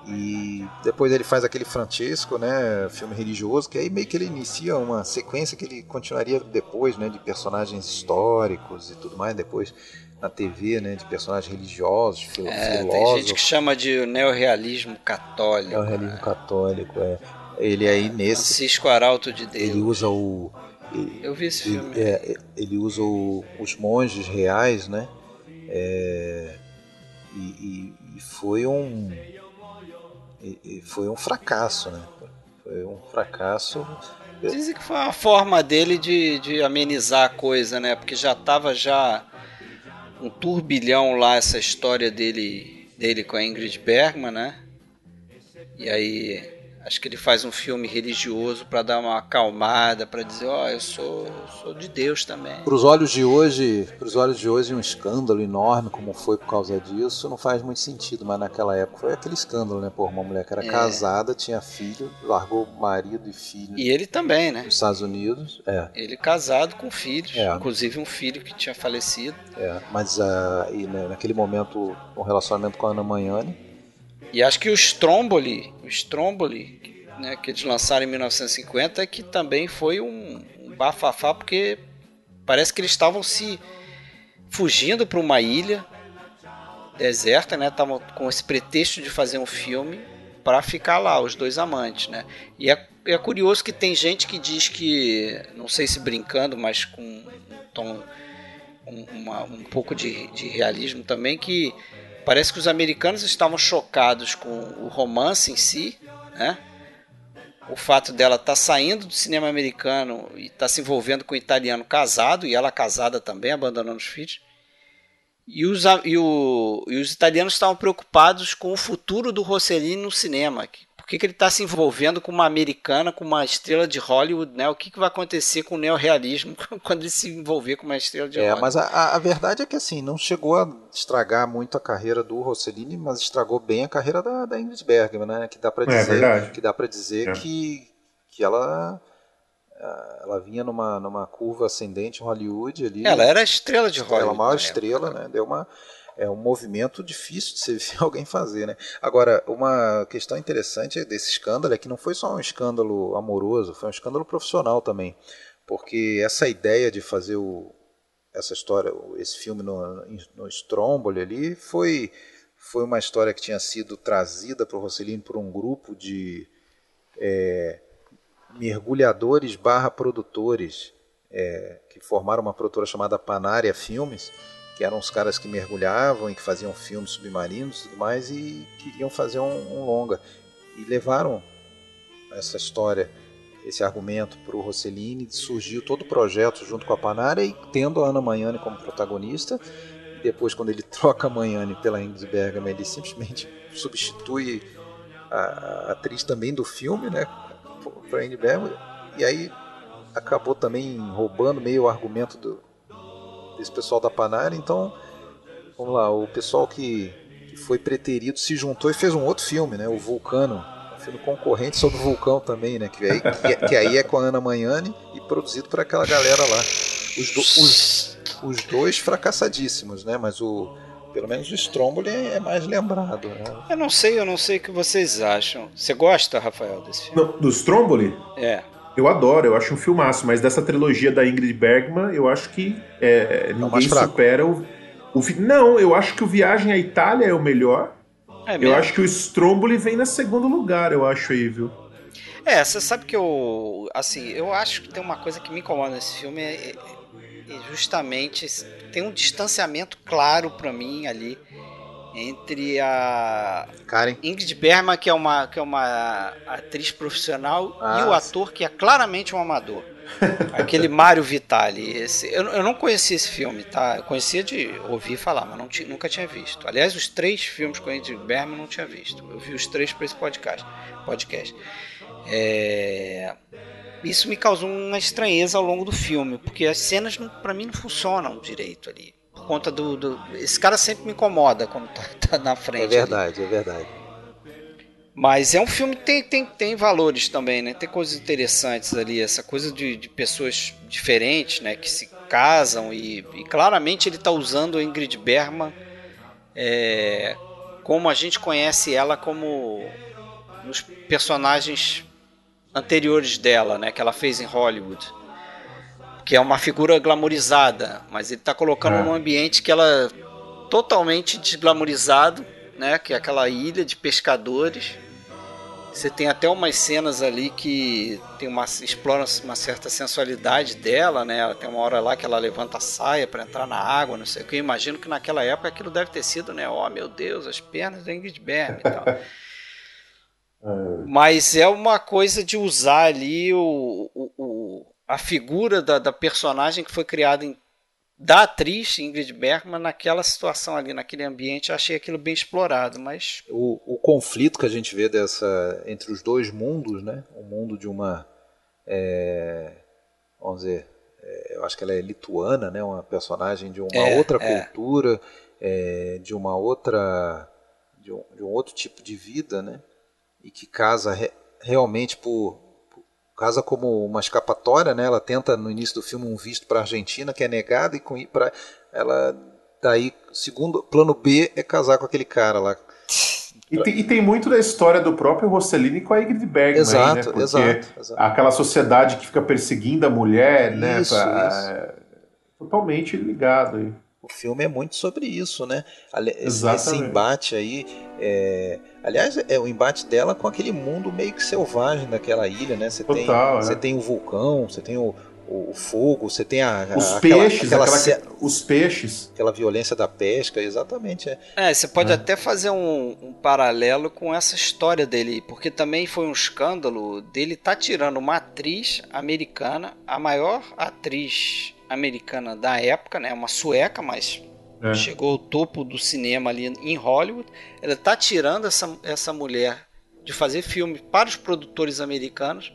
Speaker 3: E depois ele faz aquele Francisco, né, filme religioso, que aí meio que ele inicia uma sequência que ele continuaria depois, né, de personagens históricos e tudo mais, depois na TV, né, de personagens religiosos, fil
Speaker 1: É,
Speaker 3: filósofos.
Speaker 1: tem gente que chama de neorrealismo católico.
Speaker 3: É o realismo católico, é. Ele aí nesse,
Speaker 1: Francisco Arauto de Deus.
Speaker 3: ele usa o ele,
Speaker 1: Eu vi esse
Speaker 3: ele-
Speaker 1: filme.
Speaker 3: é, ele usa o- os monges reais, né? É, e, e- foi um e- foi um fracasso, né? Foi um fracasso.
Speaker 1: Dizem que foi uma forma dele de, de amenizar a coisa, né? Porque já tava já um turbilhão lá essa história dele, dele com a Ingrid Bergman, né? E aí acho que ele faz um filme religioso para dar uma acalmada, para dizer, ó, eu sou, sou de Deus também.
Speaker 3: Para os olhos de hoje, para os olhos de hoje, um escândalo enorme como foi por causa disso, não faz muito sentido, mas naquela época foi aquele escândalo, né? Por uma mulher que era
Speaker 1: É.
Speaker 3: casada, tinha filho, largou marido e filho
Speaker 1: E ele também, né?
Speaker 3: nos Estados Unidos, é.
Speaker 1: Ele casado com filhos,
Speaker 3: É.
Speaker 1: inclusive um filho que tinha falecido.
Speaker 3: É, mas ah, e, né, naquele momento um relacionamento com a Ana Magnani.
Speaker 1: E acho que o Stromboli, Stromboli, né, que eles lançaram em 1950, que também foi um, um bafafá, porque parece que eles estavam se fugindo para uma ilha deserta, né? Estavam com esse pretexto de fazer um filme para ficar lá, os dois amantes, né? E é, é curioso que tem gente que diz que, não sei se brincando, mas com um tom, um, uma- um pouco de, de realismo também, que parece que os americanos estavam chocados com o romance em si, né? O fato dela estar saindo do cinema americano e estar se envolvendo com um italiano casado, e ela casada também, abandonando os filhos. E os, e, o- e os italianos estavam preocupados com o futuro do Rossellini no cinema. Que- que, que ele está se envolvendo com uma americana, com uma estrela de Hollywood? Né? O que, que vai acontecer com o neorrealismo quando ele se envolver com uma estrela de
Speaker 3: É,
Speaker 1: Hollywood?
Speaker 3: mas a, a- verdade é que assim, não chegou a estragar muito a carreira do Rossellini, mas estragou bem a carreira da, da Ingrid Bergman, né? Que dá para
Speaker 4: É,
Speaker 3: dizer,
Speaker 4: verdade.
Speaker 3: que dá para dizer
Speaker 4: É.
Speaker 3: que, que ela ah, ela vinha numa, numa curva ascendente em Hollywood ali.
Speaker 1: Ela era a estrela de Hollywood.
Speaker 3: Ela é a maior estrela, né? Deu uma é um movimento difícil de se ver alguém fazer, né? Agora, uma questão interessante desse escândalo é que não foi só um escândalo amoroso, foi um escândalo profissional também, porque essa ideia de fazer o, essa história, esse filme no, no Stromboli ali, foi foi uma história que tinha sido trazida para o Rossellini por um grupo de é, mergulhadores barra produtores é, que formaram uma produtora chamada Panária Filmes, que eram os caras que mergulhavam e que faziam filmes submarinos e tudo mais e queriam fazer um, um longa. E levaram essa história, esse argumento para o Rossellini, surgiu todo o projeto junto com a Panária e tendo a Ana Magnani como protagonista. Depois, quando ele troca a Magnani pela Ingrid Bergman, ele simplesmente substitui a, a atriz também do filme, né, para Ingrid Bergman. E aí acabou também roubando meio o argumento do, desse pessoal da Panária. Então, vamos lá, o pessoal que, que foi preterido se juntou e fez um outro filme, né, o Vulcano, um filme concorrente sobre o vulcão também, né, que aí, que, que aí é com a Ana Magnani e produzido por aquela galera lá. Os, do- os, os dois fracassadíssimos, né, mas o pelo menos o Stromboli é mais lembrado, né?
Speaker 1: Eu não sei, eu não sei o que vocês acham. Você gosta, Rafael, desse filme?
Speaker 4: Não, do Stromboli?
Speaker 1: É.
Speaker 4: Eu adoro, eu acho um filmaço, mas dessa trilogia da Ingrid Bergman, eu acho que é,
Speaker 3: mais
Speaker 4: ninguém
Speaker 3: fraco.
Speaker 4: supera o, o. Não, eu acho que o Viagem à Itália é o melhor.
Speaker 1: É
Speaker 4: Eu acho que o Stromboli vem na segundo lugar, eu acho aí, viu?
Speaker 1: É, você sabe que eu. Assim, eu acho que tem uma coisa que me incomoda nesse filme é, é- é justamente. Tem um distanciamento claro pra mim ali entre a
Speaker 3: Karen,
Speaker 1: Ingrid Bergman, que é uma, que é uma atriz profissional,
Speaker 3: Ah,
Speaker 1: e o ator que é claramente um amador. Aquele Mário Vitali. Esse, eu, eu não conhecia esse filme, tá? Eu conhecia de ouvir falar, mas não ti- nunca tinha visto. Aliás, os três filmes com a Ingrid Bergman eu não tinha visto. Eu vi os três para esse podcast. podcast. É, Isso me causou uma estranheza ao longo do filme, porque as cenas pra mim não funcionam direito ali. Conta do, do- Esse cara sempre me incomoda quando tá, tá na frente.
Speaker 3: é
Speaker 1: ali.
Speaker 3: verdade, é verdade.
Speaker 1: Mas é um filme que tem, tem, tem valores também, né? Tem coisas interessantes ali, essa coisa de, de pessoas diferentes, né? Que se casam e, e claramente ele está usando a Ingrid Bergman é, como a gente conhece ela como nos personagens anteriores dela, né, que ela fez em Hollywood. Que é uma figura glamorizada, mas ele está colocando
Speaker 4: É.
Speaker 1: num ambiente que ela é totalmente desglamorizado, né, que é aquela ilha de pescadores. Você tem até umas cenas ali que tem uma explora uma certa sensualidade dela, né? Ela tem uma hora lá que ela levanta a saia para entrar na água, não sei o que. Eu imagino que naquela época aquilo deve ter sido, né? Oh, meu Deus, as pernas da Ingrid Bergman e tal. Mas é uma coisa de usar ali o, o- o- a figura da, da personagem que foi criada em- da atriz Ingrid Bergman naquela situação ali, naquele ambiente. Eu achei aquilo bem explorado, mas
Speaker 3: O, o conflito que a gente vê dessa entre os dois mundos, né? O mundo de uma, é, vamos dizer, é, eu acho que ela é lituana, né? Uma personagem de uma
Speaker 1: É,
Speaker 3: outra
Speaker 1: é.
Speaker 3: cultura, é, de uma outra, de um, de um outro tipo de vida, né? E que casa re- realmente por- casa como uma escapatória, né? Ela tenta no início do filme um visto para a Argentina que é negado e com para ela daí segundo plano B é casar com aquele cara lá
Speaker 4: E tem, e tem muito da história do próprio Rossellini com a Ingrid Bergman,
Speaker 3: Exato,
Speaker 4: aí, né? Porque
Speaker 3: exato, exato.
Speaker 4: aquela sociedade que fica perseguindo a mulher, né?
Speaker 3: Isso,
Speaker 4: pra- Totalmente ligado aí.
Speaker 3: O filme é muito sobre isso, né? Ali- Esse, esse
Speaker 4: Exatamente.
Speaker 3: embate aí. é, Aliás, é o embate dela com aquele mundo meio que selvagem daquela ilha, né? Você tem,
Speaker 4: Total, é.
Speaker 3: você tem o vulcão, você tem o, o- fogo, você tem a, a-
Speaker 4: Os
Speaker 3: aquela,
Speaker 4: peixes,
Speaker 3: aquela,
Speaker 4: aquela- os peixes.
Speaker 3: aquela violência da pesca, exatamente. É.
Speaker 1: É, você pode até fazer um, um paralelo com essa história dele, porque também foi um escândalo dele tá tirando uma atriz americana, a maior atriz americana da época, né, uma sueca, mas
Speaker 4: É.
Speaker 1: chegou ao topo do cinema ali em Hollywood. Ela tá tirando essa, essa mulher de fazer filme para os produtores americanos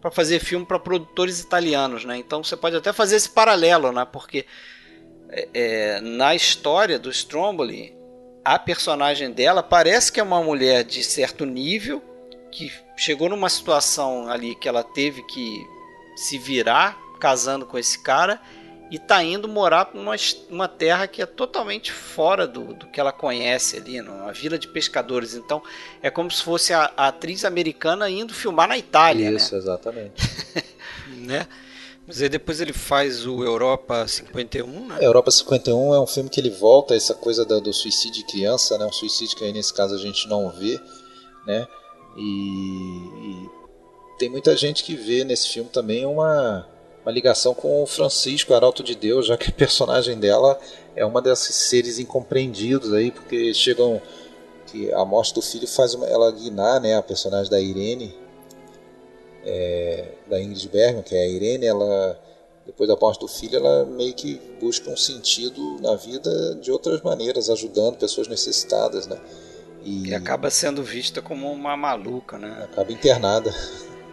Speaker 1: para fazer filme para produtores italianos, né? Então você pode até fazer esse paralelo, né? Porque é, é, na história do Stromboli, a personagem dela parece que é uma mulher de certo nível que chegou numa situação ali que ela teve que se virar casando com esse cara e tá indo morar numa uma terra que é totalmente fora do, do que ela conhece ali, numa vila de pescadores. Então é como se fosse a, a atriz americana indo filmar na Itália, né?
Speaker 3: Isso, exatamente.
Speaker 1: né? Mas aí depois ele faz o Europa 51, né?
Speaker 3: Europa 51 é um filme que ele volta a essa coisa da- do suicídio de criança, né? Um suicídio que aí nesse caso a gente não vê, né? E, e tem muita gente que vê nesse filme também uma, uma ligação com o Francisco, Arauto de Deus, já que a personagem dela é uma desses seres incompreendidos aí, porque chegam que a morte do filho faz uma, ela guinar, né? A personagem da Irene, é, da Ingrid Bergman, que é a Irene, ela depois da morte do filho, ela meio que busca um sentido na vida de outras maneiras, ajudando pessoas necessitadas, né? E,
Speaker 1: E acaba sendo vista como uma maluca, né?
Speaker 3: acaba internada.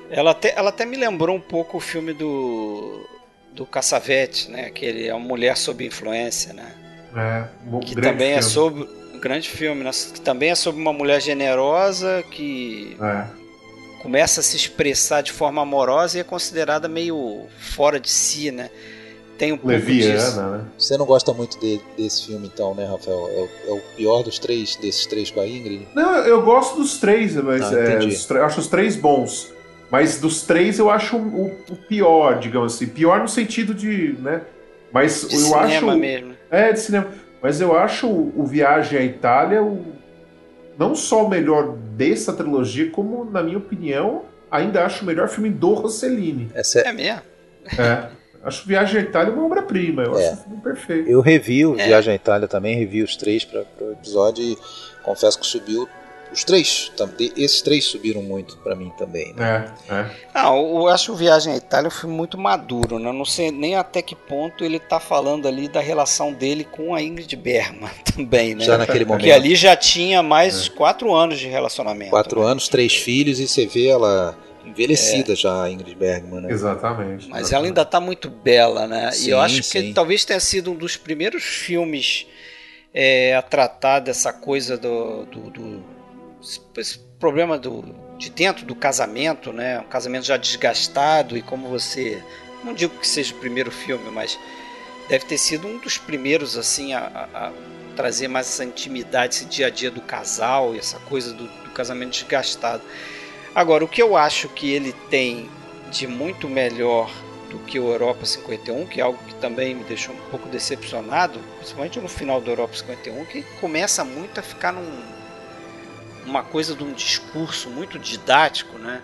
Speaker 1: Ela até, ela até me lembrou um pouco o filme do do Caçavete, né? Que ele é uma mulher sob influência, né?
Speaker 4: É, um
Speaker 1: Que também é
Speaker 4: filme.
Speaker 1: sobre um grande filme, né? Que também é sobre uma mulher generosa que
Speaker 4: É.
Speaker 1: começa a se expressar de forma amorosa e é considerada meio fora de si, né? Tem um pouco disso.
Speaker 4: Leviana, né?
Speaker 3: Você não gosta muito de- desse filme, então, né, Rafael? É o, é o pior dos três, desses três com a Ingrid?
Speaker 4: Não, eu gosto dos três, mas
Speaker 3: Ah,
Speaker 4: é, os acho os três bons. Mas dos três eu acho o, o pior, digamos assim. Pior no sentido de, né? Mas
Speaker 1: De
Speaker 4: eu
Speaker 1: cinema
Speaker 4: acho.
Speaker 1: mesmo.
Speaker 4: É, de cinema. Mas eu acho o, o Viagem à Itália o- não só o melhor dessa trilogia, como, na minha opinião, ainda acho o melhor filme do Rossellini.
Speaker 3: Essa é-
Speaker 1: É mesmo?
Speaker 4: É. acho Viagem à Itália uma obra-prima. Eu
Speaker 3: É.
Speaker 4: acho um filme perfeito.
Speaker 3: Eu revi o
Speaker 1: É.
Speaker 3: Viagem à Itália também, revi os três para o episódio e confesso que subiu. Os três, esses três subiram muito para mim também. Né?
Speaker 4: É, é.
Speaker 1: Ah, eu acho o Viagem à Itália filme muito maduro, né? Não sei nem até que ponto ele tá falando ali da relação dele com a Ingrid Bergman também, né?
Speaker 3: Já naquele momento.
Speaker 1: Porque ali já tinha mais quatro anos de relacionamento.
Speaker 3: Quatro
Speaker 1: né?
Speaker 3: anos, três filhos e você vê ela envelhecida já, a Ingrid Bergman. Né?
Speaker 4: Exatamente.
Speaker 1: Mas ela ainda tá muito bela, né? e eu
Speaker 3: Sim,
Speaker 1: acho que
Speaker 3: sim.
Speaker 1: talvez tenha sido um dos primeiros filmes é, a tratar dessa coisa do, do, do- esse- problema do, de dentro do casamento, né? Um casamento já desgastado e como você, não digo que seja o primeiro filme, mas deve ter sido um dos primeiros assim a- a trazer mais essa intimidade, esse dia a dia do casal e essa coisa do, do casamento desgastado. Agora, o que eu acho que ele tem de muito melhor do que o Europa 51, que é algo que também me deixou um pouco decepcionado, principalmente no final do Europa 51, que começa muito a ficar num, uma coisa de um discurso muito didático, né?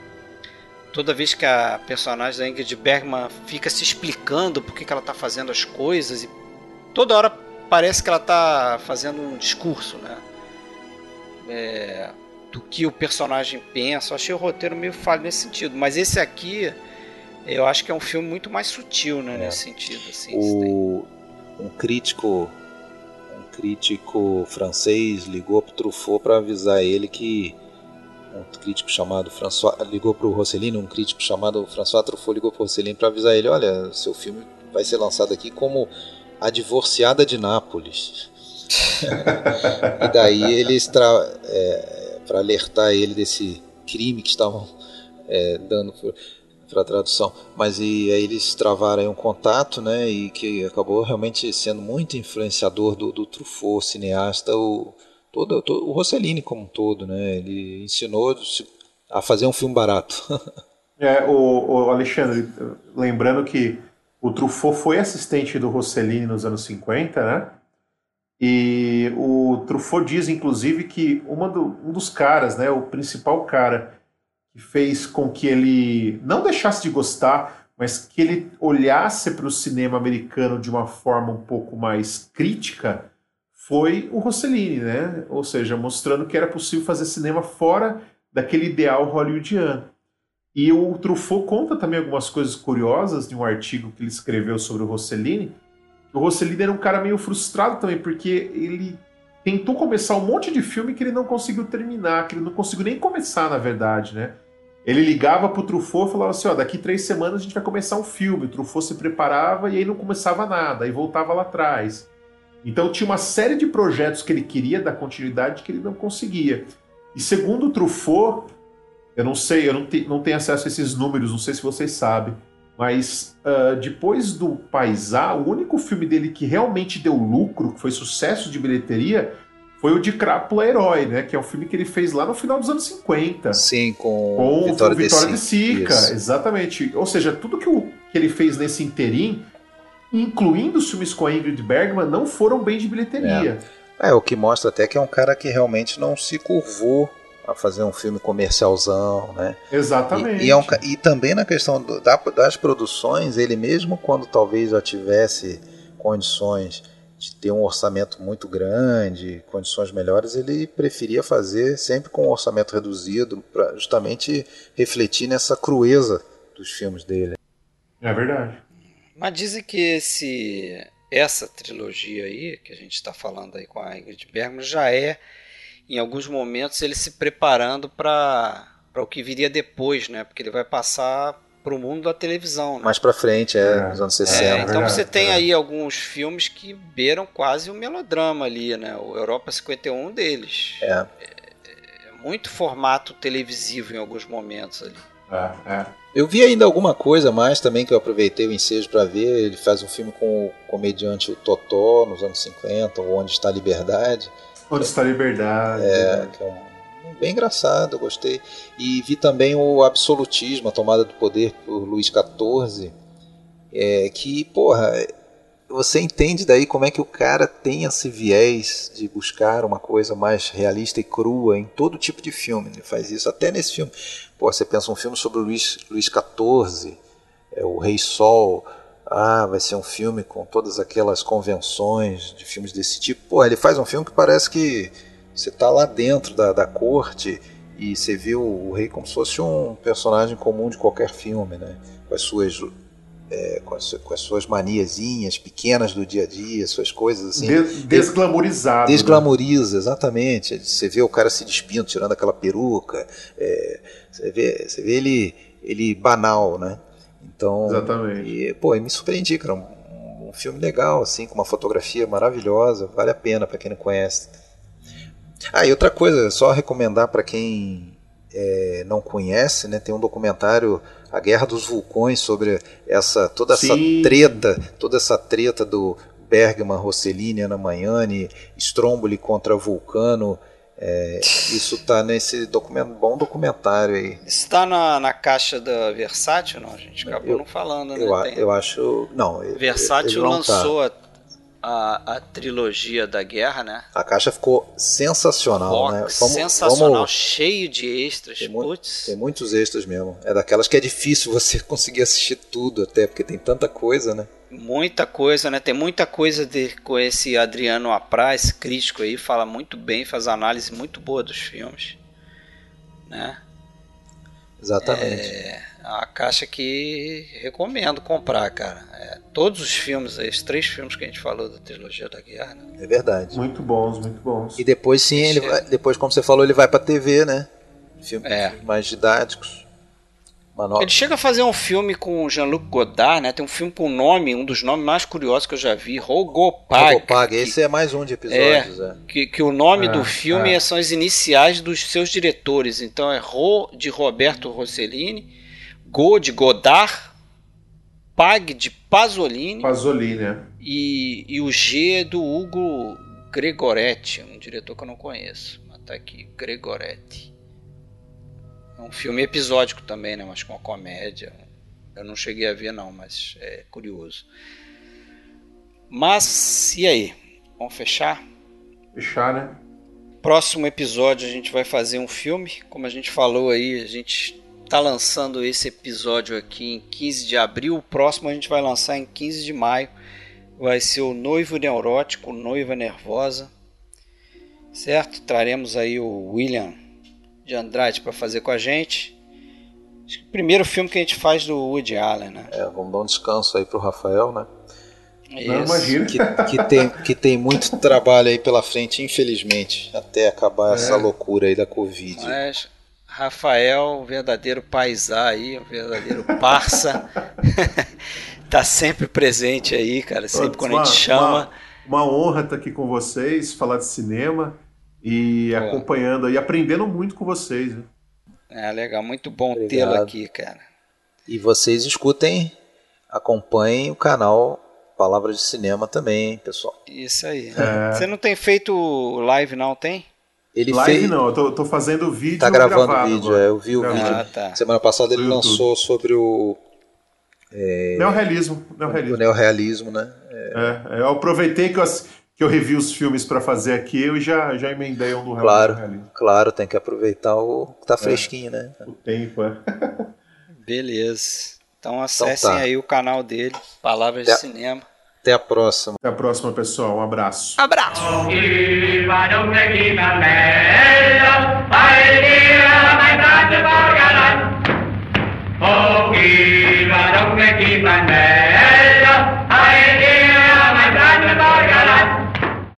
Speaker 1: Toda vez que a personagem da Ingrid Bergman fica se explicando por que ela está fazendo as coisas e toda hora parece que ela está fazendo um discurso, né? É, do que o personagem pensa. Eu achei o roteiro meio falho nesse sentido, mas esse aqui eu acho que é um filme muito mais sutil, né, é. nesse sentido. Assim,
Speaker 3: o, um crítico, crítico francês ligou para Truffaut para avisar ele que um crítico chamado François ligou para o Rossellini, um crítico chamado François Truffaut ligou para o Rossellini para avisar ele, olha, seu filme vai ser lançado aqui como A Divorciada de Nápoles. e daí eles é, para alertar ele desse crime que estavam é, dando para tradução, mas e aí eles travaram um contato, né, e que acabou realmente sendo muito influenciador do, do Truffaut, cineasta, o todo, o Rossellini como um todo, né, ele ensinou a fazer um filme barato.
Speaker 4: é, o, o Alexandre, lembrando que o Truffaut foi assistente do Rossellini nos anos 50, né? E o Truffaut diz, inclusive, que uma do, um dos caras, né, o principal cara que fez com que ele não deixasse de gostar, mas que ele olhasse para o cinema americano de uma forma um pouco mais crítica, foi o Rossellini, né? Ou seja, mostrando que era possível fazer cinema fora daquele ideal hollywoodiano. E o Truffaut conta também algumas coisas curiosas de um artigo que ele escreveu sobre o Rossellini. O Rossellini era um cara meio frustrado também, porque ele tentou começar um monte de filme que ele não conseguiu terminar, que ele não conseguiu nem começar, na verdade, né? Ele ligava pro Truffaut e falava assim, ó, daqui três semanas a gente vai começar um filme. O Truffaut se preparava e aí não começava nada, aí voltava lá atrás. Então tinha uma série de projetos que ele queria dar continuidade que ele não conseguia. E segundo o Truffaut, eu não sei, eu não, te, não tenho acesso a esses números, não sei se vocês sabem, mas uh, depois do Paisá, o único filme dele que realmente deu lucro, que foi sucesso de bilheteria, foi o de Crápula Herói, né? Que é um filme que ele fez lá no final dos anos 50.
Speaker 3: Sim, com, com Vitória,
Speaker 4: Vitória de, Sica. Exatamente. Ou seja, tudo que, o, que ele fez nesse interim, incluindo os filmes com a Ingrid Bergman, não foram bem de bilheteria.
Speaker 3: É. é, o que mostra até que é um cara que realmente não se curvou a fazer um filme comercialzão, né?
Speaker 4: Exatamente.
Speaker 3: E, e, é um, e também na questão do, da, das produções, ele mesmo quando talvez já tivesse condições de ter um orçamento muito grande, condições melhores, ele preferia fazer sempre com um orçamento reduzido, para justamente refletir nessa crueza dos filmes dele.
Speaker 4: É verdade.
Speaker 1: Mas dizem que esse essa trilogia aí que a gente está falando aí com a Ingrid Bergman já é em alguns momentos ele se preparando para para o que viria depois, né? Porque ele vai passar para o mundo da televisão. Né?
Speaker 3: Mais para frente, é, é, nos anos 60. É,
Speaker 1: então você tem é. aí alguns filmes que beiram quase o um melodrama ali, né? O Europa 51 deles.
Speaker 3: É. é.
Speaker 1: é. muito formato televisivo em alguns momentos ali.
Speaker 4: É, é.
Speaker 3: Eu vi ainda alguma coisa mais também que eu aproveitei o ensejo para ver. Ele faz um filme com o comediante o Totó nos anos 50, Onde Está a Liberdade.
Speaker 4: Está a liberdade.
Speaker 3: É, é um, bem engraçado, gostei. E vi também o Absolutismo, a tomada do poder por Luís XIV, é, que, porra, você entende daí como é que o cara tem esse viés de buscar uma coisa mais realista e crua em todo tipo de filme. Ele faz isso até nesse filme. Pô, você pensa um filme sobre o Luís, Luís XIV, é, o Rei Sol, ah, vai ser um filme com todas aquelas convenções de filmes desse tipo. Pô, ele faz um filme que parece que você está lá dentro da, da corte e você vê o, o, rei como se fosse um personagem comum de qualquer filme, né? Com as suas é, com, as, com, as, suas maniazinhas pequenas do dia a dia, suas coisas assim.
Speaker 4: Des desglamorizado.
Speaker 3: Desglamoriza, né? exatamente. Você vê o cara se despindo, tirando aquela peruca. É, você, vê, você vê ele, ele banal, né? Então,
Speaker 4: Exatamente.
Speaker 3: E, pô, me surpreendi, cara. Um, um, filme legal, assim, com uma fotografia maravilhosa. Vale a pena para quem não conhece. Ah, e outra coisa, só recomendar para quem é, não conhece, né? Tem um documentário A Guerra dos Vulcões sobre essa toda essa Sim. treta, toda essa treta do Bergman, Rossellini, Ana Magnani, Stromboli contra Vulcano. É, isso está nesse documento, bom documentário aí.
Speaker 1: Está na, na caixa da Versátil, não? A gente acabou
Speaker 3: Eu-
Speaker 1: não falando, né?
Speaker 3: Eu, eu acho. Não,
Speaker 1: Versátil
Speaker 3: ele não tá.
Speaker 1: A, a, trilogia da guerra, né?
Speaker 3: A caixa ficou sensacional,
Speaker 1: Rock,
Speaker 3: né? Vamos-
Speaker 1: sensacional,
Speaker 3: vamos-
Speaker 1: cheio de extras.
Speaker 3: Tem, mu-
Speaker 1: Putz,
Speaker 3: tem muitos extras mesmo. É daquelas que é difícil você conseguir assistir tudo, até porque tem tanta coisa, né?
Speaker 1: muita coisa, né? Tem muita coisa de, com esse Adriano Apra, esse crítico aí, fala muito bem, faz análise muito boa dos filmes, né?
Speaker 3: Exatamente.
Speaker 1: É uma caixa que recomendo comprar, cara. É, todos os filmes, os três filmes que a gente falou da trilogia da guerra, né?
Speaker 3: É verdade.
Speaker 4: Muito bons, muito bons.
Speaker 3: E depois sim, ele vai, depois, como você falou, ele vai pra TV, né? Filmes
Speaker 1: É.
Speaker 3: mais didáticos. Uma nova-
Speaker 1: Ele chega a fazer um filme com o Jean-Luc Godard, né? Tem um filme com o nome, um dos nomes mais curiosos que eu já vi, Rogopag.
Speaker 3: Rogopag. Esse é mais um de episódios. É.
Speaker 1: Que, que o nome
Speaker 4: É,
Speaker 1: do filme
Speaker 4: é.
Speaker 1: são as iniciais dos seus diretores. Então é Ro de Roberto Rossellini, Go de Godard, Pag de Pasolini
Speaker 4: Pasolini, né?
Speaker 1: e, e o G é do Hugo Gregoretti, um diretor que eu não conheço. Mas tá aqui, Gregoretti. É um filme episódico também, né? Mas com uma comédia. Eu não cheguei a ver não, mas é curioso. Mas e aí? Vamos fechar?
Speaker 4: Fechar, né?
Speaker 1: Próximo episódio a gente vai fazer um filme. Como a gente falou aí, a gente tá lançando esse episódio aqui em 15 de abril. O próximo a gente vai lançar em 15 de maio. Vai ser o Noivo Neurótico, Noiva Nervosa. Certo? Traremos aí o William de Andrade para fazer com a gente. Acho que o primeiro filme que a gente faz do Woody Allen, né?
Speaker 3: É, vamos dar um descanso aí pro Rafael, né?
Speaker 4: Não, imagina.
Speaker 3: Que, que tem, que tem muito trabalho aí pela frente, infelizmente, até acabar essa loucura aí da Covid.
Speaker 1: Mas Rafael, um verdadeiro paisá aí, um verdadeiro parça. tá sempre presente aí, cara. Sempre quando a gente chama.
Speaker 4: Uma, uma honra estar aqui com vocês, falar de cinema e
Speaker 1: Pô.
Speaker 4: acompanhando e aprendendo muito com vocês. né?
Speaker 1: É legal, muito bom tê-lo aqui, cara.
Speaker 3: E vocês escutem, acompanhem o canal Palavra de Cinema também, hein, pessoal.
Speaker 1: Isso aí.
Speaker 4: É.
Speaker 1: Você não tem feito live, não, tem?
Speaker 3: Ele
Speaker 4: Live
Speaker 3: fez.
Speaker 4: não, eu tô, tô fazendo vídeo
Speaker 3: Tá gravando
Speaker 4: gravado
Speaker 3: vídeo, é, eu vi o
Speaker 4: Gravado.
Speaker 3: vídeo.
Speaker 1: Ah, tá.
Speaker 3: Semana passada ele lançou sobre o,
Speaker 4: Neorrealismo,
Speaker 3: o
Speaker 4: neorrealismo.
Speaker 3: neorrealismo, né?
Speaker 4: É, eu aproveitei que eu, que eu revi os filmes para fazer aqui eu já, já emendei um do real-
Speaker 3: Claro.
Speaker 4: neorrealismo.
Speaker 3: Claro, tem que aproveitar o que tá fresquinho, né?
Speaker 4: O tempo, é.
Speaker 1: Beleza. Então acessem
Speaker 3: tá.
Speaker 1: aí o canal dele, Palavras
Speaker 3: É.
Speaker 1: de Cinema.
Speaker 3: Até a próxima.
Speaker 4: Até a próxima, pessoal. Um abraço.
Speaker 1: Abraço.
Speaker 2: Oh, give a donkey, give a nail, I